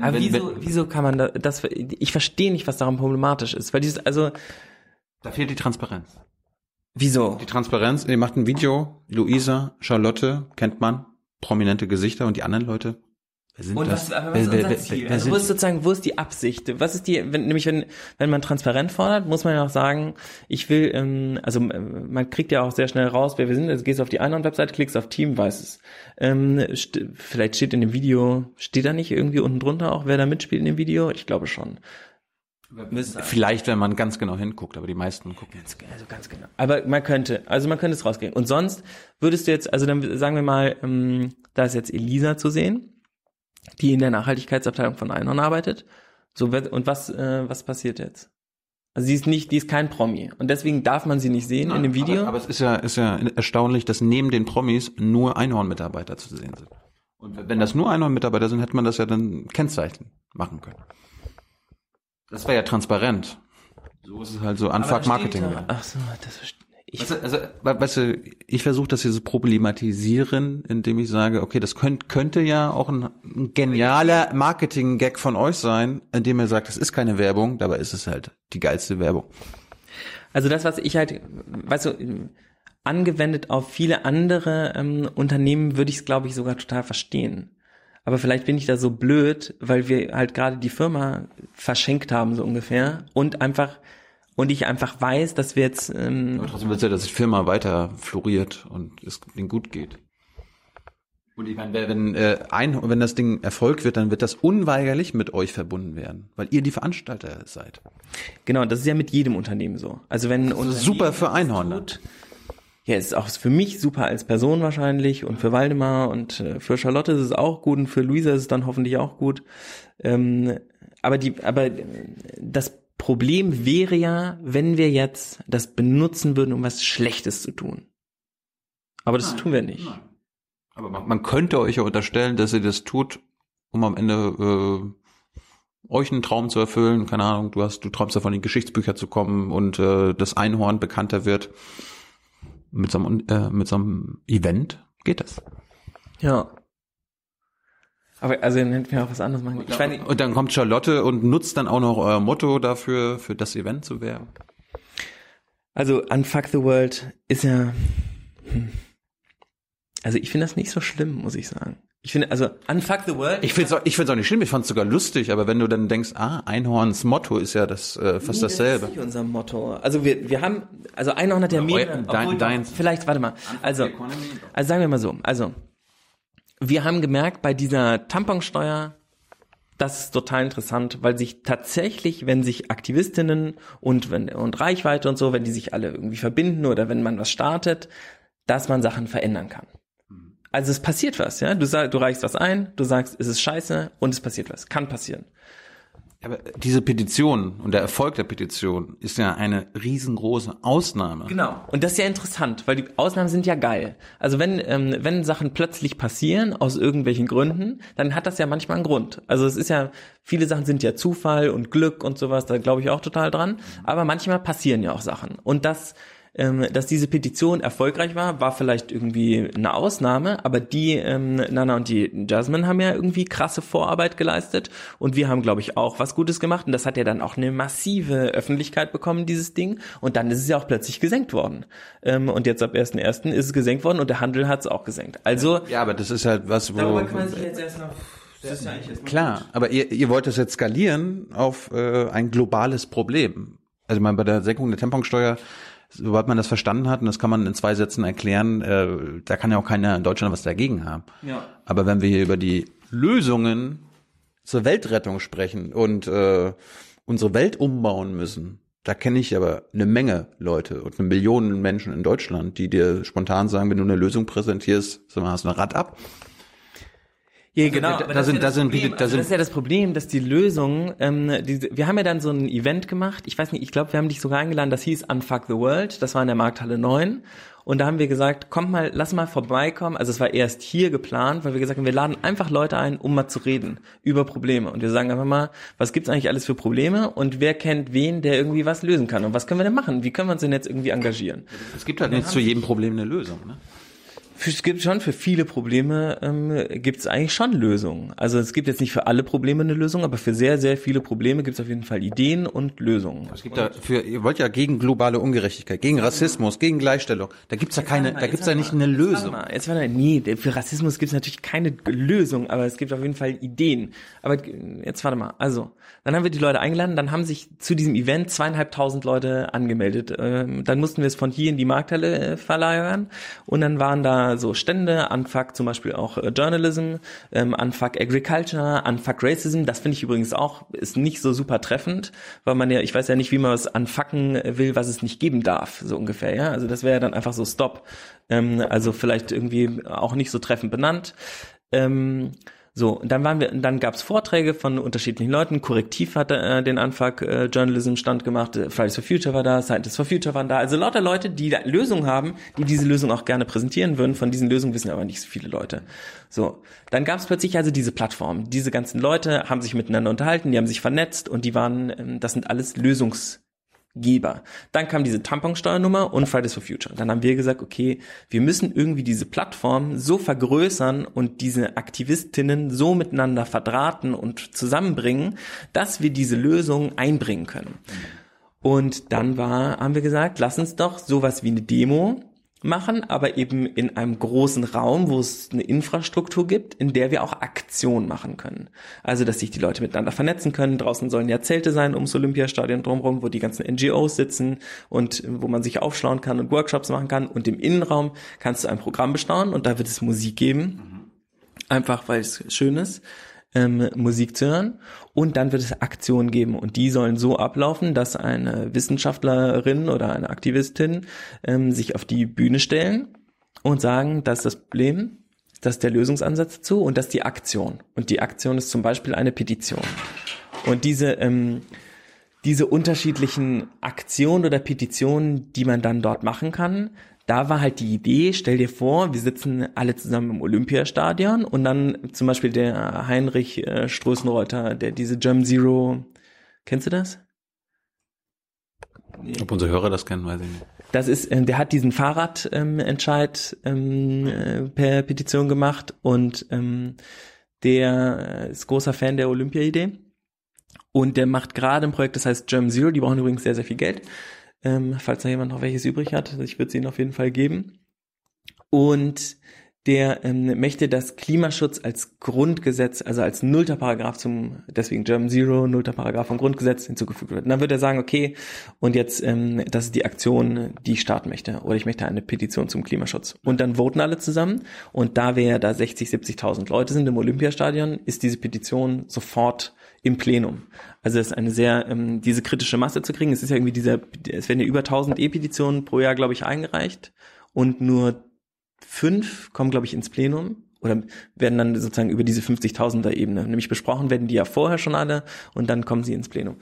Aber wenn- wieso, wieso kann man da, das, ich verstehe nicht, was daran problematisch ist, weil dieses, also, Da fehlt die Transparenz. wieso? Die Transparenz, ihr macht ein Video, Luisa, Charlotte, kennt man, prominente Gesichter und die anderen Leute, wer sind Und das? was, was ist unser Ziel? Also wo ist sozusagen, wo ist die Absicht? Was ist die, wenn, nämlich wenn, wenn man transparent fordert, muss man ja auch sagen, ich will, ähm, also äh, man kriegt ja auch sehr schnell raus, wer wir sind. Also gehst auf die eine Website, klickst auf Team, weiß es. Ähm, st vielleicht steht in dem Video, steht da nicht irgendwie unten drunter auch, wer da mitspielt in dem Video? Ich glaube schon. Vielleicht, wenn man ganz genau hinguckt, aber die meisten gucken. Also ganz genau. Aber man könnte, also man könnte es rauskriegen. Und sonst würdest du jetzt, also dann sagen wir mal, ähm, da ist jetzt Elisa zu sehen, die in der Nachhaltigkeitsabteilung von Einhorn arbeitet. So und was, äh, was passiert jetzt? Also sie ist nicht, die ist kein Promi. Und deswegen darf man sie nicht sehen in dem Video. Aber, aber es ist ja, ist ja erstaunlich, dass neben den Promis nur Einhorn-Mitarbeiter zu sehen sind. Und wenn das nur Einhorn-Mitarbeiter sind, hätte man das ja dann Kennzeichen machen können. Das wäre ja transparent. So ist es halt so da steht da- Ach so, das verstehe ich. Weißt also, we- weißt du, ich versuche das hier so problematisieren, indem ich sage, okay, das könnt, könnte ja auch ein, ein genialer Marketing-Gag von euch sein, indem ihr sagt, das ist keine Werbung, dabei ist es halt die geilste Werbung. Also das, was ich halt, weißt du, angewendet auf viele andere ähm, Unternehmen würde ich es, glaube ich, sogar total verstehen. Aber vielleicht bin ich da so blöd, weil wir halt gerade die Firma verschenkt haben, so ungefähr. Und einfach, und ich einfach weiß, dass wir jetzt, ähm, Aber trotzdem willst du ja, dass die Firma weiter floriert und es denen gut geht. Und ich meine, wenn, äh, ein, wenn das Ding Erfolg wird, dann wird das unweigerlich mit euch verbunden werden, weil ihr die Veranstalter seid. genau, das ist ja mit jedem Unternehmen so. Also wenn Das ist super für Einhorn. Ja, es ist auch für mich super als Person wahrscheinlich und für Waldemar und äh, für Charlotte ist es auch gut und für Luisa ist es dann hoffentlich auch gut. Ähm, aber die, aber das Problem wäre ja, wenn wir jetzt das benutzen würden, um was Schlechtes zu tun. Aber das tun wir nicht. Aber man, man könnte euch ja unterstellen, dass ihr das tut, um am Ende äh, euch einen Traum zu erfüllen. Keine Ahnung, du hast, du träumst davon, in Geschichtsbücher zu kommen und äh, das Einhorn bekannter wird. Mit so einem, äh, mit so einem Event geht das. Ja. Aber also dann hätten wir auch was anderes machen. Ich meine, Und dann kommt Charlotte und nutzt dann auch noch euer Motto dafür, für das Event zu werben. also Unfuck the World ist ja. Hm. Also ich finde das nicht so schlimm, muss ich sagen. Ich finde, also Unfuck the World. Ich finde es auch, ich find's auch nicht schlimm, ich fand es sogar lustig, aber wenn du dann denkst, ah, Einhorns Motto ist ja das äh, fast Nee, dasselbe. Das ist nicht unser Motto. Also wir, wir haben, also Einhorn hat ja mehrere. dein- deins. Vielleicht, warte mal. Also, also sagen wir mal so. Also, wir haben gemerkt, bei dieser Tamponsteuer, das ist total interessant, weil sich tatsächlich, wenn sich Aktivistinnen und, wenn, und Reichweite und so, wenn die sich alle irgendwie verbinden oder wenn man was startet, dass man Sachen verändern kann. Also es passiert was, ja. Du du reichst was ein, du sagst, es ist scheiße und es passiert was. Kann passieren. Aber diese Petition und der Erfolg der Petition ist ja eine riesengroße Ausnahme. Genau. Und das ist ja interessant, weil die Ausnahmen sind ja geil. Also wenn, ähm, wenn Sachen plötzlich passieren, aus irgendwelchen Gründen, dann hat das ja manchmal einen Grund. Also es ist ja, viele Sachen sind ja Zufall und Glück und sowas, da glaube ich auch total dran. Aber manchmal passieren ja auch Sachen. Und das, ähm, dass diese Petition erfolgreich war, war vielleicht irgendwie eine Ausnahme, aber die ähm, Nana und die Jasmine haben ja irgendwie krasse Vorarbeit geleistet und wir haben, glaube ich, auch was Gutes gemacht und das hat ja dann auch eine massive Öffentlichkeit bekommen, dieses Ding und dann ist es ja auch plötzlich gesenkt worden ähm, und jetzt ab 1.1. ist es gesenkt worden und der Handel hat es auch gesenkt. Also Ja, aber das ist halt was, wo... darüber kann man sich jetzt erst noch das ist ja Klar, aber ihr, ihr wollt es jetzt skalieren auf äh, ein globales Problem. Also ich meine, bei der Senkung der Temponsteuer, sobald man das verstanden hat, und das kann man in zwei Sätzen erklären, äh, da kann ja auch keiner in Deutschland was dagegen haben. Ja. Aber wenn wir hier über die Lösungen zur Weltrettung sprechen und äh, unsere Welt umbauen müssen, da kenne ich aber eine Menge Leute und eine Million Menschen in Deutschland, die dir spontan sagen, wenn du eine Lösung präsentierst, sag mal, hast du ein Rad ab? Ja, genau. da- sind- ist ja da das sind Problem. wieder- da also sind- das ist ja das Problem, dass die Lösung, ähm, diese, wir haben ja dann so ein Event gemacht. Ich weiß nicht, ich glaube, wir haben dich sogar eingeladen. Das hieß Unfuck the World. Das war in der Markthalle 9. Und da haben wir gesagt, kommt mal, lass mal vorbeikommen. Also es war erst hier geplant, weil wir gesagt haben, wir laden einfach Leute ein, um mal zu reden über Probleme. Und wir sagen einfach mal, was gibt's eigentlich alles für Probleme und wer kennt wen, der irgendwie was lösen kann? Und was können wir denn machen? Wie können wir uns denn jetzt irgendwie engagieren? Es gibt halt nicht zu jedem Problem eine Lösung. Ne? Es gibt schon für viele Probleme ähm, gibt es eigentlich schon Lösungen. Also es gibt jetzt nicht für alle Probleme eine Lösung, aber für sehr, sehr viele Probleme gibt es auf jeden Fall Ideen und Lösungen. Es gibt da für, ihr wollt ja gegen globale Ungerechtigkeit, gegen Rassismus, gegen Gleichstellung. Da gibt's ja keine, da gibt's ja nicht eine Lösung. Jetzt warte, nee, für Rassismus gibt es natürlich keine Lösung, aber es gibt auf jeden Fall Ideen. Aber jetzt warte mal, also, dann haben wir die Leute eingeladen, dann haben sich zu diesem Event zweieinhalbtausend Leute angemeldet. Ähm, dann mussten wir es von hier in die Markthalle äh, verlagern und dann waren da so Stände, Unfuck zum Beispiel auch äh, Journalism, ähm, Unfuck Agriculture, Unfuck Racism. Das finde ich übrigens auch, ist nicht so super treffend, weil man ja, ich weiß ja nicht, wie man was anfucken will, was es nicht geben darf, so ungefähr, ja. Also das wäre ja dann einfach so Stop. Ähm, also vielleicht irgendwie auch nicht so treffend benannt. Ähm, so, dann waren wir, dann gab's Vorträge von unterschiedlichen Leuten. Korrektiv hatte äh, den Anfang äh, Journalism Stand gemacht, äh, Fridays for Future war da, Scientists for Future waren da. Also lauter Leute, die Lösungen haben, die diese Lösung auch gerne präsentieren würden. Von diesen Lösungen wissen aber nicht so viele Leute. So, dann gab's plötzlich also diese Plattform. Diese ganzen Leute haben sich miteinander unterhalten, die haben sich vernetzt und die waren, ähm, das sind alles Lösungs Geber. Dann kam diese Tamponsteuernummer und Fridays for Future. Dann haben wir gesagt, okay, wir müssen irgendwie diese Plattform so vergrößern und diese Aktivistinnen so miteinander verdrahten und zusammenbringen, dass wir diese Lösung einbringen können. Und dann war, haben wir gesagt, lass uns doch sowas wie eine Demo machen, aber eben in einem großen Raum, wo es eine Infrastruktur gibt, in der wir auch Aktion machen können. Also, dass sich die Leute miteinander vernetzen können. Draußen sollen ja Zelte sein ums Olympiastadion drumherum, wo die ganzen NGOs sitzen und wo man sich aufschlauen kann und Workshops machen kann. Und im Innenraum kannst du ein Programm bestaunen und da wird es Musik geben. Einfach, weil es schön ist. Ähm, Musik zu hören und dann wird es Aktionen geben und die sollen so ablaufen, dass eine Wissenschaftlerin oder eine Aktivistin ähm, sich auf die Bühne stellen und sagen, das ist das Problem, das ist der Lösungsansatz dazu und das ist die Aktion. Und die Aktion ist zum Beispiel eine Petition. Und diese, ähm, diese unterschiedlichen Aktionen oder Petitionen, die man dann dort machen kann, da war halt die Idee, stell dir vor, wir sitzen alle zusammen im Olympiastadion und dann zum Beispiel der Heinrich äh, Strößenreuter, der diese Germ Zero, kennst du das? Ob unsere Hörer das kennen, weiß ich nicht. Das ist, ähm, der hat diesen Fahrradentscheid ähm, äh, per Petition gemacht und ähm, der ist großer Fan der Olympia-Idee und der macht gerade ein Projekt, das heißt Germ Zero. Die brauchen übrigens sehr, sehr viel Geld. Ähm, falls da jemand noch welches übrig hat, ich würde es ihnen auf jeden Fall geben. Und der ähm, möchte, dass Klimaschutz als Grundgesetz, also als nullter Paragraph zum, deswegen German Zero, nullter Paragraph vom Grundgesetz hinzugefügt wird. Und dann wird er sagen, okay, und jetzt, ähm, das ist die Aktion, die ich starten möchte, oder ich möchte eine Petition zum Klimaschutz. Und dann voten alle zusammen, und da wir ja da 60, 70.000 Leute sind im Olympiastadion, ist diese Petition sofort im Plenum. Also es ist eine sehr, ähm, diese kritische Masse zu kriegen. Es ist ja irgendwie dieser, es werden ja über 1000 E-Petitionen pro Jahr, glaube ich, eingereicht und nur fünf kommen, glaube ich, ins Plenum oder werden dann sozusagen über diese 50.000er Ebene, nämlich besprochen werden die ja vorher schon alle und dann kommen sie ins Plenum.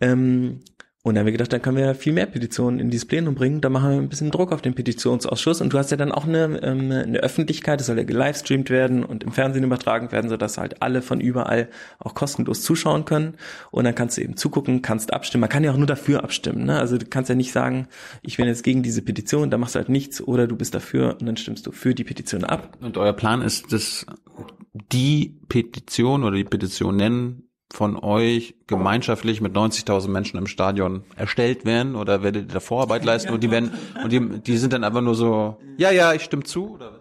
Ähm, Und dann haben wir gedacht, dann können wir viel mehr Petitionen in dieses Plenum bringen. Da machen wir ein bisschen Druck auf den Petitionsausschuss. Und du hast ja dann auch eine, ähm, eine Öffentlichkeit, das soll ja gelivestreamt werden und im Fernsehen übertragen werden, sodass halt alle von überall auch kostenlos zuschauen können. Und dann kannst du eben zugucken, kannst abstimmen. Man kann ja auch nur dafür abstimmen. Ne? Also du kannst ja nicht sagen, ich bin jetzt gegen diese Petition, da machst du halt nichts oder du bist dafür und dann stimmst du für die Petition ab. Und euer Plan ist, dass die Petition oder die Petitionen von euch gemeinschaftlich mit 90.000 Menschen im Stadion erstellt werden oder werdet ihr da Vorarbeit leisten und die werden und die, die sind dann einfach nur so ja ja ich stimme zu oder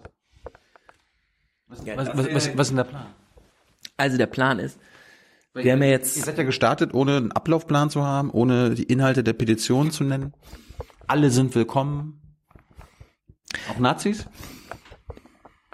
was was, was, was, was, was ist denn der Plan? Also der Plan ist, wir haben ja Ihr jetzt, seid ja gestartet, ohne einen Ablaufplan zu haben, ohne die Inhalte der Petition zu nennen. Alle sind willkommen. Auch Nazis?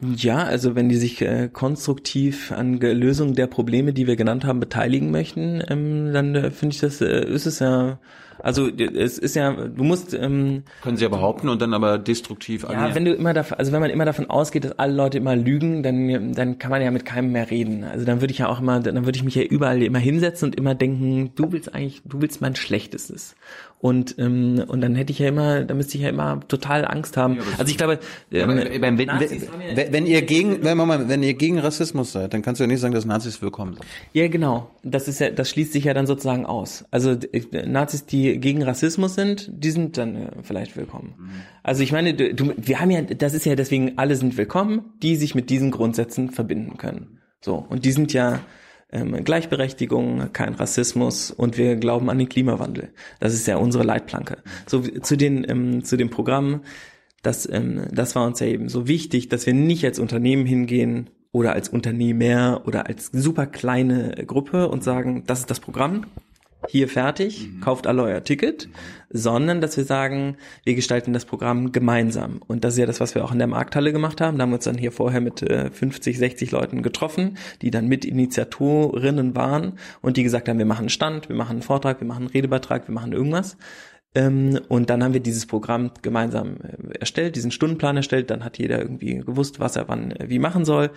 Ja, also wenn die sich äh, konstruktiv an Ge- Lösung der Probleme, die wir genannt haben, beteiligen möchten, ähm, dann äh, finde ich das, äh, ist es ja, also äh, es ist ja, du musst, ähm, Können sie ja behaupten und dann aber destruktiv Ja, wenn du immer davon, also wenn man immer davon ausgeht, dass alle Leute immer lügen, dann, dann kann man ja mit keinem mehr reden. Also dann würde ich ja auch immer, dann würde ich mich ja überall immer hinsetzen und immer denken, du willst eigentlich, du willst mein Schlechtestes. Und, ähm, und dann hätte ich ja immer, da müsste ich ja immer total Angst haben. Also ich glaube, ähm, wenn, wenn, Nazis haben ja- wenn, wenn ihr gegen, wenn, Moment, wenn ihr gegen Rassismus seid, dann kannst du ja nicht sagen, dass Nazis willkommen sind. Ja, genau. Das ist ja, das schließt sich ja dann sozusagen aus. Also äh, Nazis, die gegen Rassismus sind, die sind dann äh, vielleicht willkommen. Also ich meine, du- wir haben ja, das ist ja deswegen, alle sind willkommen, die sich mit diesen Grundsätzen verbinden können. So und die sind ja ähm, Gleichberechtigung, kein Rassismus und wir glauben an den Klimawandel. Das ist ja unsere Leitplanke. So zu den ähm, zu dem Programm das, ähm, das war uns ja eben so wichtig, dass wir nicht als Unternehmen hingehen oder als Unternehmer oder als super kleine Gruppe und sagen, das ist das Programm, hier fertig, kauft alle euer Ticket, sondern dass wir sagen, wir gestalten das Programm gemeinsam. Und das ist ja das, was wir auch in der Markthalle gemacht haben. Da haben wir uns dann hier vorher mit äh, 50, 60 Leuten getroffen, die dann mit Initiatorinnen waren und die gesagt haben, wir machen einen Stand, wir machen einen Vortrag, wir machen einen Redebeitrag, wir machen irgendwas. Ähm, und dann haben wir dieses Programm gemeinsam äh, erstellt, diesen Stundenplan erstellt. Dann hat jeder irgendwie gewusst, was er wann äh, wie machen soll.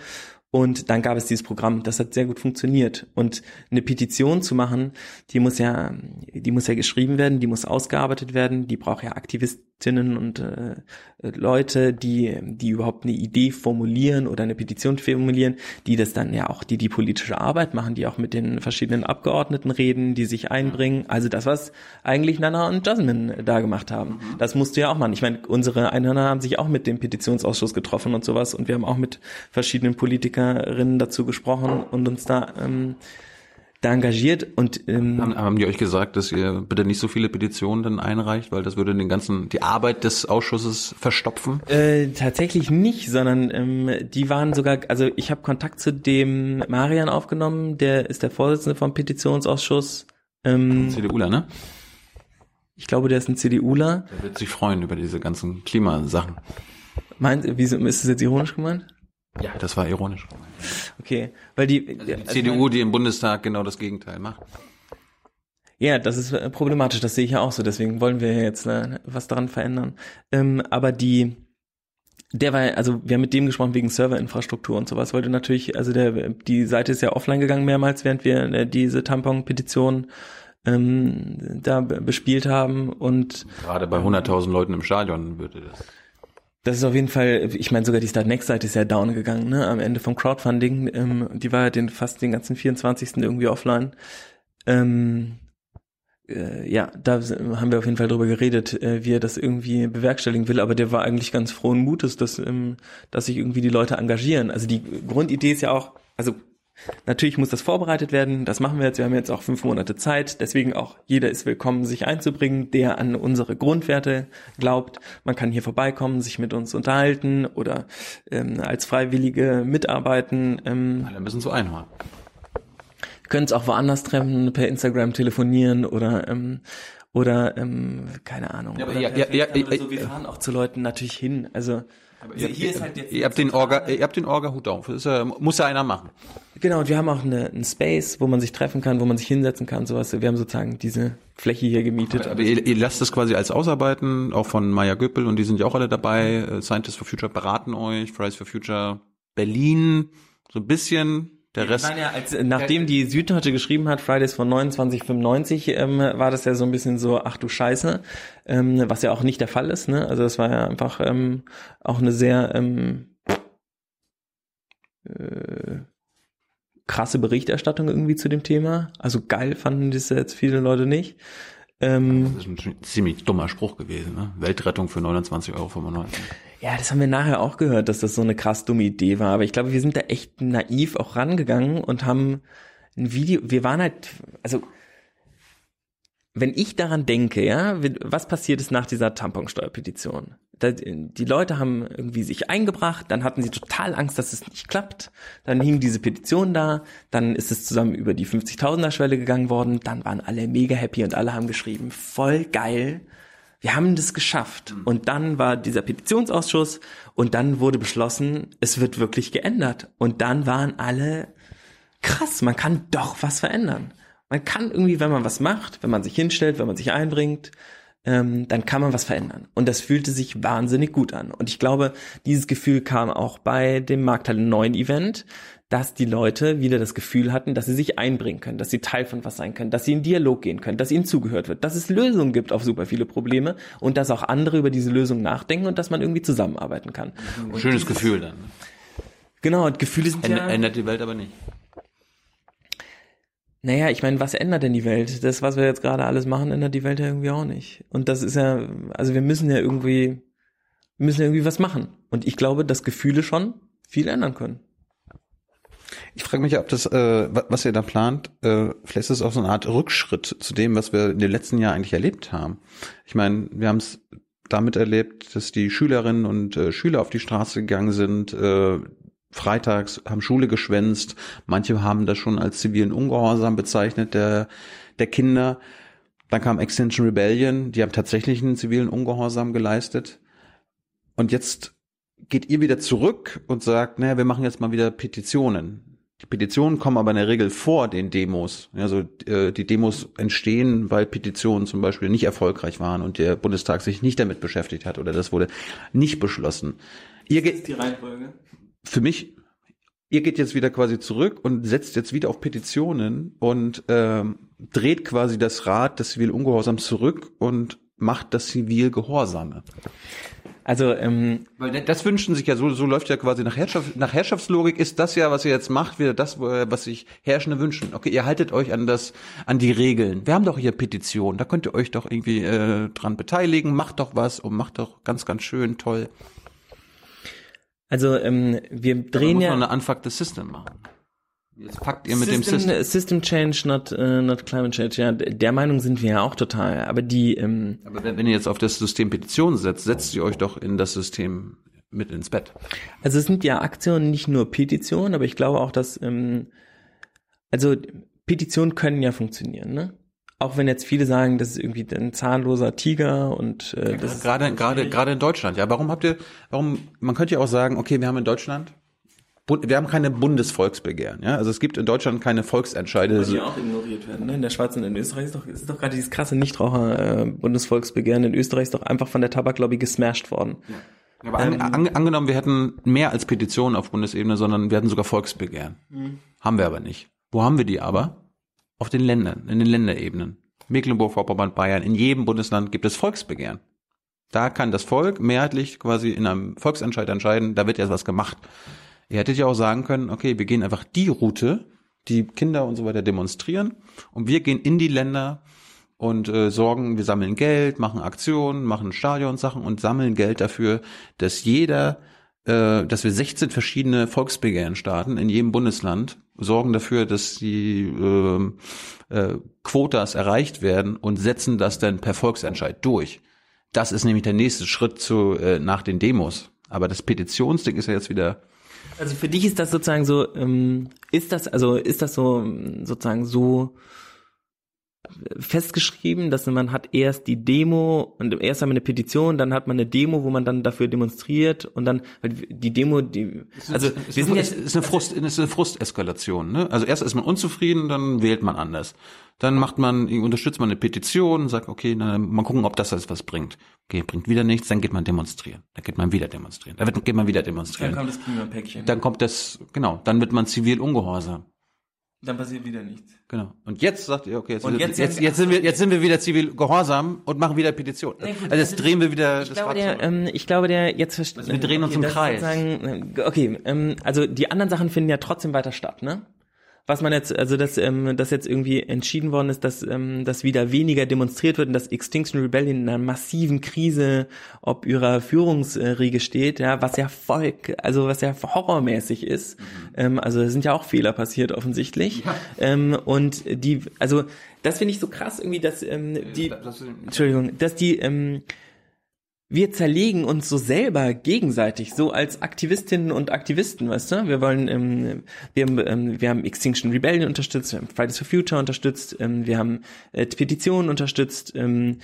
Und dann gab es dieses Programm, das hat sehr gut funktioniert. Und eine Petition zu machen, die muss ja, die muss ja geschrieben werden, die muss ausgearbeitet werden, die braucht ja Aktivistinnen und äh, Leute, die, die überhaupt eine Idee formulieren oder eine Petition formulieren, die das dann ja auch, die die politische Arbeit machen, die auch mit den verschiedenen Abgeordneten reden, die sich einbringen. Also das, was eigentlich Nana und Jasmine da gemacht haben. Das musst du ja auch machen. Ich meine, unsere Einhörner haben sich auch mit dem Petitionsausschuss getroffen und sowas und wir haben auch mit verschiedenen Politikerinnen dazu gesprochen und uns da ähm, da engagiert und ähm, Haben, haben die euch gesagt, dass ihr bitte nicht so viele Petitionen dann einreicht, weil das würde den ganzen, die Arbeit des Ausschusses verstopfen? Äh, tatsächlich nicht, sondern ähm, die waren sogar, also ich habe Kontakt zu dem Marian aufgenommen, der ist der Vorsitzende vom Petitionsausschuss. Ähm, CDUler, ne? ich glaube, der ist ein CDUler. Der wird sich freuen über diese ganzen Klimasachen. Meint, wieso ist das jetzt ironisch gemeint? Ja, das war ironisch. Okay, weil die, Die also CDU, die im Bundestag genau das Gegenteil macht. Ja, das ist äh, problematisch, das sehe ich ja auch so, deswegen wollen wir jetzt äh, was daran verändern. Ähm, aber die, der war, also wir haben mit dem gesprochen wegen Serverinfrastruktur und sowas, wollte natürlich, also der, die Seite ist ja offline gegangen mehrmals, während wir äh, diese Tampon-Petition ähm, da be- bespielt haben und Gerade bei 100.000 Leuten im Stadion würde das. Das ist auf jeden Fall, ich meine sogar die Start Next Seite ist ja down gegangen, ne, am Ende vom Crowdfunding, ähm, die war ja den, fast den ganzen 24. irgendwie offline. Ähm, äh, ja, da haben wir auf jeden Fall drüber geredet, äh, wie er das irgendwie bewerkstelligen will, aber der war eigentlich ganz frohen Mutes, dass, ähm, dass sich irgendwie die Leute engagieren. Also die Grundidee ist ja auch, also Natürlich muss das vorbereitet werden, das machen wir jetzt. Wir haben jetzt auch fünf Monate Zeit, deswegen auch jeder ist willkommen, sich einzubringen, der an unsere Grundwerte glaubt. Man kann hier vorbeikommen, sich mit uns unterhalten oder ähm, als Freiwillige mitarbeiten. Ähm, Alle müssen so einhören. können es auch woanders treffen, per Instagram telefonieren oder ähm, oder ähm, keine Ahnung. Ja, aber ja, ja, FaceTime ja, oder so. ja, Wir ja. fahren auch zu Leuten natürlich hin. Also Ihr, hier ist halt jetzt ihr habt den Orga, ihr habt den Orga-Hut auf. Das ist, ja- muss ja einer machen. Genau, und wir haben auch eine, einen Space, wo man sich treffen kann, wo man sich hinsetzen kann, sowas. Wir haben sozusagen diese Fläche hier gemietet. Aber ihr, ihr lasst das quasi als Ausarbeiten, auch von Maya Göppel und die sind ja auch alle dabei. Äh, Scientists for Future beraten euch, Fridays for Future Berlin, so ein bisschen Der Rest. Ja, als, nachdem die Süddeutsche geschrieben hat, Fridays von 2995, ähm, war das ja so ein bisschen so, ach du Scheiße, ähm, was ja auch nicht der Fall ist. Ne? Also das war ja einfach ähm, auch eine sehr ähm, äh, krasse Berichterstattung irgendwie zu dem Thema. Also geil fanden das jetzt viele Leute nicht. Ähm, Das ist ein ziemlich dummer Spruch gewesen, ne? Weltrettung für 29,95 Euro. Ja, das haben wir nachher auch gehört, dass das so eine krass dumme Idee war. Aber ich glaube, wir sind da echt naiv auch rangegangen und haben ein Video, wir waren halt, also wenn ich daran denke, ja, was passiert ist nach dieser Tamponsteuerpetition? Die Leute haben irgendwie sich eingebracht, dann hatten sie total Angst, dass es nicht klappt. Dann hing diese Petition da, dann ist es zusammen über die 50.000er Schwelle gegangen worden, dann waren alle mega happy und alle haben geschrieben, voll geil, wir haben das geschafft. Und dann war dieser Petitionsausschuss und dann wurde beschlossen, es wird wirklich geändert. Und dann waren alle krass, man kann doch was verändern. Man kann irgendwie, wenn man was macht, wenn man sich hinstellt, wenn man sich einbringt, ähm, dann kann man was verändern. Und das fühlte sich wahnsinnig gut an. Und ich glaube, dieses Gefühl kam auch bei dem Markthalle 9 Event, dass die Leute wieder das Gefühl hatten, dass sie sich einbringen können, dass sie Teil von was sein können, dass sie in Dialog gehen können, dass ihnen zugehört wird, dass es Lösungen gibt auf super viele Probleme und dass auch andere über diese Lösungen nachdenken und dass man irgendwie zusammenarbeiten kann. Und Schönes Gefühl dann. ne? Genau, und Gefühle sind Ändert, ja... ändert die Welt aber nicht. Naja, ich meine, was ändert denn die Welt? Das, was wir jetzt gerade alles machen, ändert die Welt ja irgendwie auch nicht. Und das ist ja, also wir müssen ja irgendwie, müssen irgendwie was machen. Und ich glaube, dass Gefühle schon viel ändern können. Ich frage mich, ob das, äh, wa- was ihr da plant, äh, vielleicht ist es auch so eine Art Rückschritt zu dem, was wir in den letzten Jahren eigentlich erlebt haben. Ich meine, wir haben es damit erlebt, dass die Schülerinnen und äh, Schüler auf die Straße gegangen sind, äh, freitags haben Schule geschwänzt, manche haben das schon als zivilen Ungehorsam bezeichnet, der, der Kinder. Dann kam Extinction Rebellion, die haben tatsächlich einen zivilen Ungehorsam geleistet. Und jetzt geht ihr wieder zurück und sagt, naja, wir machen jetzt mal wieder Petitionen. Die Petitionen kommen aber in der Regel vor den Demos. Also äh, die Demos entstehen, weil Petitionen zum Beispiel nicht erfolgreich waren und der Bundestag sich nicht damit beschäftigt hat oder das wurde nicht beschlossen. Ihr geht, Die Reihenfolge. Für mich, ihr geht jetzt wieder quasi zurück und setzt jetzt wieder auf Petitionen und ähm, dreht quasi das Rad des Zivilungehorsams zurück und macht das Zivilgehorsame. Also, ähm, Weil das wünschen sich ja, so, so läuft ja quasi nach, Herrschaft, nach Herrschaftslogik ist das ja, was ihr jetzt macht, wieder das, was sich Herrschende wünschen. Okay, ihr haltet euch an das, an die Regeln. Wir haben doch hier Petition, da könnt ihr euch doch irgendwie äh, dran beteiligen, macht doch was und macht doch ganz, ganz schön, toll. Also ähm, wir drehen muss ja man eine Unfuck the System machen. Jetzt packt ihr mit dem System, System. System Change, not, uh, not Climate Change. Ja, der Meinung sind wir ja auch total. Aber die, ähm, Aber wenn, wenn ihr jetzt auf das System Petition setzt, setzt ihr euch doch in das System mit ins Bett. Also es sind ja Aktionen, nicht nur Petitionen, aber ich glaube auch, dass ähm, also Petitionen können ja funktionieren, ne? Auch wenn jetzt viele sagen, das ist irgendwie ein zahnloser Tiger und äh, das ist- Gerade, gerade, gerade in Deutschland. Ja, warum habt ihr, warum, man könnte ja auch sagen, okay, wir haben in Deutschland, wir haben keine Bundesvolksbegehren, ja. Also es gibt in Deutschland keine Volksentscheide. die auch ignoriert werden. Ne? In der Schweiz und in Österreich ist doch, ist doch gerade dieses krasse Nichtraucher-Bundesvolksbegehren in Österreich ist doch einfach von der Tabaklobby gesmashed worden. Aber an, an, angenommen, wir hätten mehr als Petitionen auf Bundesebene, sondern wir hatten sogar Volksbegehren. Haben wir aber nicht. Wo haben wir die aber? Auf den Ländern, in den Länderebenen. Mecklenburg-Vorpommern, Bayern, in jedem Bundesland gibt es Volksbegehren. Da kann das Volk mehrheitlich quasi in einem Volksentscheid entscheiden, da wird jetzt was gemacht. Ihr hättet ja auch sagen können, okay, wir gehen einfach die Route, die Kinder und so weiter demonstrieren und wir gehen in die Länder und äh, sorgen, wir sammeln Geld, machen Aktionen, machen Stadionsachen und sammeln Geld dafür, dass jeder, äh, dass wir 16 verschiedene Volksbegehren starten in jedem Bundesland, sorgen dafür, dass die äh, äh, Quotas erreicht werden und setzen das dann per Volksentscheid durch. Das ist nämlich der nächste Schritt zu äh, nach den Demos. Aber das Petitionsding ist ja jetzt wieder Also für dich ist das sozusagen so, ähm, ist das, also ist das so ähm, sozusagen so festgeschrieben, dass man hat erst die Demo und erst haben wir eine Petition, dann hat man eine Demo, wo man dann dafür demonstriert und dann weil die Demo, die also es wir sind ist, jetzt ist eine Frust, ist eine Frusteskalation. Ne? Also erst ist man unzufrieden, dann wählt man anders. Dann macht man, unterstützt man eine Petition, sagt, okay, na, mal gucken, ob das jetzt was bringt. Okay, bringt wieder nichts, dann geht man demonstrieren. Dann geht man wieder demonstrieren. Dann wird, geht man wieder demonstrieren. dann kommt das Klimapäckchen. Dann kommt das, genau, dann wird man zivil ungehorsam. Dann passiert wieder nichts. Genau. Und jetzt sagt ihr, okay, jetzt, Und jetzt, jetzt- jetzt, sind wir, jetzt sind wir wieder zivil gehorsam und machen wieder Petition. Nee, gut, also jetzt also drehen wir wieder Ich das glaube, der, ähm, ich glaube, der jetzt versteht. wir drehen uns im Kreis. Okay, ähm, also die anderen Sachen finden ja trotzdem weiter statt, ne? Was man jetzt, also dass, ähm, dass jetzt irgendwie entschieden worden ist, dass, ähm, dass wieder weniger demonstriert wird und dass Extinction Rebellion in einer massiven Krise ob ihrer Führungsriege steht, ja, was ja voll, also was ja horrormäßig ist. Ähm, also da sind ja auch Fehler passiert offensichtlich. Ähm, und die, also das finde ich so krass irgendwie, dass ähm, die, Entschuldigung, dass die ähm, wir zerlegen uns so selber gegenseitig, so als Aktivistinnen und Aktivisten, weißt du? Wir wollen, ähm, wir, haben, ähm, wir haben Extinction Rebellion unterstützt, wir haben Fridays for Future unterstützt, ähm, wir haben äh, Petitionen unterstützt, ähm,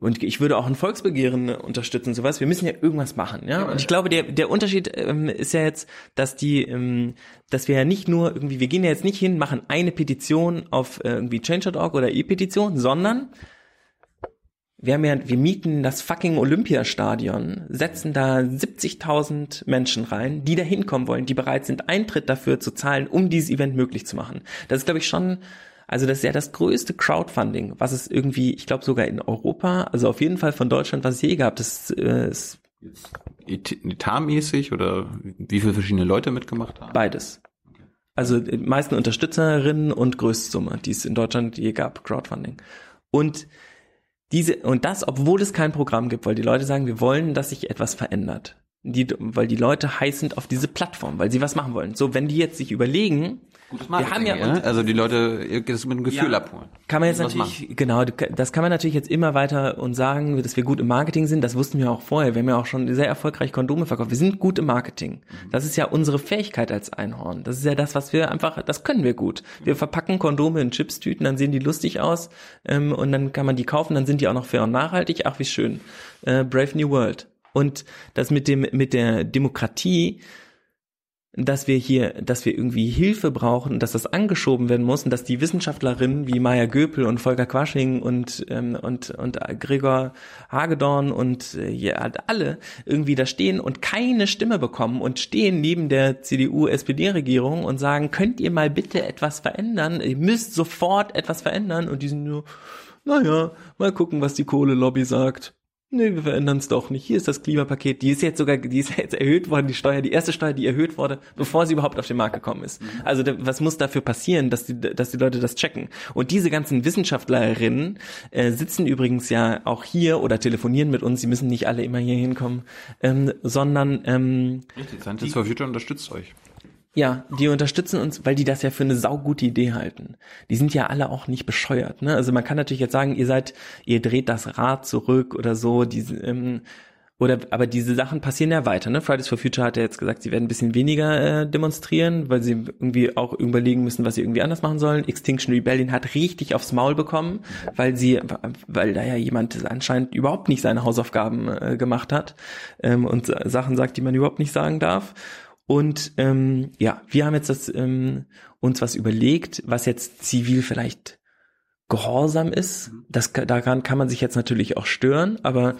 und ich würde auch ein Volksbegehren unterstützen, sowas. Wir müssen ja irgendwas machen, ja. Und ich glaube, der der Unterschied ähm, ist ja jetzt, dass die, ähm, dass wir ja nicht nur irgendwie, wir gehen ja jetzt nicht hin, machen eine Petition auf äh, irgendwie Change.org oder E-Petition, sondern wir haben ja, wir mieten das fucking Olympiastadion, setzen da 70.000 Menschen rein, die da hinkommen wollen, die bereit sind, Eintritt dafür zu zahlen, um dieses Event möglich zu machen. Das ist, glaube ich, schon, also das ist ja das größte Crowdfunding, was es irgendwie, ich glaube sogar in Europa, also auf jeden Fall von Deutschland, was es je gab. Das äh, ist Etat- Etatmäßig oder wie viele verschiedene Leute mitgemacht haben? beides. Also die meisten Unterstützerinnen und Größtsumme, die es in Deutschland je gab, Crowdfunding. Und diese, und das, obwohl es kein Programm gibt, weil die Leute sagen, wir wollen, dass sich etwas verändert. Die, weil die Leute heiß sind auf diese Plattform, weil sie was machen wollen. So, wenn die jetzt sich überlegen, wir haben ja, und, also die Leute ihr das mit dem Gefühl Ja. abholen. kann man jetzt Was natürlich, genau, das kann man natürlich jetzt immer weiter und sagen, dass wir gut im Marketing sind. Das wussten wir auch vorher. Wir haben ja auch schon sehr erfolgreich Kondome verkauft. Wir sind gut im Marketing. Das ist ja unsere Fähigkeit als Einhorn. Das ist ja das, was wir einfach, das können wir gut. Wir verpacken Kondome in Chipstüten, dann sehen die lustig aus ähm, und dann kann man die kaufen, dann sind die auch noch fair und nachhaltig. Ach, wie schön. Äh, Brave New World. Und das mit dem, mit der Demokratie, dass wir hier, dass wir irgendwie Hilfe brauchen, dass das angeschoben werden muss und dass die Wissenschaftlerinnen wie Maya Göpel und Volker Quasching und ähm, und und Gregor Hagedorn und äh, ja, halt alle irgendwie da stehen und keine Stimme bekommen und stehen neben der CDU-SPD-Regierung und sagen, könnt ihr mal bitte etwas verändern? Ihr müsst sofort etwas verändern und die sind nur, naja, mal gucken, was die Kohle-Lobby sagt. Nee, wir verändern es doch nicht. Hier ist das Klimapaket. Die ist jetzt sogar, die ist jetzt erhöht worden, die Steuer, die erste Steuer, die erhöht wurde, bevor sie überhaupt auf den Markt gekommen ist. Also da, was muss dafür passieren, dass die, dass die Leute das checken? Und diese ganzen Wissenschaftlerinnen äh, sitzen übrigens ja auch hier oder telefonieren mit uns. Sie müssen nicht alle immer hier hinkommen, ähm, sondern ähm, Richtig, Scientists for Future unterstützt euch. Ja, die unterstützen uns, weil die das ja für eine saugute Idee halten. Die sind ja alle auch nicht bescheuert. Ne? Also man kann natürlich jetzt sagen, ihr seid, ihr dreht das Rad zurück oder so. Diese, ähm, oder aber diese Sachen passieren ja weiter. Ne? Fridays for Future hat ja jetzt gesagt, sie werden ein bisschen weniger äh, demonstrieren, weil sie irgendwie auch überlegen müssen, was sie irgendwie anders machen sollen. Extinction Rebellion hat richtig aufs Maul bekommen, weil sie, weil da ja jemand anscheinend überhaupt nicht seine Hausaufgaben äh, gemacht hat ähm, und Sachen sagt, die man überhaupt nicht sagen darf. Und ähm, ja, wir haben jetzt das, ähm, uns was überlegt, was jetzt zivil vielleicht gehorsam ist. Das, ka- daran kann man sich jetzt natürlich auch stören, aber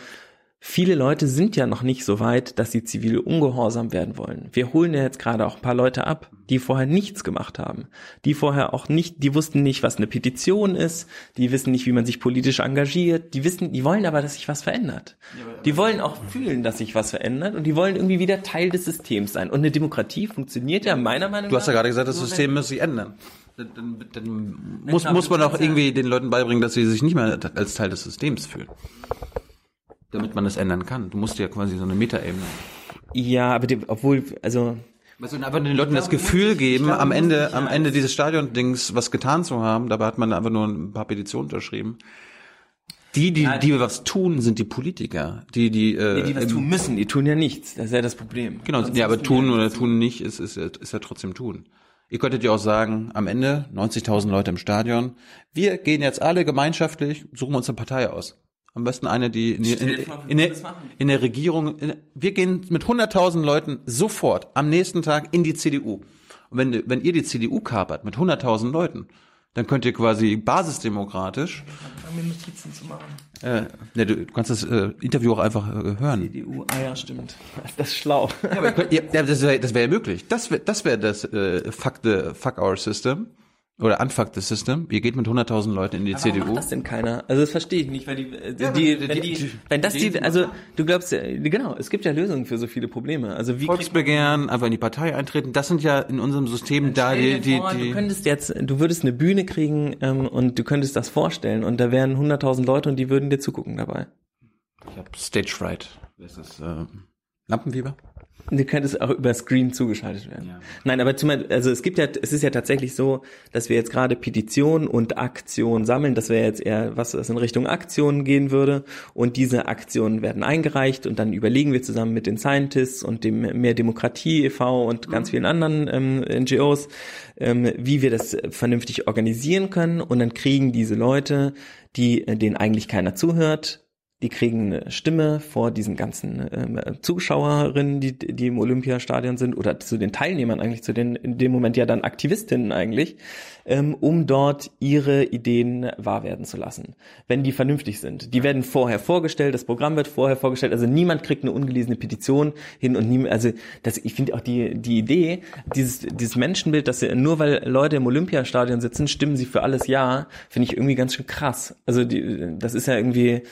viele Leute sind ja noch nicht so weit, dass sie zivil ungehorsam werden wollen. Wir holen ja jetzt gerade auch ein paar Leute ab, die vorher nichts gemacht haben, die vorher auch nicht, die wussten nicht, was eine Petition ist, die wissen nicht, wie man sich politisch engagiert, die wissen, die wollen aber, dass sich was verändert. Die wollen auch fühlen, dass sich was verändert und die wollen irgendwie wieder Teil des Systems sein. Und eine Demokratie funktioniert ja meiner Meinung nach. Du hast ja gerade gesagt, das System muss sich ändern. Dann, dann, dann muss, muss man auch irgendwie den Leuten beibringen, dass sie sich nicht mehr als Teil des Systems fühlen. Damit man das ändern kann. Du musst ja quasi so eine Metaebene. Ja, aber die, obwohl, also Also einfach den Leuten das Gefühl geben, am Ende, am Ende dieses Stadion-Dings was getan zu haben. Dabei hat man einfach nur ein paar Petitionen unterschrieben. Die, die, die was tun, sind die Politiker. Die, die, äh, die was tun müssen, die tun ja nichts. Das ist ja das Problem. Genau, Sonst ja, aber tun wir- oder tun nicht ist, ist, ja- ist ja trotzdem tun. Ihr könntet ja auch sagen, am Ende 90.000 Leute im Stadion. Wir gehen jetzt alle gemeinschaftlich, suchen uns eine Partei aus. Am besten eine, die in, in, in, in, der, in der Regierung, in, wir gehen mit 100.000 Leuten sofort am nächsten Tag in die CDU. Und wenn, wenn ihr die CDU kapert mit 100.000 Leuten, dann könnt ihr quasi basisdemokratisch, mir Notizen zu machen. äh, ne, du, du kannst das äh, Interview auch einfach äh, hören. CDU, ah ja, stimmt. Das ist schlau. Ja, aber könnt, ja, das wäre das wär ja möglich. Das wäre das, wär das äh, fuck, the, fuck our system oder unfuck the system. Ihr geht mit 100.000 Leuten in die Warum CDU. macht das denn keiner? Also das verstehe ich nicht, weil die, äh, die, Ja, die, aber wenn, die- die, die- wenn das die- die, also du glaubst ja, genau, es gibt ja Lösungen für so viele Probleme. Also wie Volksbegehren, einfach in die Partei eintreten. Das sind ja in unserem System da die, die, vor, du die könntest jetzt, du würdest eine Bühne kriegen ähm, und du könntest das vorstellen und da wären 100.000 Leute und die würden dir zugucken dabei. ich hab Stage Fright. Das ist äh, Lampenfieber. Du könntest auch über Screen zugeschaltet werden. Ja. Nein, aber zum, also es gibt ja, es ist ja tatsächlich so, dass wir jetzt gerade Petitionen und Aktionen sammeln. Das wäre jetzt eher was, was in Richtung Aktionen gehen würde. Und diese Aktionen werden eingereicht und dann überlegen wir zusammen mit den Scientists und dem Mehr Demokratie e.V. und ganz vielen anderen ähm, NGOs, ähm, wie wir das vernünftig organisieren können. Und dann kriegen diese Leute, die äh, denen eigentlich keiner zuhört, die kriegen eine Stimme vor diesen ganzen ähm, Zuschauerinnen, die, die im Olympiastadion sind, oder zu den Teilnehmern eigentlich, zu den in dem Moment ja dann Aktivistinnen eigentlich, ähm, um dort ihre Ideen wahr werden zu lassen, wenn die vernünftig sind. Die werden vorher vorgestellt, das Programm wird vorher vorgestellt, also niemand kriegt eine ungelesene Petition hin und niemand, also das, ich finde auch die, die Idee, dieses, dieses Menschenbild, dass sie, nur weil Leute im Olympiastadion sitzen, stimmen sie für alles Ja, finde ich irgendwie ganz schön krass. Also die, das ist ja irgendwie,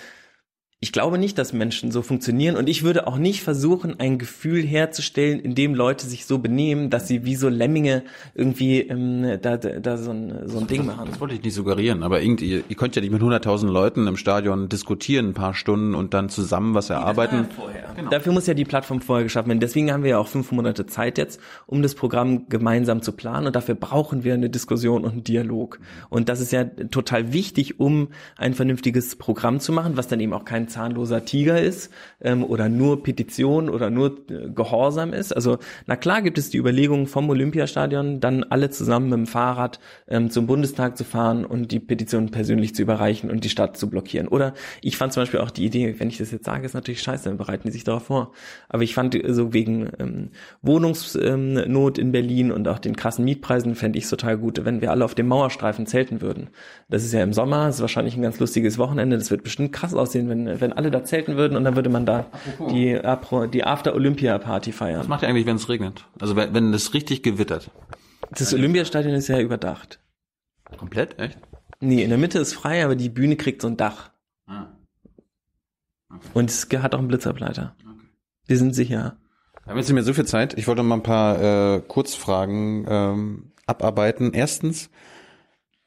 ich glaube nicht, dass Menschen so funktionieren und ich würde auch nicht versuchen, ein Gefühl herzustellen, in dem Leute sich so benehmen, dass sie wie so Lemminge irgendwie ähm, da, da, so ein, so ein Ding machen. Das wollte ich nicht suggerieren, aber irgendwie, ihr, ihr könnt ja nicht mit 100.000 Leuten im Stadion diskutieren ein paar Stunden und dann zusammen was erarbeiten. Dafür muss ja die Plattform vorher geschaffen werden. Deswegen haben wir ja auch fünf Monate Zeit jetzt, um das Programm gemeinsam zu planen. Und dafür brauchen wir eine Diskussion und einen Dialog. Und das ist ja total wichtig, um ein vernünftiges Programm zu machen, was dann eben auch kein zahnloser Tiger ist ähm, oder nur Petition oder nur äh, Gehorsam ist. Also na klar gibt es die Überlegung vom Olympiastadion, dann alle zusammen mit dem Fahrrad ähm, zum Bundestag zu fahren und die Petition persönlich zu überreichen und die Stadt zu blockieren. Oder ich fand zum Beispiel auch die Idee, wenn ich das jetzt sage, ist natürlich scheiße, dann bereiten die sich darauf vor. Aber ich fand so wegen ähm, Wohnungsnot in Berlin und auch den krassen Mietpreisen fände ich es total gut, wenn wir alle auf dem Mauerstreifen zelten würden. Das ist ja im Sommer, das ist wahrscheinlich ein ganz lustiges Wochenende. Das wird bestimmt krass aussehen, wenn, wenn alle da zelten würden und dann würde man da die, die After-Olympia-Party feiern. Was macht ihr eigentlich, wenn es regnet? Also wenn, wenn es richtig gewittert? Das Olympiastadion ist ja überdacht. Komplett, echt? Nee, in der Mitte ist frei, aber die Bühne kriegt so ein Dach. Ah. Und es hat auch einen Blitzableiter. Wir sind sicher. Wir haben jetzt nicht mehr so viel Zeit. Ich wollte mal ein paar äh, Kurzfragen ähm, abarbeiten. Erstens,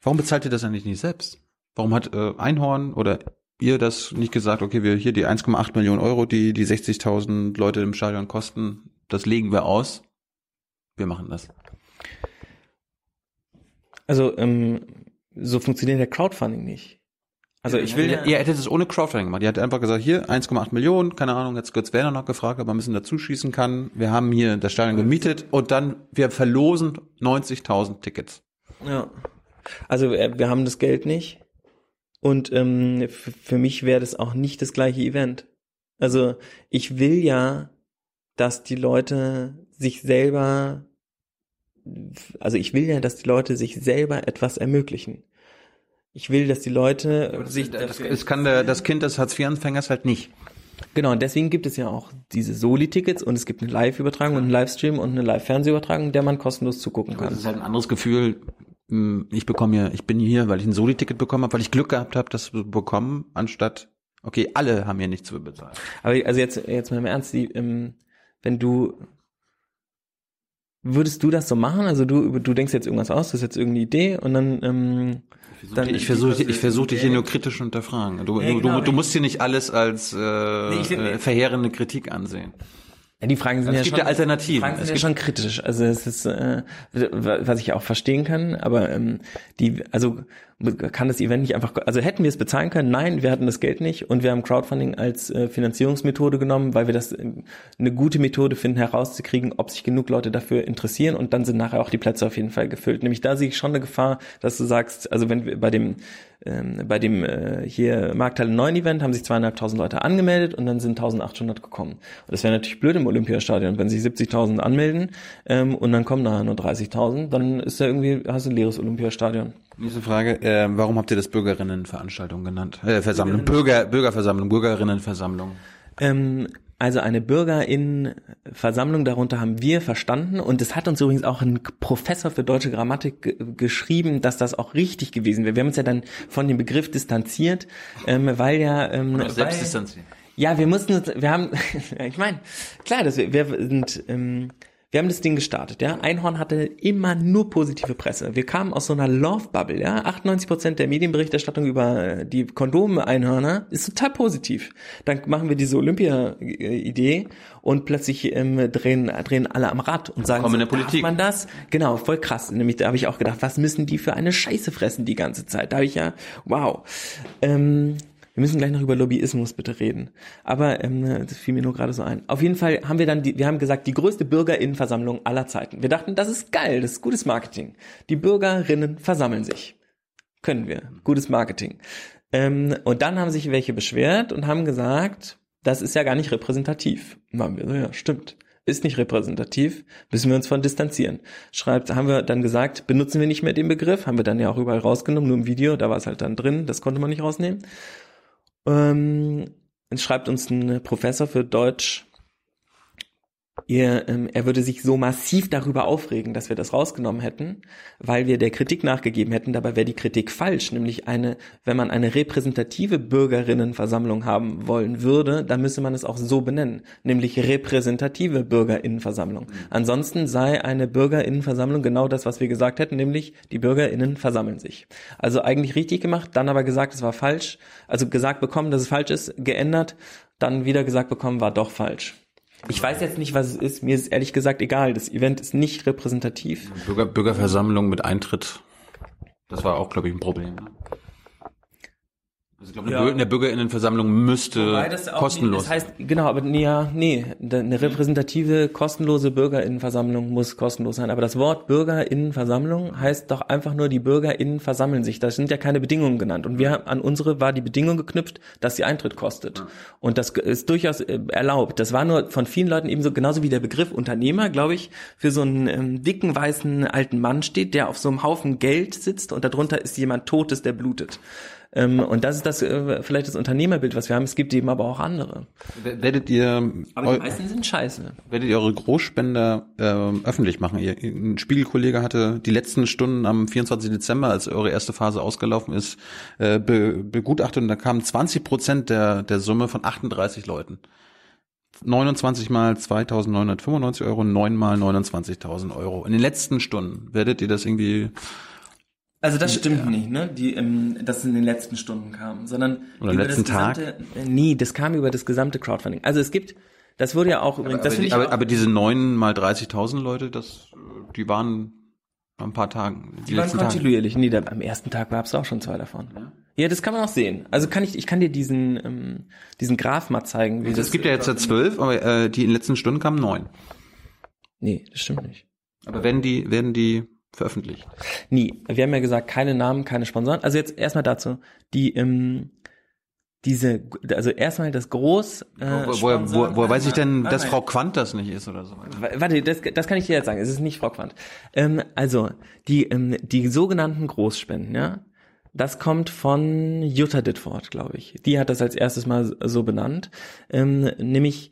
warum bezahlt ihr das eigentlich nicht selbst? Warum hat äh, Einhorn oder ihr das nicht gesagt, okay, wir hier die 1,8 Millionen Euro, die die 60.000 Leute im Stadion kosten, das legen wir aus. Wir machen das. Also, ähm, so funktioniert der Crowdfunding nicht. Also ich will ja, Ihr hättet es ohne Crowdfunding gemacht. Ihr hättet einfach gesagt, hier 1,8 Millionen, keine Ahnung, jetzt Götz Werner noch gefragt, ob man ein bisschen dazu schießen kann. Wir haben hier das Stadion gemietet und dann, wir verlosen 90.000 Tickets. ja. Also äh, wir haben das Geld nicht und ähm, für mich wäre das auch nicht das gleiche Event. Also ich will ja, dass die Leute sich selber, also ich will ja, dass die Leute sich selber etwas ermöglichen. Ich will, dass die Leute sich Das, das kann der, das Kind des Hartz-IV-Empfängers halt nicht. Genau, und deswegen gibt es ja auch diese Soli-Tickets und es gibt eine Live-Übertragung und einen Livestream und eine Live-Fernsehübertragung, der man kostenlos zugucken Das kann. ist halt ein anderes Gefühl. Hm, Ich bekomme hier, ich bin hier, weil ich ein Soli-Ticket bekommen habe, weil ich Glück gehabt habe, das zu bekommen, anstatt, okay, alle haben hier nichts zu bezahlen. Aber also jetzt, jetzt mal im Ernst, die, ähm, wenn du, würdest du das so machen? Also du, du denkst jetzt irgendwas aus, das ist jetzt irgendeine Idee und dann, ähm, dann Ich versuche ich versuch dich hier nur kritisch zu hinterfragen. Du, Ja, du, genau. du, du musst hier nicht alles als äh, ich find- äh, verheerende Kritik ansehen. Ja, die Fragen sind Also ja es gibt schon, ja Alternativen. Fragen sind Es ja gibt- schon kritisch. Also es ist, äh, was ich auch verstehen kann, aber ähm, die, also kann das Event nicht einfach, also hätten wir es bezahlen können? Nein, wir hatten das Geld nicht und wir haben Crowdfunding als äh, Finanzierungsmethode genommen, weil wir das äh, eine gute Methode finden, herauszukriegen, ob sich genug Leute dafür interessieren und dann sind nachher auch die Plätze auf jeden Fall gefüllt. Nämlich da sehe ich schon eine Gefahr, dass du sagst, also wenn wir bei dem ähm, bei dem äh, hier Markthalle 9 Event haben sich zweieinhalbtausend Leute angemeldet und dann sind 1800 gekommen. Und das wäre natürlich blöd im Olympiastadion, wenn sich 70.000 anmelden ähm, und dann kommen nachher nur 30.000, dann ist ja irgendwie, hast du ein leeres Olympiastadion. Nächste Frage, äh, warum habt ihr das Bürgerinnenveranstaltung genannt? Äh, Versammlung, Bürger, Bürgerversammlung, Bürgerinnenversammlung. Ähm, also eine Bürgerinnenversammlung, darunter haben wir verstanden und es hat uns übrigens auch ein Professor für deutsche Grammatik ge geschrieben, dass das auch richtig gewesen wäre. Wir haben uns ja dann von dem Begriff distanziert, ähm, weil ja ähm, Selbst weil, distanzieren. ja, wir mussten uns, wir haben, ich meine, klar, dass wir, wir sind, ähm, wir haben das Ding gestartet, ja. Einhorn hatte immer nur positive Presse. Wir kamen aus so einer Love-Bubble, ja. 98 Prozent der Medienberichterstattung über äh, die Kondome-Einhörner ist total positiv. Dann machen wir diese Olympia-Idee und plötzlich ähm, drehen, drehen alle am Rad und sagen, Kommen in so, der Politik. man das? Genau, voll krass. Nämlich da habe ich auch gedacht, was müssen die für eine Scheiße fressen die ganze Zeit? Da habe ich ja, wow. Ähm, wir müssen gleich noch über Lobbyismus bitte reden. Aber ähm, das fiel mir nur gerade so ein. Auf jeden Fall haben wir dann, die, wir haben gesagt, die größte Bürgerinnenversammlung aller Zeiten. Wir dachten, das ist geil, das ist gutes Marketing. Die Bürgerinnen versammeln sich. Können wir. Gutes Marketing. Ähm, und dann haben sich welche beschwert und haben gesagt, das ist ja gar nicht repräsentativ. Haben wir so, ja, stimmt. Ist nicht repräsentativ, müssen wir uns von distanzieren. Schreibt, haben wir dann gesagt, benutzen wir nicht mehr den Begriff, haben wir dann ja auch überall rausgenommen, nur im Video, da war es halt dann drin, das konnte man nicht rausnehmen. Ähm, schreibt uns ein Professor für Deutsch, ihr, ähm, er würde sich so massiv darüber aufregen, dass wir das rausgenommen hätten, weil wir der Kritik nachgegeben hätten. Dabei wäre die Kritik falsch, nämlich eine, wenn man eine repräsentative Bürgerinnenversammlung haben wollen würde, dann müsse man es auch so benennen, nämlich repräsentative Bürgerinnenversammlung. Ansonsten sei eine Bürgerinnenversammlung genau das, was wir gesagt hätten, nämlich die Bürgerinnen versammeln sich. Also eigentlich richtig gemacht, dann aber gesagt, es war falsch, also gesagt bekommen, dass es falsch ist, geändert, dann wieder gesagt bekommen, war doch falsch. Ich weiß jetzt nicht, was es ist. Mir ist ehrlich gesagt egal. Das Event ist nicht repräsentativ. Bürger, Bürgerversammlung mit Eintritt. Das war auch, glaube ich, ein Problem. Also ich glaube, eine, Ja. Bür- eine Bürgerinnenversammlung müsste kostenlos Nicht, das heißt, genau, aber nee, ja, nee, eine repräsentative, kostenlose Bürgerinnenversammlung muss kostenlos sein. Aber das Wort Bürgerinnenversammlung heißt doch einfach nur, die Bürgerinnen versammeln sich. Da sind ja keine Bedingungen genannt. Und wir an unsere war die Bedingung geknüpft, dass sie Eintritt kostet. Und das ist durchaus äh, erlaubt. Das war nur von vielen Leuten ebenso, genauso wie der Begriff Unternehmer, glaube ich, für so einen ähm, dicken, weißen, alten Mann steht, der auf so einem Haufen Geld sitzt und darunter ist jemand Totes, der blutet. Ähm, und das ist das äh, vielleicht das Unternehmerbild, was wir haben. Es gibt eben aber auch andere. Werdet ihr, Aber die meisten sind scheiße. werdet ihr eure Großspender ähm, öffentlich machen? Ihr, ein Spiegelkollege hatte die letzten Stunden am 24. Dezember, als eure erste Phase ausgelaufen ist, äh, be, begutachtet und da kamen 20 Prozent der, der Summe von 38 Leuten. 29 mal 2.995 Euro, 9 mal 29.000 Euro. In den letzten Stunden werdet ihr das irgendwie Also das stimmt nicht, ne? Die, ähm, dass es in den letzten Stunden kam, sondern Oder über letzten das gesamte, Äh, nee, das kam über das gesamte Crowdfunding. Also es gibt, das wurde ja auch übrigens, das aber, ich aber, auch, aber diese 9 mal 30.000 Leute, das, die waren ein paar Tagen, die, die waren letzten Tage. kontinuierlich. Nee, da, am ersten Tag gab es auch schon zwei davon. Ja. das kann man auch sehen. Also kann ich, ich kann dir diesen, ähm, diesen Graph mal zeigen, wie Also das. es gibt ja jetzt ja zwölf, aber äh, die in den letzten Stunden kamen neun. Nee, das stimmt nicht. Aber werden die, werden die veröffentlicht? Nie. Wir haben ja gesagt, keine Namen, keine Sponsoren. Also jetzt erstmal dazu. Die, ähm, diese, also erstmal das Groß. Äh, Wo, woher, wo, woher weiß ich denn, dass. Frau Quandt das nicht ist oder so? Wa- Warte, das, das kann ich dir jetzt sagen. Es ist nicht Frau Quandt. Ähm, also die ähm, die sogenannten Großspenden, ja, das kommt von Jutta Ditford, glaube ich. Die hat das als erstes mal so benannt, ähm, nämlich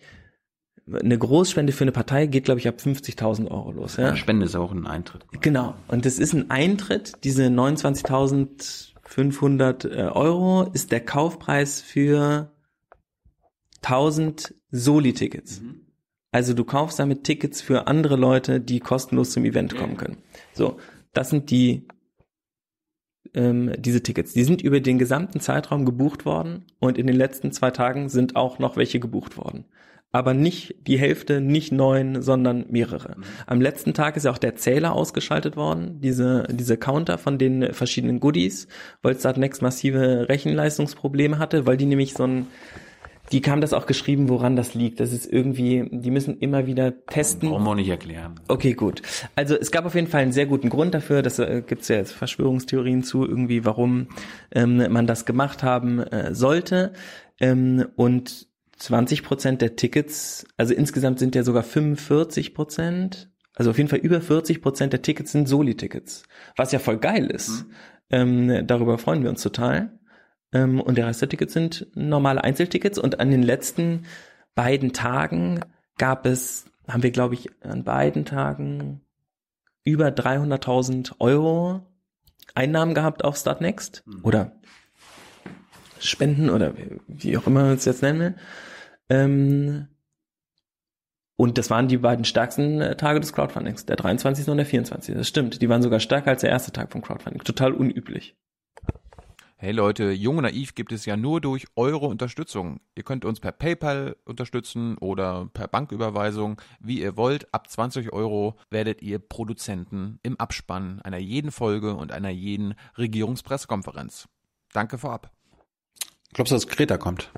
eine Großspende für eine Partei geht, glaube ich, ab 50.000 Euro los. Ja? Ja. Spende ist auch ein Eintritt. Genau. Und das ist ein Eintritt. Diese 29.500 äh, Euro ist der Kaufpreis für 1000 Soli-Tickets. Also du kaufst damit Tickets für andere Leute, die kostenlos zum Event kommen können. So, das sind die ähm, diese Tickets. Die sind über den gesamten Zeitraum gebucht worden und in den letzten zwei Tagen sind auch noch welche gebucht worden. Aber nicht die Hälfte, nicht neun, sondern mehrere. Am letzten Tag ist ja auch der Zähler ausgeschaltet worden, diese, diese Counter von den verschiedenen Goodies, weil Startnext massive Rechenleistungsprobleme hatte, weil die nämlich so ein, die haben das auch geschrieben, woran das liegt. Das ist irgendwie, die müssen immer wieder testen. Brauchen wir nicht erklären. Okay, gut. Also es gab auf jeden Fall einen sehr guten Grund dafür. Das äh, gibt's ja jetzt Verschwörungstheorien zu, irgendwie, warum ähm, man das gemacht haben äh, sollte. Ähm, und 20 Prozent der Tickets, also insgesamt sind ja sogar 45 Prozent, also auf jeden Fall über 40 Prozent der Tickets sind Soli-Tickets, was ja voll geil ist. Ähm, darüber freuen wir uns total. Ähm, und der Rest der Tickets sind normale Einzeltickets. Und an den letzten beiden Tagen gab es, haben wir glaube ich an beiden Tagen über 300.000 Euro Einnahmen gehabt auf Startnext oder Spenden oder wie auch immer man es jetzt nennen will. Ähm, und das waren die beiden stärksten äh, Tage des Crowdfundings, der 23. und der 24. Das stimmt, die waren sogar stärker als der erste Tag vom Crowdfunding. Total unüblich. Hey Leute, Jung und Naiv gibt es ja nur durch eure Unterstützung. Ihr könnt uns per PayPal unterstützen oder per Banküberweisung, wie ihr wollt. Ab 20 Euro werdet ihr Produzenten im Abspann einer jeden Folge und einer jeden Regierungspressekonferenz. Danke vorab. Glaubst du, dass Greta kommt?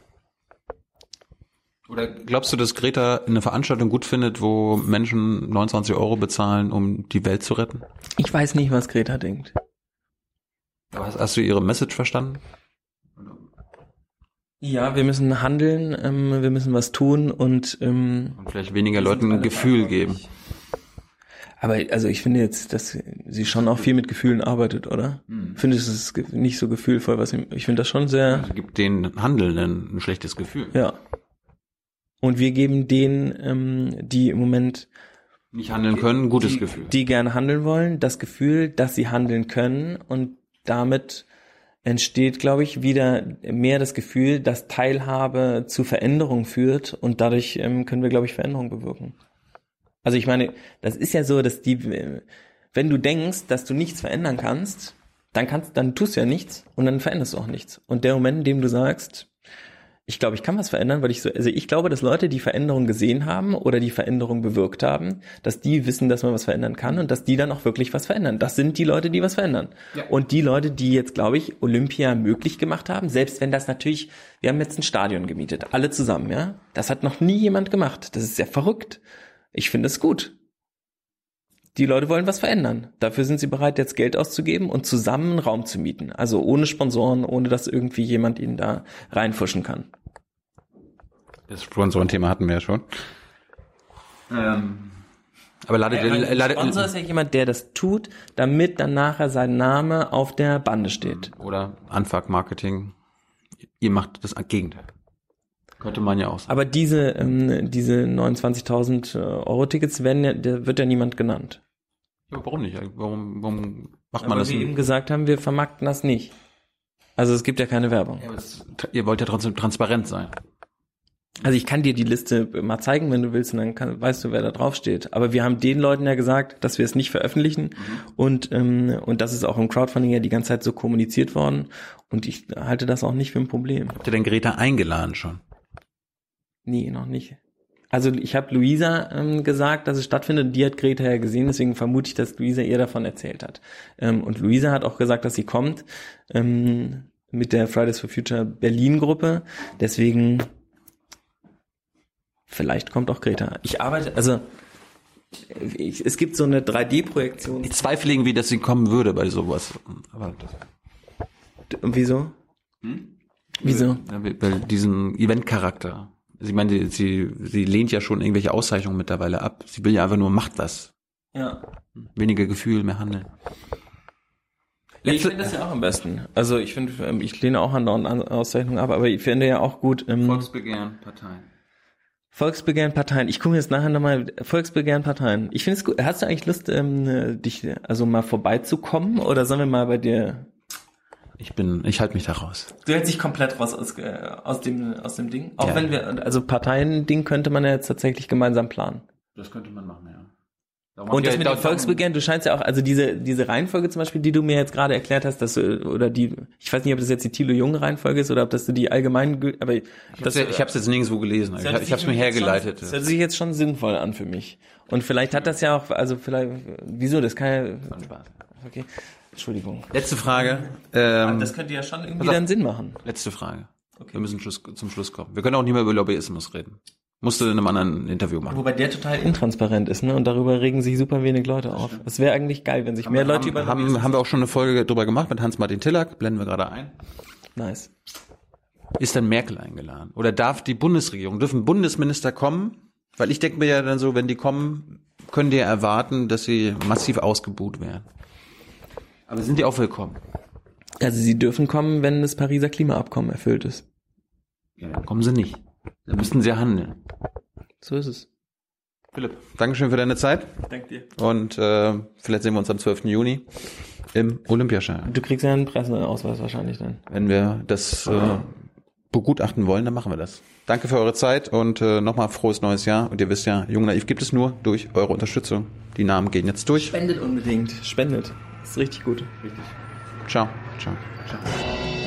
Oder glaubst du, dass Greta eine Veranstaltung gut findet, wo Menschen 29 Euro bezahlen, um die Welt zu retten? Ich weiß nicht, was Greta denkt. Aber Hast, hast du ihre Message verstanden? Ja, wir müssen handeln, ähm, wir müssen was tun und ähm, Und vielleicht weniger Leuten ein Gefühl geben. aber also ich finde jetzt, dass sie schon auch viel mit Gefühlen arbeitet, oder? Finde es ist ge- nicht so gefühlvoll, was sie, ich finde das schon sehr, Also gibt den Handelnden ein schlechtes Gefühl. ja. Und wir geben denen, ähm, die im Moment Nicht handeln können, ein gutes die, Gefühl. die gerne handeln wollen, das Gefühl, dass sie handeln können und damit entsteht, glaube ich, wieder mehr das Gefühl, dass Teilhabe zu Veränderung führt und dadurch ähm, können wir, glaube ich, Veränderung bewirken. Also ich meine, das ist ja so, dass die, wenn du denkst, dass du nichts verändern kannst, dann kannst, dann tust du ja nichts und dann veränderst du auch nichts. Und der Moment, in dem du sagst, ich glaube, ich kann was verändern, weil ich so, also ich glaube, dass Leute, die Veränderung gesehen haben oder die Veränderung bewirkt haben, dass die wissen, dass man was verändern kann und dass die dann auch wirklich was verändern. Das sind die Leute, die was verändern. Und die Leute, die jetzt, glaube ich, Olympia möglich gemacht haben, selbst wenn das natürlich, wir haben jetzt ein Stadion gemietet, alle zusammen, ja. Das hat noch nie jemand gemacht. Das ist sehr verrückt. Ich finde es gut. Die Leute wollen was verändern. Dafür sind sie bereit, jetzt Geld auszugeben und zusammen einen Raum zu mieten. Also ohne Sponsoren, ohne dass irgendwie jemand ihnen da reinfuschen kann. Das Sponsorenthema hatten wir ja schon. Ähm, aber ladet, Ein ladet, Sponsor ist ja jemand, der das tut, damit dann nachher sein Name auf der Bande steht. oder Unfuck Marketing. Ihr macht das Gegenteil. Könnte man ja auch sagen. Aber diese, ähm, diese 29.000 Euro Tickets werden ja, da wird ja niemand genannt. Ja, warum nicht? Warum, warum macht man Weil das wir nicht? eben gesagt haben, wir vermarkten das nicht. Also es gibt ja keine Werbung. Ja, aber es- Ihr wollt ja trotzdem transparent sein. Also ich kann dir die Liste mal zeigen, wenn du willst, und dann kann, weißt du, wer da drauf steht. Aber wir haben den Leuten ja gesagt, dass wir es nicht veröffentlichen und ähm, und das ist auch im Crowdfunding ja die ganze Zeit so kommuniziert worden und ich halte das auch nicht für ein Problem. Habt ihr denn Greta eingeladen schon? Nee, noch nicht. Also ich habe Luisa ähm, gesagt, dass es stattfindet. Die hat Greta ja gesehen, deswegen vermute ich, dass Luisa ihr davon erzählt hat. Ähm, und Luisa hat auch gesagt, dass sie kommt ähm, mit der Fridays for Future Berlin Gruppe. Deswegen vielleicht kommt auch Greta. Ich arbeite, also ich, es gibt so eine 3D-Projektion. Ich zweifle irgendwie, dass sie kommen würde bei sowas. Aber Wieso? Wieso? ja, weil diesen Event-Charakter. Sie meinte, sie, sie lehnt ja schon irgendwelche Auszeichnungen mittlerweile ab. Sie will ja einfach nur, macht das. Ja. Weniger Gefühl, mehr Handeln. Ich finde das ja auch am besten. Also ich finde, ähm, ich lehne auch an an Auszeichnungen ab, aber ich finde ja auch gut, ähm, Volksbegehren, Parteien. Volksbegehren Parteien. Ich gucke jetzt nachher nochmal Volksbegehren Parteien. Ich finde es gut. Hast du eigentlich Lust, ähm, dich also mal vorbeizukommen oder sollen wir mal bei dir? Ich bin, ich halte mich da raus. Du hältst dich komplett raus aus, äh, aus dem aus dem Ding. Auch Ja. wenn wir also Parteien-Ding könnte man ja jetzt tatsächlich gemeinsam planen. Das könnte man machen, ja. Und das mit dem Volksbegehren, du scheinst ja auch, also diese, diese Reihenfolge zum Beispiel, die du mir jetzt gerade erklärt hast, dass du, oder die, ich weiß nicht, ob das jetzt die Thilo Jung Reihenfolge ist oder ob das die allgemein, aber Ich hab's, ich hab's jetzt nirgendwo gelesen. Ich, ich hab's mir hergeleitet. Das hört sich jetzt schon sinnvoll an für mich. Und vielleicht hat das ja auch, also vielleicht, wieso, das kann ja, okay, Entschuldigung. Letzte Frage. Ähm, Das könnte ja schon irgendwie dann Sinn machen. letzte Frage. Wir müssen Schluss, zum Schluss kommen. Wir können auch nicht mehr über Lobbyismus reden. Musst du in einem anderen Interview machen. Wobei der total intransparent ist, ne? Und darüber regen sich super wenig Leute auf. Das wäre eigentlich geil, wenn sich mehr Leute über haben, haben, haben wir auch schon eine Folge drüber gemacht mit Hans-Martin Tillack, blenden wir gerade ein. Nice. Ist dann Merkel eingeladen? Oder darf die Bundesregierung, dürfen Bundesminister kommen? Weil ich denke mir ja dann so, wenn die kommen, können die ja erwarten, dass sie massiv ausgebuht werden. Aber sind die auch willkommen? Also sie dürfen kommen, wenn das Pariser Klimaabkommen erfüllt ist. Ja, dann kommen sie nicht. Dann müssten sie handeln. So ist es. Philipp, Dankeschön für deine Zeit Danke dir. und äh, vielleicht sehen wir uns am 12. Juni im Olympiastadion. Du kriegst ja einen Presseausweis wahrscheinlich dann. Wenn wir das äh, begutachten wollen, dann machen wir das. Danke für eure Zeit und äh, nochmal frohes neues Jahr. Und ihr wisst ja, Jung Naiv gibt es nur durch eure Unterstützung. Die Namen gehen jetzt durch. Spendet unbedingt. Spendet. Ist richtig gut. Ciao. Ciao. Ciao.